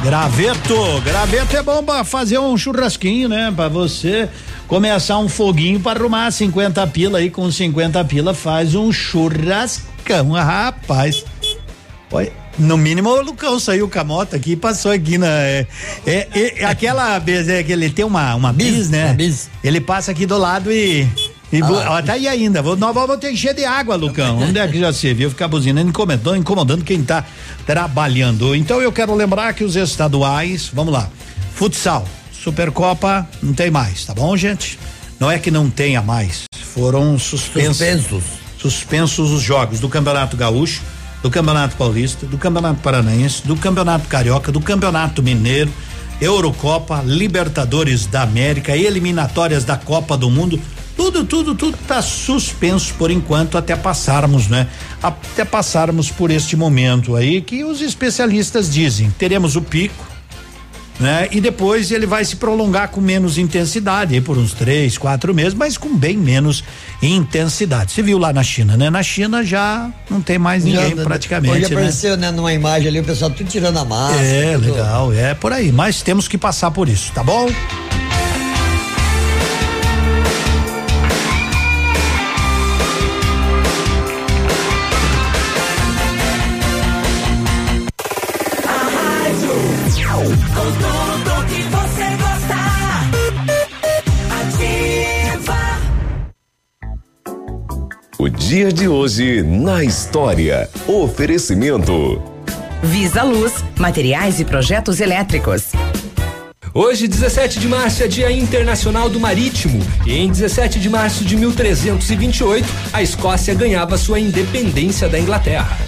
Graveto, graveto é bom pra fazer um churrasquinho, né? Pra você começar um foguinho pra arrumar 50 pila aí, com 50 pila faz um churrascão, ah, rapaz. Olha, no mínimo o Lucão saiu com a moto aqui e passou aqui na. É, é, é aquela vez é que ele tem uma, uma bis, né? bis. Ele passa aqui do lado e. E vou, ó, tá aí ainda. Vou, nós vamos ter que encher de água, Lucão. Onde é que já se viu ficar buzinando, incomodando, incomodando quem tá trabalhando. Então eu quero lembrar que os estaduais, vamos lá. Futsal, Supercopa, não tem mais, tá bom, gente? Não é que não tenha mais. Foram suspensos. Suspensos. Suspensos os jogos do Campeonato Gaúcho, do Campeonato Paulista, do Campeonato Paranaense, do Campeonato Carioca, do Campeonato Mineiro, Eurocopa, Libertadores da América, eliminatórias da Copa do Mundo tudo, tudo, tudo está suspenso por enquanto até passarmos, né? Até passarmos por este momento aí que os especialistas dizem. Teremos o pico, né? E depois ele vai se prolongar com menos intensidade, por uns três, quatro meses, mas com bem menos intensidade. Você viu lá na China, né? Na China já não tem mais ninguém já, praticamente. Hoje né? apareceu, né? Numa imagem ali o pessoal tudo tirando a máscara. É, tudo. legal, é por aí. Mas temos que passar por isso, tá bom? Dia de hoje na história. Oferecimento. Visa Luz, materiais e projetos elétricos. Hoje, 17 de março, é Dia Internacional do Marítimo. E em 17 de março de 1328, a Escócia ganhava sua independência da Inglaterra.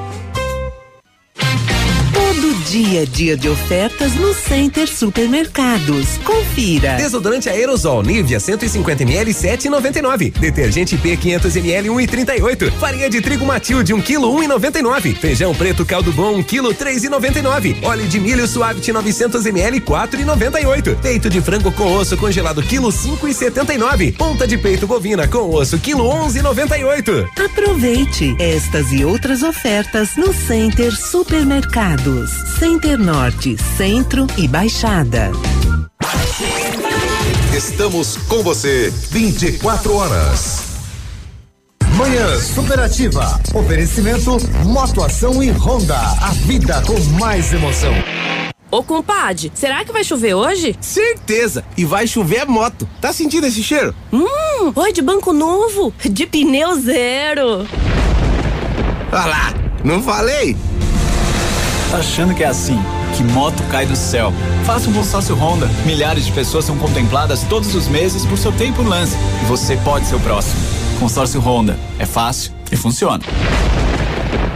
dia a dia de ofertas no Center Supermercados. Confira. Desodorante aerosol Nivea 150 ml 7,99. Detergente P 500 ml 1,38. Farinha de trigo Matilde 1 kg 1,99. Feijão preto caldo bom 1 kg 3,99. Óleo de milho suave 900 ml 4,98. Peito de frango com osso congelado quilo 5,79. Ponta de peito bovina com osso quilo 11,98. Aproveite estas e outras ofertas no Center Supermercados. Center Norte, Centro e Baixada. Estamos com você 24 horas. Manhã Superativa. Oferecimento Motoação e Honda. A vida com mais emoção. Ô compadre, será que vai chover hoje? Certeza! E vai chover a moto. Tá sentindo esse cheiro? Hum, oi de banco novo, de pneu zero. Olha lá, não falei? Achando que é assim, que moto cai do céu. Faça um consórcio Honda. Milhares de pessoas são contempladas todos os meses por seu tempo lance. E você pode ser o próximo. Consórcio Honda. É fácil e funciona.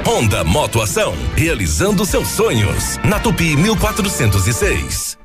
Honda Moto Ação. Realizando seus sonhos. Na Tupi 1406.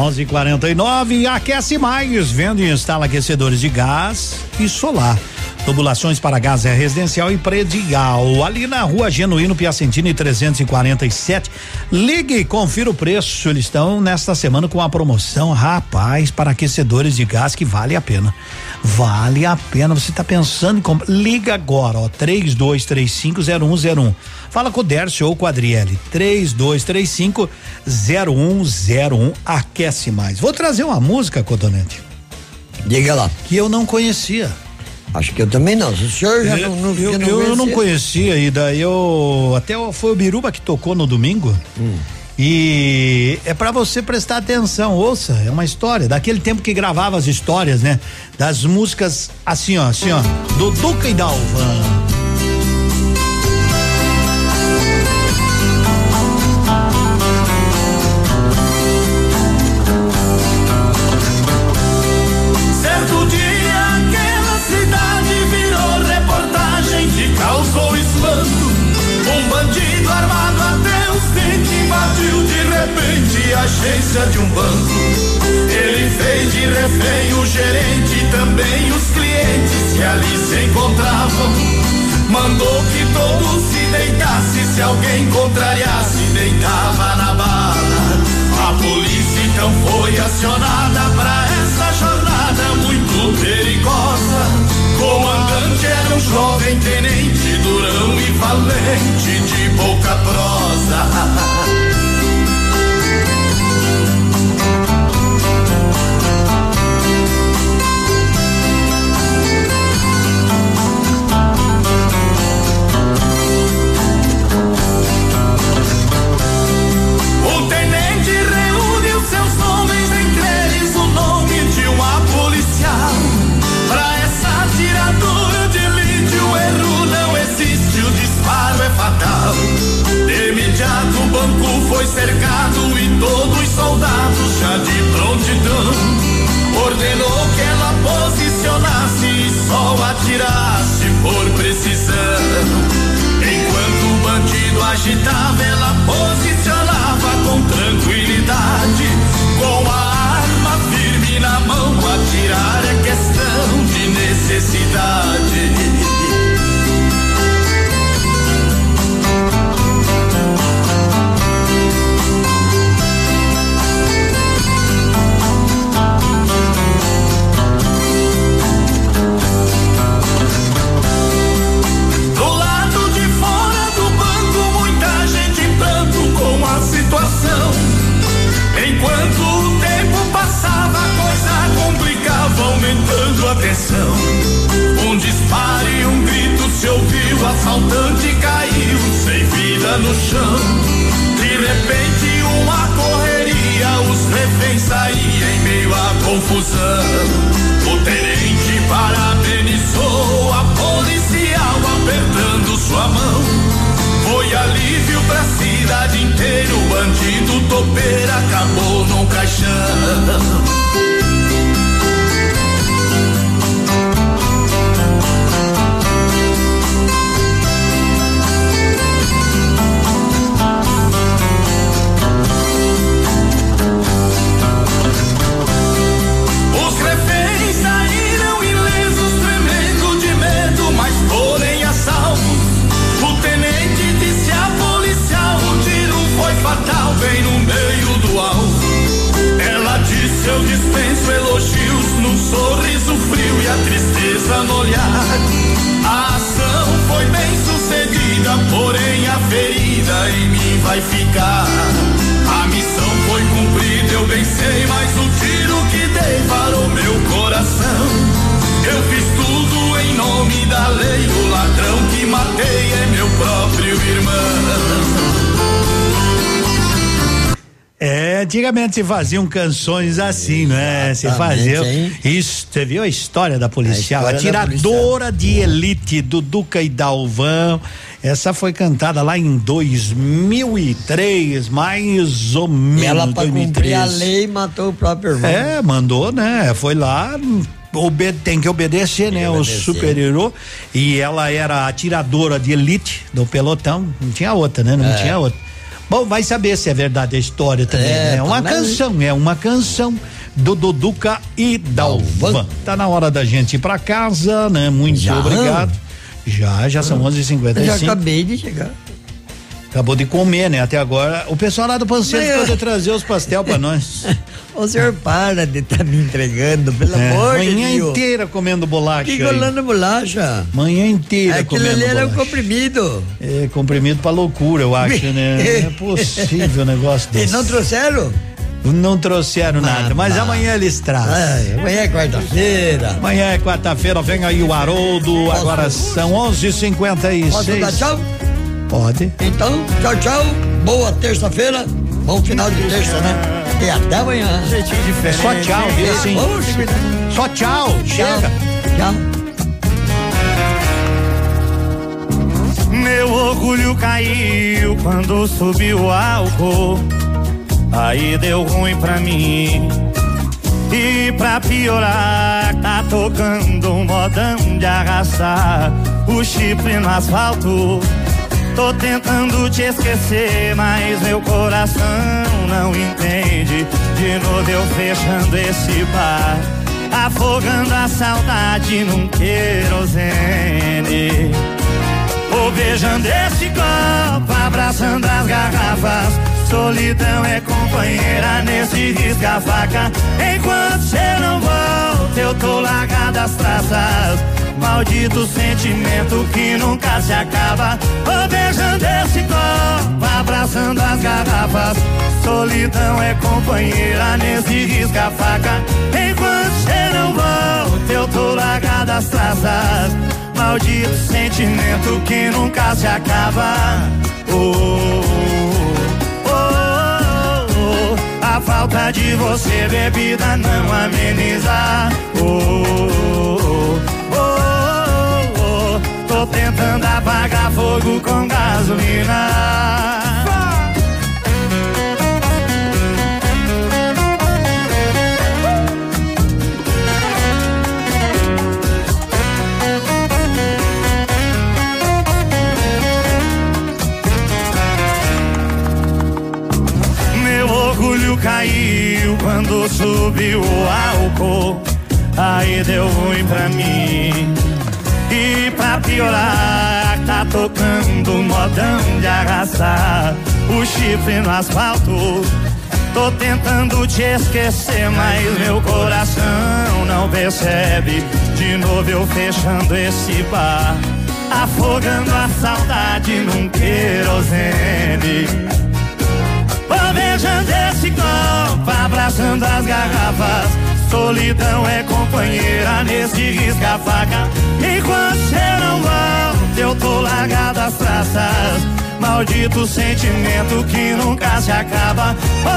11:49 aquece mais, vende e instala aquecedores de gás e solar. Tubulações para gás é residencial e predial. Ali na rua Genuíno Piacentini 347. Ligue e confira o preço. Eles estão nesta semana com a promoção, rapaz, para aquecedores de gás que vale a pena. Vale a pena. Você está pensando em comprar? Liga agora, ó, 32350101. Fala com o Dércio ou com a Adriele. 32350101. Aquece mais. Vou trazer uma música, Cotonete. Diga lá. Que eu não conhecia. Acho que eu também não. O senhor já eu, não, não, eu, já eu não conhecia. e daí eu até foi o Biruba que tocou no domingo. Hum. E é pra você prestar atenção, ouça, é uma história daquele tempo que gravava as histórias, né? Das músicas assim, ó, assim, ó, do Duca e Dalvan. Agência de um banco. Ele fez de refém o gerente e também os clientes que ali se encontravam. Mandou que todos se deitassem, se alguém contrariasse, deitava na bala. A polícia então foi acionada para essa jornada muito perigosa. Comandante era um jovem tenente, durão e valente, de pouca prosa. Antigamente se faziam canções assim, né? Se faziam. Isso, você viu a história da policial? A Atiradora de elite do Duca e Dalvão. Essa foi cantada lá em 2003, mais ou menos. Ela, pra 2003. cumprir a lei, matou o próprio irmão. É, mandou, né? Foi lá, obe- tem que obedecer, né? O obedecer. superior. E ela era atiradora de elite do pelotão. Não tinha outra, né? Não É. tinha outra. Bom, vai saber se é verdade a história também. É, né? É uma tá, canção, é uma canção do Duduca e Dalvan. Tá na hora da gente ir pra casa, né? Muito Já? obrigado. Já, já são 11h55. Eu já acabei de chegar. Acabou de comer, né? Até agora. O pessoal lá do Panceiro pode trazer os pastel pra nós. O senhor para de estar me entregando, pelo É, amor de manhã Deus. inteira comendo bolacha. Colando bolacha? Manhã inteira Aquilo comendo ali era um bolacha. comprimido. É comprimido pra loucura, eu acho, né? Não é possível um negócio E desse. não trouxeram? Não trouxeram nada, mas tá. amanhã eles trazem. Ai, amanhã é quarta-feira. Amanhã é quarta-feira, vem aí o Haroldo, agora são 11h56. Posso dar tchau? Pode. Então, tchau, tchau. Boa terça-feira. Bom final de terça, né? E até amanhã. Só tchau, viu assim? Só tchau, chega. Tchau. Meu orgulho caiu quando subiu o álcool. Aí deu ruim pra mim. E pra piorar, tá tocando um modão de arrastar o chifre no asfalto. Tô tentando te esquecer, mas meu coração não entende. De novo eu fechando esse bar, afogando a saudade num querosene. Vou beijando esse copo, abraçando as garrafas. Solidão é companheira nesse risca-faca. Enquanto cê não volta, eu tô largada as traças. Maldito sentimento que nunca se acaba. Vou beijando esse copo, abraçando as garrafas. Solidão é companheira nesse risca-faca. Enquanto cê não volta, eu tô largada as traças. Maldito sentimento que nunca se acaba. Oh, oh, oh, oh. A falta de você, bebida, não ameniza. Oh, oh, oh. Tentando apagar fogo com gasolina. Caiu quando subiu o álcool. Aí deu ruim pra mim. Pra piorar, tá tocando modão de arrastar o chifre no asfalto. Tô tentando te esquecer, mas meu coração não percebe. De novo eu fechando esse bar, afogando a saudade num querosene. Beijando esse copo, abraçando as garrafas. Solidão é companheira nesse risca-faca. Enquanto cê não volta, eu tô largado as traças. Maldito sentimento que nunca se acaba.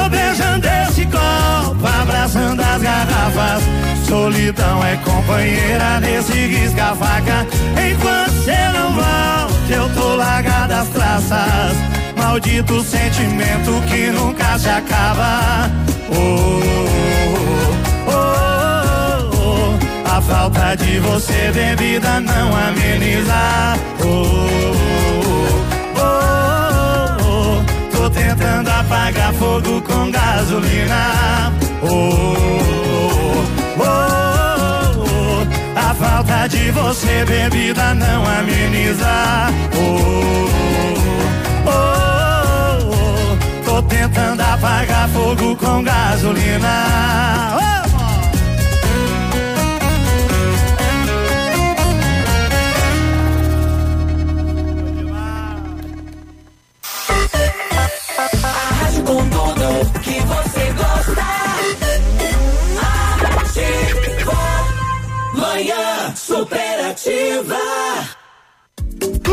Beijando esse copo, abraçando as garrafas. Solidão é companheira nesse risca-faca. Enquanto cê não volta, eu tô largado as traças. Maldito sentimento que nunca se acaba. Oh, A falta de você, bebida, não ameniza. Oh, oh, oh, oh. Tô tentando apagar fogo com gasolina. Oh, oh, oh, oh. A falta de você, bebida, não ameniza. Oh, oh, oh, oh. Tô tentando apagar fogo com gasolina. Com tudo que você gosta. Ativa. Manhã superativa.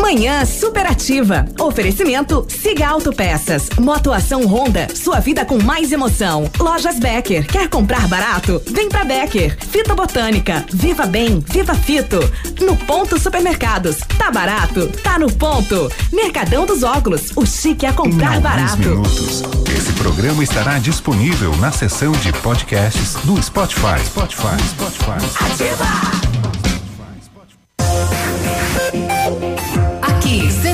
Manhã superativa. Oferecimento Siga Autopeças. Motoação Honda. Sua vida com mais emoção. Lojas Becker. Quer comprar barato? Vem pra Becker. Fito Botânica. Viva Bem. Viva Fito. No Ponto Supermercados. Tá barato? Tá no ponto. Mercadão dos Óculos. O chique é comprar Em barato. minutos, esse programa estará disponível na seção de podcasts do Spotify. Spotify. Spotify. Aqui,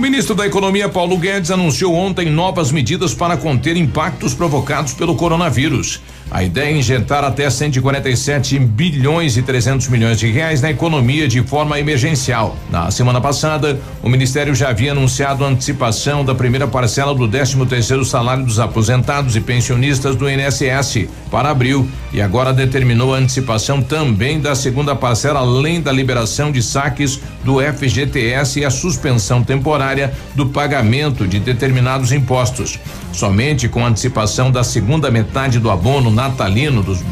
Ministro da Economia Paulo Guedes anunciou ontem novas medidas para conter impactos provocados pelo coronavírus. A ideia é injetar até 147 bilhões e 300 milhões de reais na economia de forma emergencial. Na semana passada, o ministério já havia anunciado a antecipação da primeira parcela do 13 terceiro salário dos aposentados e pensionistas do INSS para abril e agora determinou a antecipação também da segunda parcela além da liberação de saques do FGTS e a suspensão temporária do pagamento de determinados impostos. Somente com antecipação da segunda metade do abono natalino dos